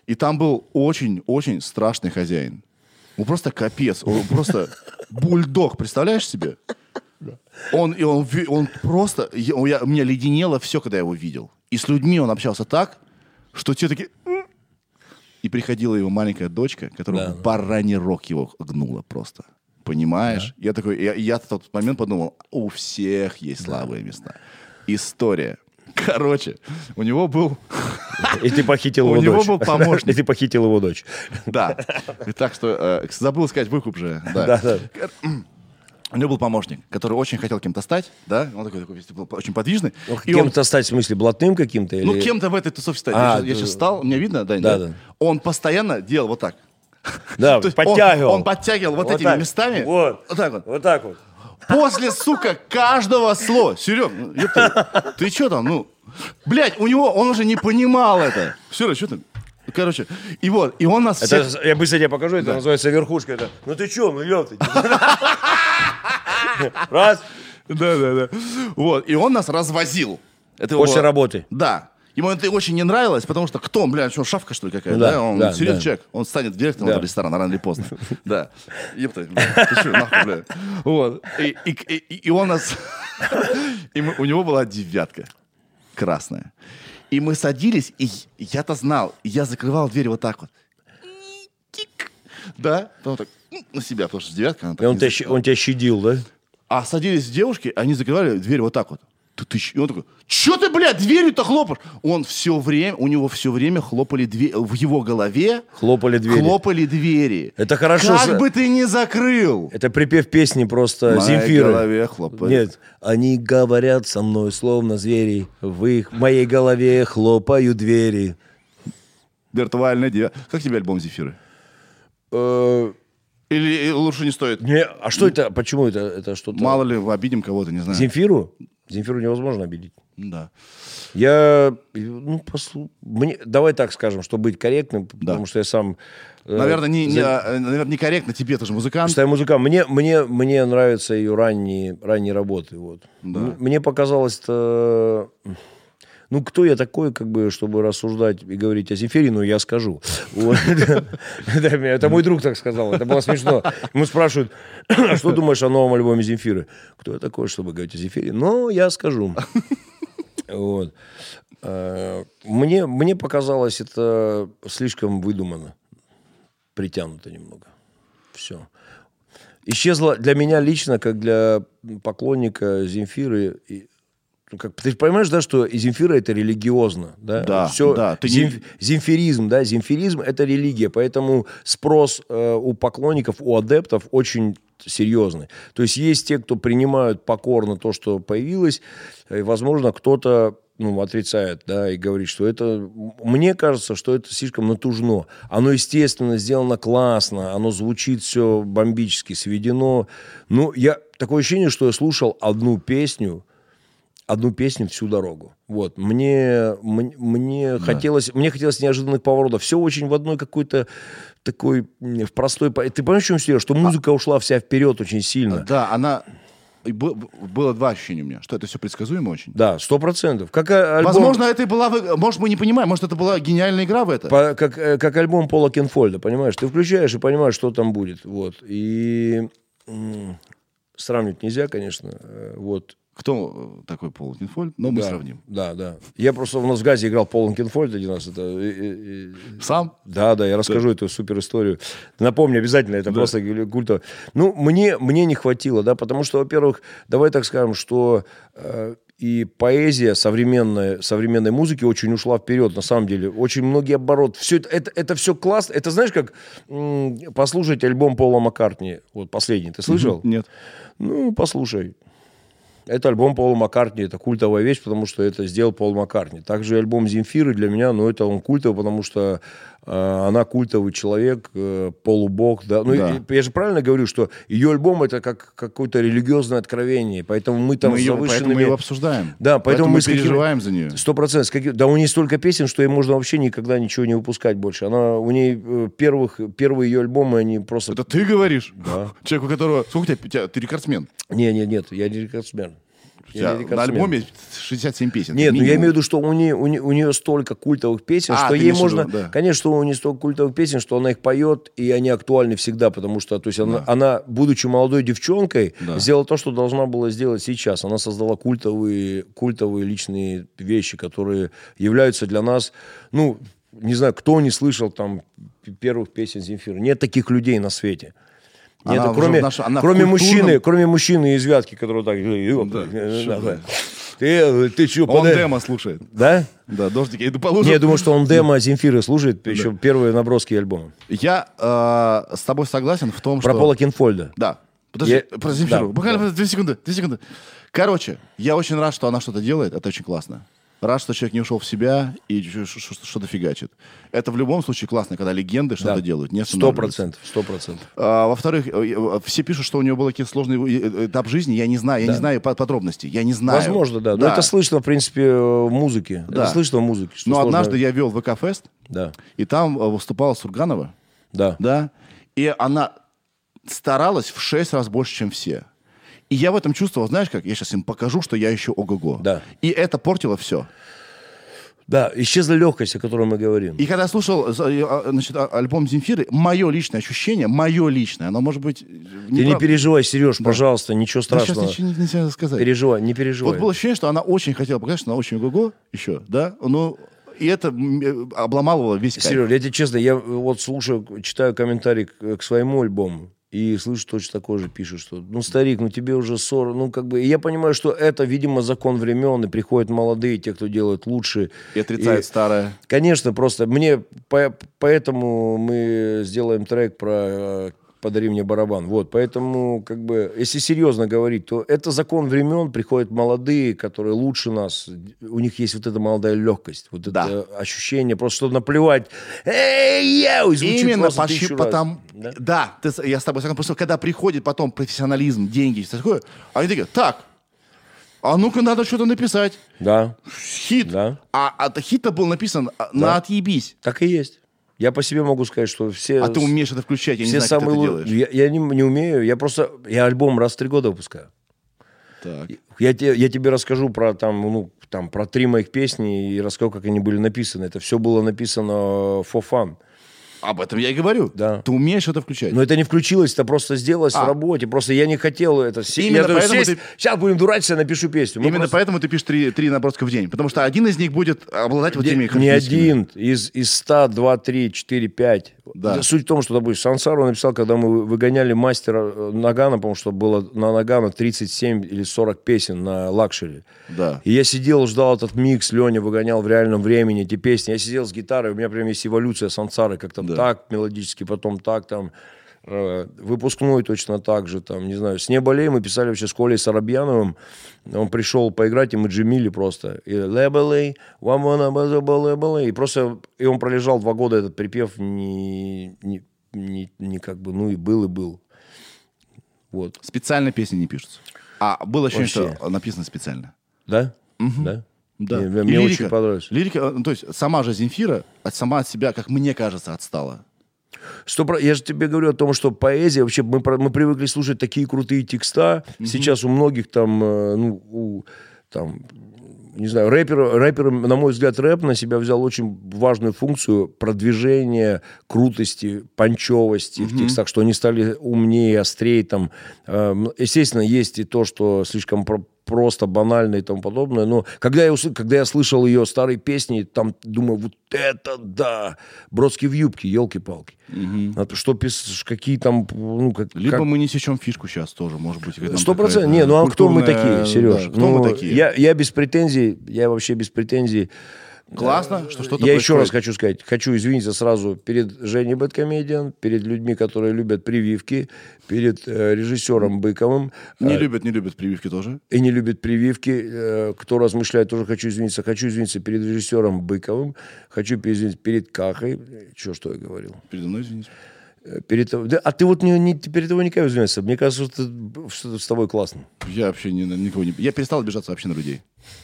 И там был очень-очень страшный хозяин. Он просто капец. Он просто бульдог, представляешь себе? Он, и он, он просто... Я, я, у меня леденело все, когда я его видел. И с людьми он общался так, что те такие... И приходила его маленькая дочка, которая да. бараний рог его гнула просто. Понимаешь? Да. Я такой, я, я в тот момент подумал, у всех есть слабые да. места. История. Короче, у него был...
И ты похитил его
дочь. У него был помощник.
И ты похитил его дочь.
Да. И так что... Э, забыл сказать выкуп же. Да, да. У него был помощник, который очень хотел кем-то стать, да, он такой, такой был очень подвижный.
Ну, кем-то он... стать, в смысле, блатным каким-то? Или...
Ну, кем-то в этой тусовке стать. А, я, ты... я сейчас встал, мне видно, да, да, да? Он постоянно делал вот так.
Да, подтягивал.
Он, он подтягивал вот, вот этими так. местами.
Вот. Вот так вот. Вот так вот.
После, сука, каждого слова. Серег, ну, ты, ты что там, ну... Блядь, у него, он уже не понимал это. Серег, что ты... Короче, и вот, и он нас
это, всех... Я быстро тебе покажу, это да. называется верхушка. Это, ну ты что, ну ёпты.
Раз. Да, да, да. Вот, и он нас развозил.
Это После его... работы?
Да. Ему это очень не нравилось, потому что кто, бля, что, шавка, что ли, какая-то, да? да? Он да, серьезный да. человек, он станет директором да. ресторана рано или поздно. Да. Епта, ты что, нахуй, бля. Вот. И, и, и, и он нас... И мы, у него была девятка красная. И мы садились, и я-то знал, я закрывал дверь вот так вот. Да, потом так на себя, потому что девятка...
И он тебя, он тебя щадил, да?
А садились девушки, они закрывали дверь вот так вот ты, ты, и он такой, что ты, блядь, дверью-то хлопаешь? Он все время, у него все время хлопали двери, в его голове
хлопали двери.
Хлопали двери.
Это хорошо.
Как за... бы ты не закрыл?
Это припев песни просто в Земфиры.
Голове хлопали.
Нет, они говорят со мной словно звери, в их моей голове хлопают двери.
Виртуальная девятка. Как тебе альбом Земфиры?
Э,
Или лучше не стоит?
Не, а что это? Почему это? Это что-то?
Мало ли, обидим кого-то, не знаю.
Земфиру? Земфиру невозможно обидеть.
Да.
Я, ну, послу... Мне, давай так скажем, чтобы быть корректным, да. потому что я сам...
Э, наверное, не, не, э, наверное, некорректно тебе, ты же музыкант.
Что я музыкант. Мне, мне, мне нравятся ее ранние, ранние работы. Вот. Да. Мне показалось это ну, кто я такой, как бы, чтобы рассуждать и говорить о Земфире, ну, я скажу. Это мой друг так сказал, это было смешно. Ему спрашивают, а что думаешь о новом альбоме Земфиры? Кто я такой, чтобы говорить о Земфире? Ну, я скажу. Вот. А, мне, мне показалось это слишком выдумано, притянуто немного. Все. Исчезла для меня лично, как для поклонника Земфиры, как, ты понимаешь, да, что Земфира это религиозно, да?
Да,
Все,
да, ты
зем,
не-
Земфиризм, да, земфиризм это религия, поэтому спрос э, у поклонников, у адептов очень серьезный. То есть есть те, кто принимают покорно то, что появилось, и, возможно, кто-то ну, отрицает, да, и говорит, что это... Мне кажется, что это слишком натужно. Оно, естественно, сделано классно, оно звучит все бомбически, сведено. Ну, я... Такое ощущение, что я слушал одну песню, одну песню всю дорогу. Вот. Мне, мне, мне хотелось, мне хотелось неожиданных поворотов. Все очень в одной какой-то такой в простой... Ты понимаешь, в чем все? Что музыка ушла вся вперед очень сильно.
Да, она... Было два ощущения у меня, что это все предсказуемо очень.
Да, сто процентов. Как э, альбом,
Возможно, это и была... Может, мы не понимаем, может, это была гениальная игра в это.
по- как, э, как альбом Пола Кенфольда, понимаешь? Ты включаешь и понимаешь, что там будет. Вот. И сравнивать нельзя, конечно. э, Вот.
Кто э, такой Пол Кинфольд? Но мы
да,
сравним.
Да, да. Я просто в Газе играл Пол Кенфольд один раз. Это,
Сам?
Да, да, я расскажу эту супер историю. Напомни обязательно, это просто культо. Ну, мне, мне не хватило, да, потому что, во-первых, давай так скажем, что э, и поэзия современная, современной музыки очень ушла вперед, на самом деле. Очень многие обороты. Все это, это, это все классно. Это знаешь, как послушать альбом Пола Маккартни, вот последний, ты слышал?
Нет.
Ну, послушай. Это альбом Пола Маккартни, это культовая вещь, потому что это сделал Пол Маккартни. Также альбом Земфиры для меня, ну, это он культовый, потому что она культовый человек, э, полубог, да. Ну,
Да.
я же правильно говорю, что ее альбом это как какое-то религиозное откровение, поэтому мы там
мы ее,
завышенными...
поэтому мы ее обсуждаем.
Да, поэтому, мы
мы переживаем за нее.
Сто процентов. Каким- Да у нее столько песен, что ей можно вообще никогда ничего не выпускать больше. Она, у нее э, первых, первые ее альбомы, они просто...
Это ты говоришь?
Да.
Человек, у которого... Сколько у тебя? у тебя- Ты рекордсмен.
Не, не, нет, я не рекордсмен. Я
на альбоме 67 песен.
Нет, ну я имею в виду, что у нее, у, нее, у нее столько культовых песен,
А,
что ей можно...
виду, да.
Конечно, что у нее столько культовых песен, что она их поет, и они актуальны всегда, потому что то есть она, она, будучи молодой девчонкой,
Да.
сделала то, что должна была сделать сейчас. Она создала культовые, культовые личные вещи, которые являются для нас, ну, не знаю, кто не слышал там первых песен Земфира. Нет таких людей на свете.
Она
Нет,
уже
кроме,
в наш- она
кроме
культурном-
мужчины, кроме мужчины из Вятки, который так...
Да,
э, да,
ты?
Ты, ты что,
Он демо слушает.
Да?
Да, дождик. Я лужам.
Не, я думаю, что он демо Земфиры слушает, еще первые наброски альбома.
Я э, с тобой согласен в том,
Про
что...
Пола Кенфольда.
Да. Подожди,
Я-
про Земфиру.
да,
Буквально
да.
две секунды, две секунды. Короче, я очень рад, что она что-то делает. Это очень классно. Рад, что человек не ушел в себя и что-то фигачит. Это в любом случае классно, когда легенды что-то
Да.
делают, не
Сто процентов, сто процентов.
А, во-вторых, э, э, все пишут, что у него был какой-то сложный э, этап жизни. Я не знаю, я не знаю по- подробностей. Я не знаю.
Возможно, да. Но это слышно, в принципе, в музыке.
Да.
Это слышно в музыке.
Но
сложно-
однажды я вел ВК-фест,
Да,
и там выступала Сурганова,
да.
да, и она старалась в шесть раз больше, чем все. И я в этом чувствовал, знаешь как, я сейчас им покажу, что я еще ого-го.
Да.
И это портило все.
Да, исчезла легкость, о которой мы говорим.
И когда я слушал э, э, значит, а- альбом Земфиры, мое личное ощущение, мое личное, оно может быть...
Ты не переживай, Сереж, пожалуйста, ничего
Сейчас
страшного.
ничего не- нельзя сказать.
Переживай, не переживай.
Вот было ощущение, что она очень хотела показать, что она очень ого еще, да? Ну, и это э, обломало весь кайф.
Сереж, я тебе честно, я вот слушаю, читаю комментарий к, к своему альбому, и слышу точно такое же пишут, что, ну, старик, ну, тебе уже 40, ну, как бы, и я понимаю, что это, видимо, закон времен, и приходят молодые, те, кто делает лучше.
И отрицает
И-
старое.
Конечно, просто мне, по- поэтому мы сделаем трек про э, «Подари мне барабан». Вот, поэтому, как бы, если серьезно говорить, то это закон времен, приходят молодые, которые лучше нас, у них есть вот эта молодая легкость, вот
Да.
это ощущение, просто чтобы наплевать, эй, я,
Именно почти
тысячу раз. Да?
Да, ты я с тобой согласен. Просто когда приходит потом профессионализм, деньги, всё такое, они такие, так, а ну-ка надо что-то написать.
Да,
Хит.
Да.
А, а хит-то был написан а, на отъебись.
так и есть. Я по себе могу сказать, что все...
А ты умеешь это включать, я не
все
знаю, как ты
самые
это делаешь.
Я, я не, не умею, я просто... Я альбом раз в три года выпускаю.
Так.
Я, те- я тебе расскажу про, там, ну, там, про три моих песни и расскажу, как они были написаны. Это все было написано for fun.
Об этом я и говорю.
Да.
Ты умеешь это включать.
Но это не включилось, это просто сделалось
А.
в работе. Просто я не хотел это.
Именно
я думаю,
поэтому
сесть,
ты-
сейчас будем дурачиться, напишу песню. Мы
Именно
просто-
поэтому ты пишешь три, три наброска в день. Потому что один из них будет обладать вот этими
не один, из, из 100, 2, 3, 4, 5. Да. Суть в том, что, допустим, Сансару написал, когда мы выгоняли мастера э, Ноггано, потому что было на Ноггано 37 или 40 песен на лакшери.
Да.
И я сидел, ждал этот микс, Леня выгонял в реальном времени эти песни. Я сидел с гитарой, у меня прям есть эволюция Сансары, как там да. так мелодически, потом так там. Э, выпускной точно так же, там, не знаю, с Неболей мы писали вообще с Колей Сарабьяновым, он пришел поиграть, и мы джимили просто. И лебелей, и просто, и он пролежал два года этот припев, не, не, не, не как бы, ну и был, и был. Вот.
Специально песни не пишутся. А было ощущение, Вообще. что написано специально?
Да?
Угу.
Да.
Да.
Мне, мне лирика, очень понравилось.
Лирика, э, ну, то есть сама же Земфира, сама от себя, как мне кажется, отстала.
Что, я же тебе говорю о том, что поэзия, вообще мы, мы привыкли слушать такие крутые текста. Mm-hmm. Сейчас у многих там, э, ну, у, там, не знаю, рэпер, рэпер, на мой взгляд, рэп на себя взял очень важную функцию продвижения крутости, панчевости mm-hmm. в текстах, что они стали умнее, острее. Там. Э, естественно, есть и то, что слишком просто банально и тому подобное. Но когда я, когда я слышал ее старые песни, там думаю, вот это да! Бродский в юбке, елки-палки. Угу. Что пишешь, какие там... Ну, как,
Либо
как...
мы несем фишку сейчас тоже, может быть.
Сто процентов. Не, ну а кто мы такие, Сереж? Да, кто ну, мы такие? Я, я без претензий, я вообще без претензий.
Классно, что что-то
Я происходит. еще раз хочу сказать, хочу извиниться сразу перед Женей Бэткомедиан, перед людьми, которые любят прививки, перед э, режиссером Быковым.
Не э, любят, не любят прививки тоже.
И не любят прививки. Э, кто размышляет, тоже хочу извиниться. Хочу извиниться перед режиссером Быковым, хочу извиниться перед Кахой. Че, что я говорил?
Передо мной извиниться.
Э, перед, да, а ты вот не, не, перед тобой никого извиняешься. Мне кажется, что, что с тобой классно.
Я вообще не, никого не... Я перестал обижаться вообще на людей.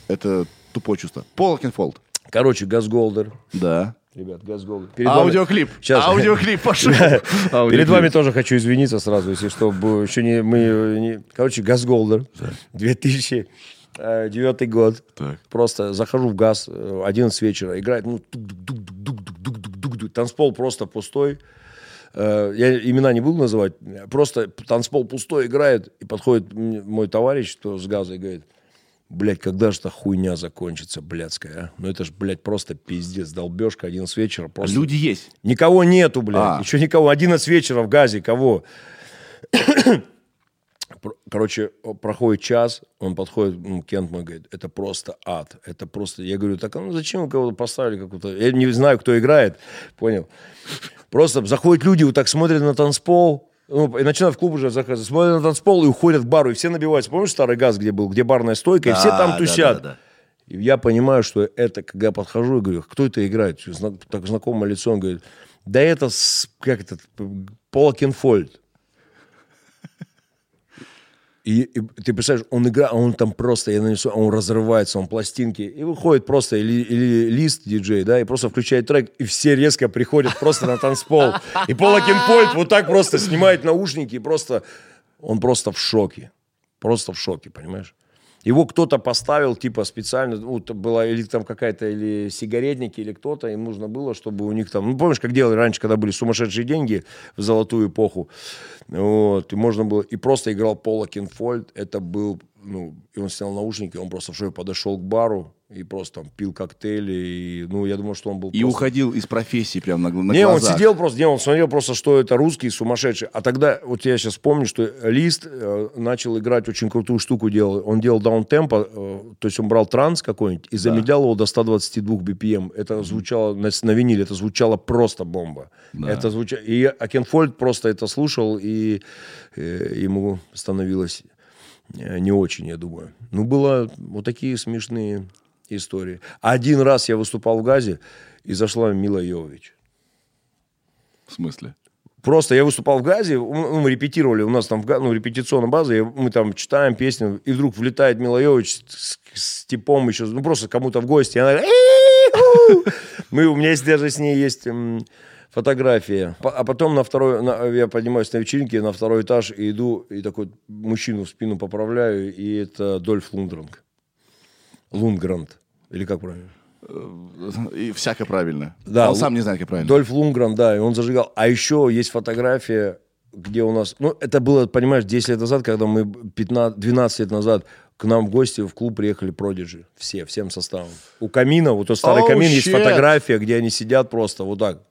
Это тупое чувство. Paul Oakenfold.
Короче, Газгольдер.
Да.
Ребят, Газгольдер.
Перед Аудиоклип. Вами... Сейчас. Аудиоклип пошел.
Перед вами тоже хочу извиниться сразу, если что. Еще не... Мы, не... Короче, Газгольдер. 2009 год.
Так.
Просто захожу в газ, 11 вечера, играет, ну, танцпол просто пустой. Я имена не буду называть. Просто танцпол пустой играет, и подходит мой товарищ, кто с газа, и говорит, Блять, когда же эта хуйня закончится, блядская, а? Ну это ж, блядь, просто пиздец, долбежка, 11 вечера. Просто...
Люди есть.
Никого нету, блядь. А. Еще никого. 11 вечера в газе, кого? Короче, проходит час, он подходит, ну, Кент мой говорит, это просто ад. Это просто... Я говорю, так а ну зачем вы кого-то поставили какую-то... Я не знаю, кто играет, понял? Просто заходят люди, вот так смотрят на танцпол, ну, и начинают в клуб уже заказывать, смотрят на танцпол и уходят к бару, и все набиваются. Помнишь старый газ, где был, где барная стойка, да, и все там тусят. Да, да, да. И я понимаю, что это, когда я подхожу и говорю, кто это играет? Так знакомое лицо, он говорит, да это, как это, Пола Кенфольд. И, и ты представляешь, он играет, он там просто, я нанесу, он разрывается, он пластинки, и выходит просто, или, или лист диджей, да, и просто включает трек, и все резко приходят просто на танцпол. И Пола Кенфольд вот так просто снимает наушники, и просто, он просто в шоке. Просто в шоке, понимаешь? Его кто-то поставил, типа, специально, ну, была или там какая-то, или сигаретники, или кто-то, им нужно было, чтобы у них там, ну, помнишь, как делали раньше, когда были сумасшедшие деньги в золотую эпоху, вот, и можно было, и просто играл Пола Кинфольд, это был, ну, и он снял наушники, он просто в шоу подошел к бару, и просто там пил коктейли, и, ну, я думаю, что он был
И просто... уходил из профессии прям на, на
Не, глазах. он сидел просто, не, он смотрел просто, что это русский сумасшедший. А тогда, вот я сейчас помню, что Лист э, начал играть очень крутую штуку делал. Он делал даунтемпо, э, то есть он брал транс какой-нибудь и замедлял да. его до 122 BPM. Это звучало на, на виниле, это звучало просто бомба. Да. Это звучало... И Акенфольд просто это слушал, и э, ему становилось не очень, я думаю. Ну, было вот такие смешные истории. Один раз я выступал в ГАЗе, и зашла Мила Йовович.
В смысле?
Просто я выступал в ГАЗе, ну, мы репетировали, у нас там ну, репетиционная база, мы там читаем песни, и вдруг влетает Мила Йович с, с типом еще, ну просто кому-то в гости, и она мы, у меня есть даже с ней есть фотография. А потом на второй, на, я поднимаюсь на вечеринке на второй этаж и иду, и такой мужчину в спину поправляю, и это Дольф Лундранг. Лунгранд. Или как правильно?
Э, и всякое правильно.
Да,
он сам не знает, как правильно.
Дольф Лунгран, да, и он зажигал. А еще есть фотография, где у нас... Ну, это было, понимаешь, 10 лет назад, когда мы 15, 12 лет назад к нам в гости в клуб приехали продиджи. Все, всем составом. У камина, вот тот старый oh, камин, shit. есть фотография, где они сидят просто вот так.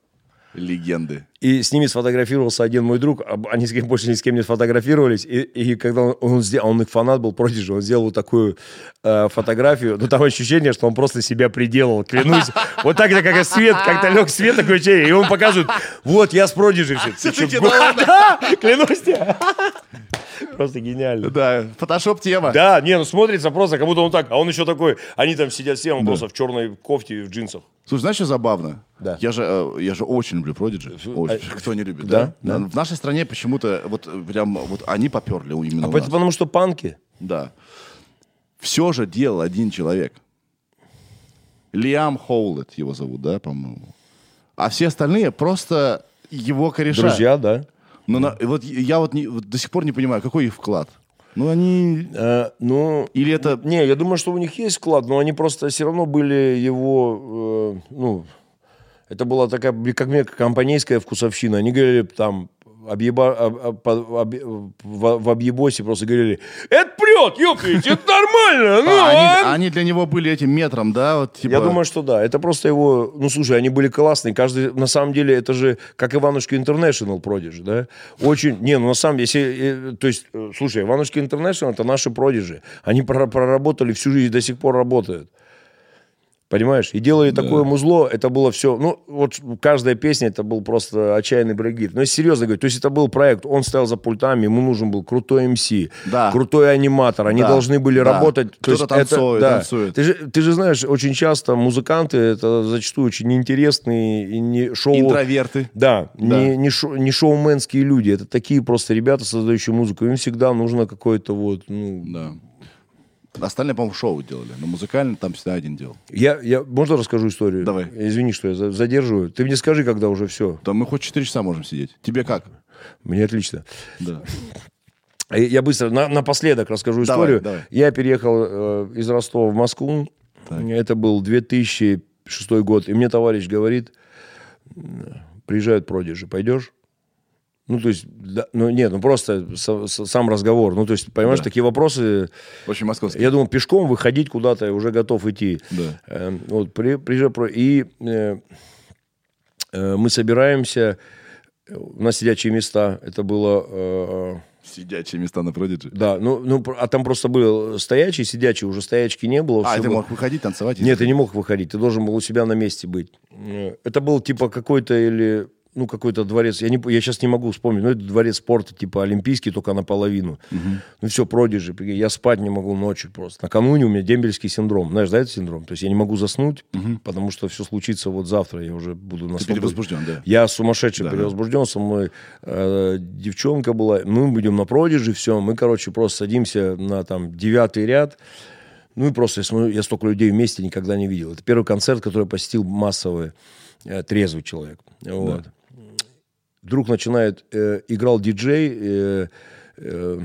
Легенды.
И с ними сфотографировался один мой друг, они с кем, больше ни с кем не сфотографировались. И, и когда он, он сделал, он их фанат был, Продиджи, он сделал вот такую э, фотографию, ну там ощущение, что он просто себя приделал, клянусь. Вот так, как свет, как-то лег свет такое ощущение, и он показывает, вот, я с Продиджи. Да, клянусь тебе. Просто гениально.
Да, фотошоп тема.
Да, не, ну смотрится просто, как будто он так, а он еще такой, они там сидят все, он просто в черной кофте и в джинсах.
Слушай, знаешь, что забавно?
Да.
Я же, э, я же очень люблю. Очень. Кто не любит, да?
Да, да.
В нашей стране почему-то вот прям вот они поперли именно
А
у
это
нас.
потому что панки.
Да. Все же делал один человек. Лиам Хоулет его зовут, да, по-моему. А все остальные просто его кореша.
Друзья, да.
Но на- вот я вот, не- вот до сих пор не понимаю, какой их вклад. Ну, они...
Э, ну,
Или это...
Не, я думаю, что у них есть вклад, но они просто все равно были его, э, ну, это была такая, как мне, компанейская вкусовщина. Они говорили там, объеба, об- об- об- в, в объебосе просто говорили, это прет, ёпта, это нормально, ну,
А,
а?»
они, они для него были этим метром, да? Вот, типа...
Я думаю, что да. Это просто его... Ну, слушай, они были классные. Каждый... На самом деле, это же как Иванушки Интернешнл продижи, да? Очень... Не, ну, на самом деле, если... э, То есть, э, слушай, Иванушки Интернешнл это наши продижи. Они прор- проработали всю жизнь и до сих пор работают. Понимаешь? И делали такое музло, это было все... Ну, вот каждая песня, это был просто отчаянный брейкбит. Но если серьезно говорить, то есть это был проект, он стоял за пультами, ему нужен был крутой MC,
Да.
крутой аниматор, они
Да,
должны были
да.
работать... То
Кто-то
есть это-
танцует,
да.
танцует.
Ты же, ты же знаешь, очень часто музыканты это зачастую очень неинтересные и не шоу...
Интроверты.
Да,
Да.
Не, не, шо- не шоуменские люди. Это такие просто ребята, создающие музыку. Им всегда нужно какое-то вот... Ну,
Да. Остальные, по-моему, шоу делали. Но музыкально там всегда один делал.
я, я, можно расскажу историю?
Давай.
Извини, что я за- задерживаю. Ты мне скажи, когда уже все.
Там мы хоть 4 часа можем сидеть. Тебе как?
Мне отлично.
Да.
А Я быстро, на- напоследок расскажу
Давай,
историю.
давай.
Я переехал э, из Ростова в Москву. Это был 2006 год. И мне товарищ говорит, приезжают продижи, пойдешь? Ну, то есть, да, ну, нет, ну, просто с- с- сам разговор. Ну, то есть, понимаешь,
Да.
такие вопросы...
Очень московский.
Я думал, пешком выходить куда-то, уже готов идти.
Да.
Э, вот, при, про- и э, э, мы собираемся, у нас сидячие места, это было... э,
Сидячие места на Продиджи.
да, ну, ну, а там просто был стоячий, сидячий, уже стоячки не было.
А, ты
было-
мог выходить, танцевать?
Нет, ты не мог выходить, ты должен был у себя на месте быть. Э, Это был типа какой-то или ну какой-то дворец, я, не, я сейчас не могу вспомнить, но это дворец спорта типа олимпийский, только наполовину. Ну все, продижи, я спать не могу ночью просто. Накануне у меня дембельский синдром, знаешь, да, этот синдром? То есть я не могу заснуть, потому что все случится вот завтра, я уже буду
Ты
настолько...
перевозбужден, да.
Я сумасшедший
Да.
перевозбужден, со мной э, девчонка была, мы будем на продиже, все, мы, короче, просто садимся на там девятый ряд, ну и просто я смотрю, я столько людей вместе никогда не видел. Это первый концерт, который я посетил массовый, трезвый человек. Вот. Вдруг начинает, э, играл диджей, э, э,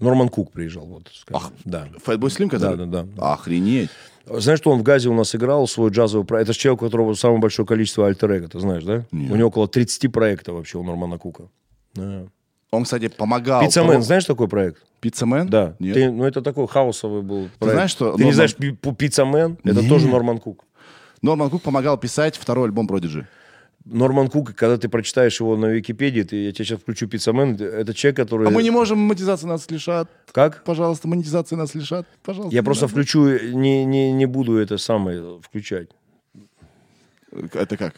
Норман Кук приезжал, вот, скажем. да.
Фэтбой Слим, который?
Да, да, да.
Охренеть.
Знаешь, что он в Газе у нас играл свой джазовый проект? Это же человек, у которого самое большое количество альтер ты знаешь, да?
Нет.
У него около 30 проектов вообще у Нормана Кука. Да.
Он, кстати, помогал.
Пиццамен,
Про-
знаешь такой проект?
Пиццамен?
Да.
Нет.
Ты- ну, это такой хаосовый был проект.
знаешь, что
Ты не
Норман-
знаешь пи- пу- Пиццамен? Это
Нет.
тоже Норман Кук.
Норман Кук помогал писать второй альбом Продиджи.
Норман Кук, когда ты прочитаешь его на Википедии, ты, я тебе сейчас включу Пиццамен, это человек, который...
А мы не можем, монетизация нас лишат.
Как?
Пожалуйста, монетизация нас лишат. Пожалуйста.
Я
не
просто
надо.
включу, не, не, не буду это самое включать.
Это как?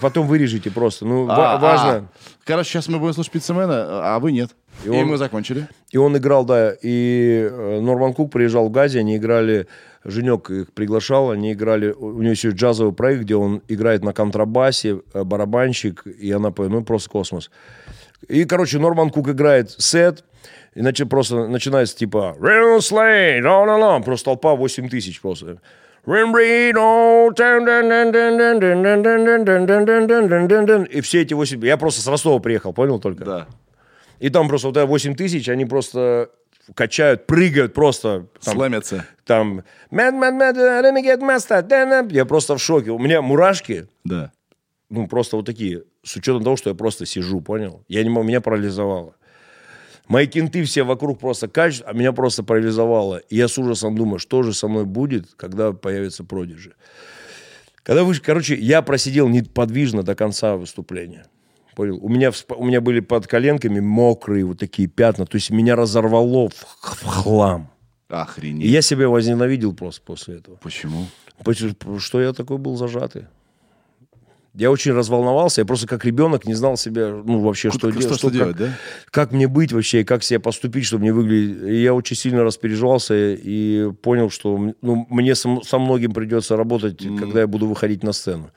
Потом вырежите просто. Ну,
А, а.
важно.
Короче, сейчас мы будем слушать Пиццамена, а вы нет. И,
И он-
мы закончили.
И он играл, да, и э, Норман Кук приезжал в Газе, они играли, Женек их приглашал, они играли, у него еще джазовый проект, где он играет на контрабасе, барабанщик, и она поет, ну просто космос. И, короче, Норман Кук играет сет, иначе просто начинается типа «Real Slade, no, no, no. просто толпа 8 тысяч просто. И все эти 8... Я просто с Ростова приехал, понял только?
Да.
И там просто вот 8 тысяч, они просто качают, прыгают просто. Там,
Слэмятся.
там «Mad, mad, mad, uh, let me get master». Я просто в шоке. У меня мурашки,
Да.
ну, просто вот такие, с учетом того, что я просто сижу, понял? Я не могу, меня парализовало. Мои кенты все вокруг просто качают, а меня просто парализовало. И я с ужасом думаю, что же со мной будет, когда появится продижи. Когда вы, короче, я просидел неподвижно до конца выступления. Понял? У меня, у меня были под коленками мокрые вот такие пятна. То есть меня разорвало в, в хлам.
Охренеть.
И я себя возненавидел просто после этого.
Почему?
Потому что я такой был зажатый. Я очень разволновался, я просто как ребенок не знал себя, ну, вообще, что,
что,
делать,
что делать,
как,
да?
как мне быть вообще, и как себя поступить, чтобы не выглядеть. И я очень сильно распереживался и понял, что ну, мне со, со многим придется работать, mm-hmm. когда я буду выходить на сцену.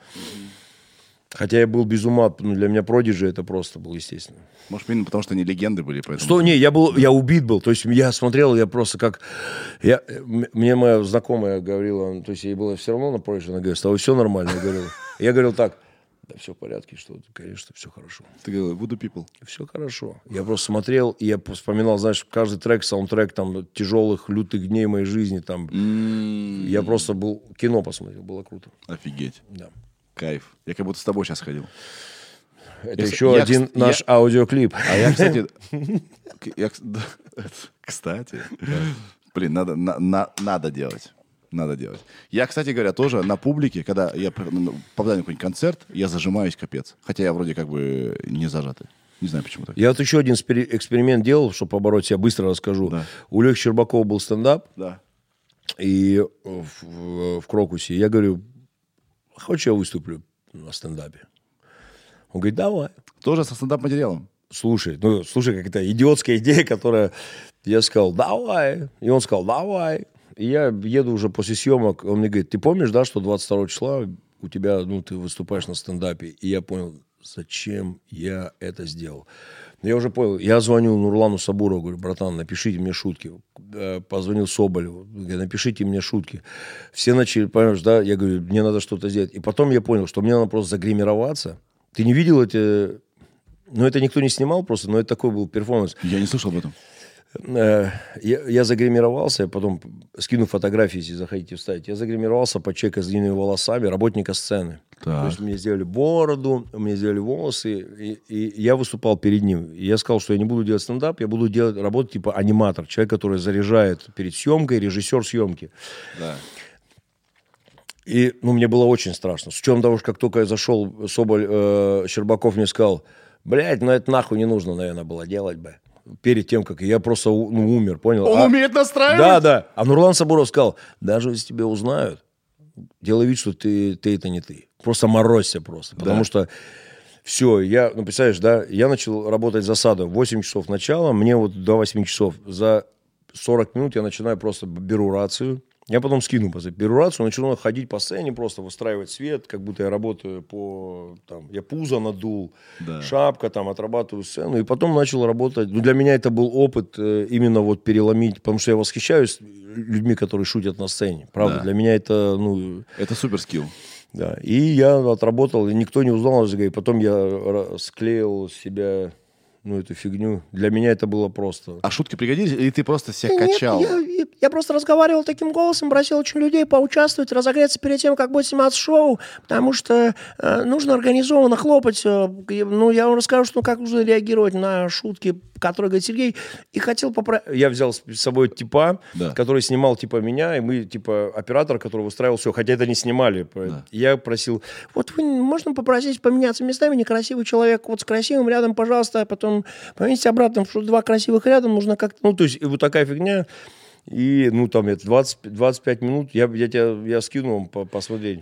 Хотя я был без ума, ну, для меня продиджи это просто был, естественно.
Может, именно потому, что они легенды были, поэтому...
Что, не, я был, я убит был, то есть я смотрел, я просто как... Я, мне моя знакомая говорила, то есть ей было все равно на продиджи, она говорит, с тобой все нормально, я говорил. Я говорил так, да все в порядке, что, конечно, все хорошо.
Ты говорил, буду people.
Все хорошо. Я просто смотрел, и я вспоминал, знаешь, каждый трек, саундтрек там тяжелых, лютых дней моей жизни. Там.
М-м-м.
Я просто был, кино посмотрел, было круто.
Офигеть.
Да.
Кайф. Я как будто с тобой сейчас ходил.
Это
Я-
еще
я,
один
кс-
наш
я-
аудиоклип.
А я, кстати... я, кстати... Блин, надо, на- на- надо делать. Надо делать. Я, кстати говоря, тоже на публике, когда я ну, попадаю на какой-нибудь концерт, я зажимаюсь капец. Хотя я вроде как бы не зажатый. Не знаю, почему так.
Я вот еще один спери- эксперимент делал, чтобы побороть себя, быстро расскажу.
Да.
У Лехи Щербакова был стендап,
Да.
и в, в- в Крокусе я говорю, хочешь я выступлю на стендапе? Он говорит, давай.
Тоже со стендап-материалом.
Слушай, ну, слушай, как это идиотская идея, которая... Я сказал, давай. И он сказал, давай. И я еду уже после съемок. Он мне говорит, ты помнишь, да, что 22 числа у тебя, ну, ты выступаешь на стендапе? И я понял, зачем я это сделал. Я уже понял. Я звоню Нурлану Сабурову, говорю, братан, напишите мне шутки. Э, Позвонил Соболеву, говорю, напишите мне шутки. Все начали, понимаешь, да, я говорю, мне надо что-то сделать. И потом я понял, что мне надо просто загримироваться. Ты не видел эти... Ну, это никто не снимал просто, но это такой был перформанс.
Я не слышал об этом.
Э, Я, я загримировался, потом скину фотографии, если захотите вставить. Я загримировался под человека с длинными волосами, работника сцены.
Так.
То есть мне сделали бороду, мне сделали волосы, и, и я выступал перед ним. И я сказал, что я не буду делать стендап, я буду делать работать типа аниматор, человек, который заряжает перед съемкой, режиссер съемки.
Да.
И, ну, мне было очень страшно. С учетом того, что как только я зашел, Соболь э, Щербаков мне сказал, блядь, ну это нахуй не нужно, наверное, было делать бы. Перед тем, как я просто ну, умер, понял?
Он
А-
умеет настраивать?
Да, да. А Нурлан Сабуров сказал, даже если тебя узнают, делай вид, что ты, ты это не ты. Просто морозься просто. Потому что все, я, ну, представляешь, да, я начал работать за садом. 8 часов начала, мне вот до 8 часов. За 40 минут я начинаю просто беру рацию. Я потом скину, просто беру рацию, начинаю ходить по сцене, просто выстраивать свет, как будто я работаю по, там, я пузо надул,
Да.
шапка, там, отрабатываю сцену. И потом начал работать. Ну, для меня это был опыт э, именно вот переломить, потому что я восхищаюсь людьми, которые шутят на сцене. Правда,
Да.
для меня это, ну,
Это супер скилл.
да. И я отработал, и никто не узнал, и потом я склеил себя, ну, эту фигню. Для меня это было просто...
А шутки пригодились, или ты просто себя
Нет,
качал?
я, я просто разговаривал таким голосом, просил очень людей поучаствовать, разогреться перед тем, как будет сниматься шоу, потому что э, нужно организованно хлопать. э, ну, я вам расскажу, что, как нужно реагировать на шутки, которые говорит Сергей, и хотел поправить.
Я взял с собой типа,
Да.
который снимал типа меня, и мы типа оператор, который выстраивал все, хотя это не снимали. Я просил,
Вот вы, можно попросить поменяться местами, некрасивый человек, вот с красивым рядом, пожалуйста, а потом поменяйте обратно, что два красивых рядом нужно как-то...
ну, то есть вот такая фигня. И, ну, там, это 20, 25 минут, я, я, тебя, я скину вам по- посмотреть.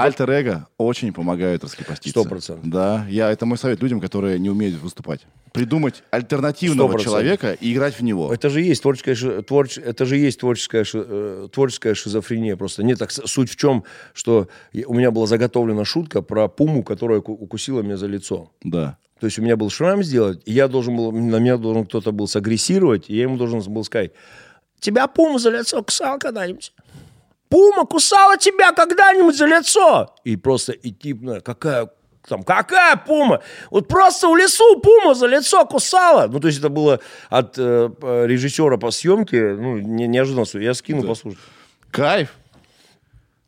Альтер-эго очень помогают раскрепоститься.
Сто процентов.
Да, я, это мой совет людям, которые не умеют выступать. Придумать альтернативного
Сто процентов.
человека и играть в него.
Это же есть творческая, творч- это же есть творческая, э, творческая шизофрения просто. Нет, так суть в чем, что у меня была заготовлена шутка про пуму, которая ку- укусила меня за лицо.
Да.
То есть у меня был шрам сделать, и я должен был, на меня должен кто-то был сагрессировать, и я ему должен был сказать,
Тебя пума за лицо кусал когда-нибудь? Пума кусала тебя когда-нибудь за лицо?
и просто идти, ну, какая там, какая пума? Вот просто в лесу пума за лицо кусала. Ну, то есть это было от э, режиссера по съемке, ну, не, неожиданно. Я скину, послушай.
Кайф.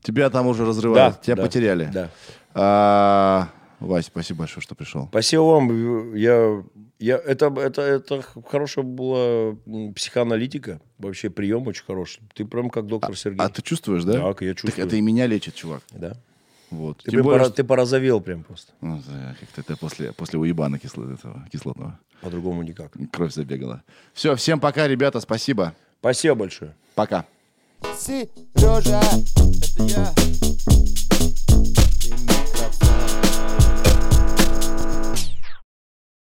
Тебя там уже разрывают,
Да,
тебя
да,
потеряли.
да.
А, Вася, спасибо большое, что пришел.
Спасибо вам. Я, я, это, это, это хорошая была психоаналитика. Вообще прием очень хороший. Ты прям как доктор а, Сергей.
А ты чувствуешь, да?
Так, я чувствую.
Так это и меня лечит, чувак.
Да.
Вот.
Ты,
Тем более,
пора, ты порозовел прям просто.
Ну, да, как-то это после, после уебана кисло, этого, кислотного.
По-другому никак.
Кровь забегала. Все, всем пока, ребята, спасибо.
Спасибо большое.
Пока.
Сережа, это я.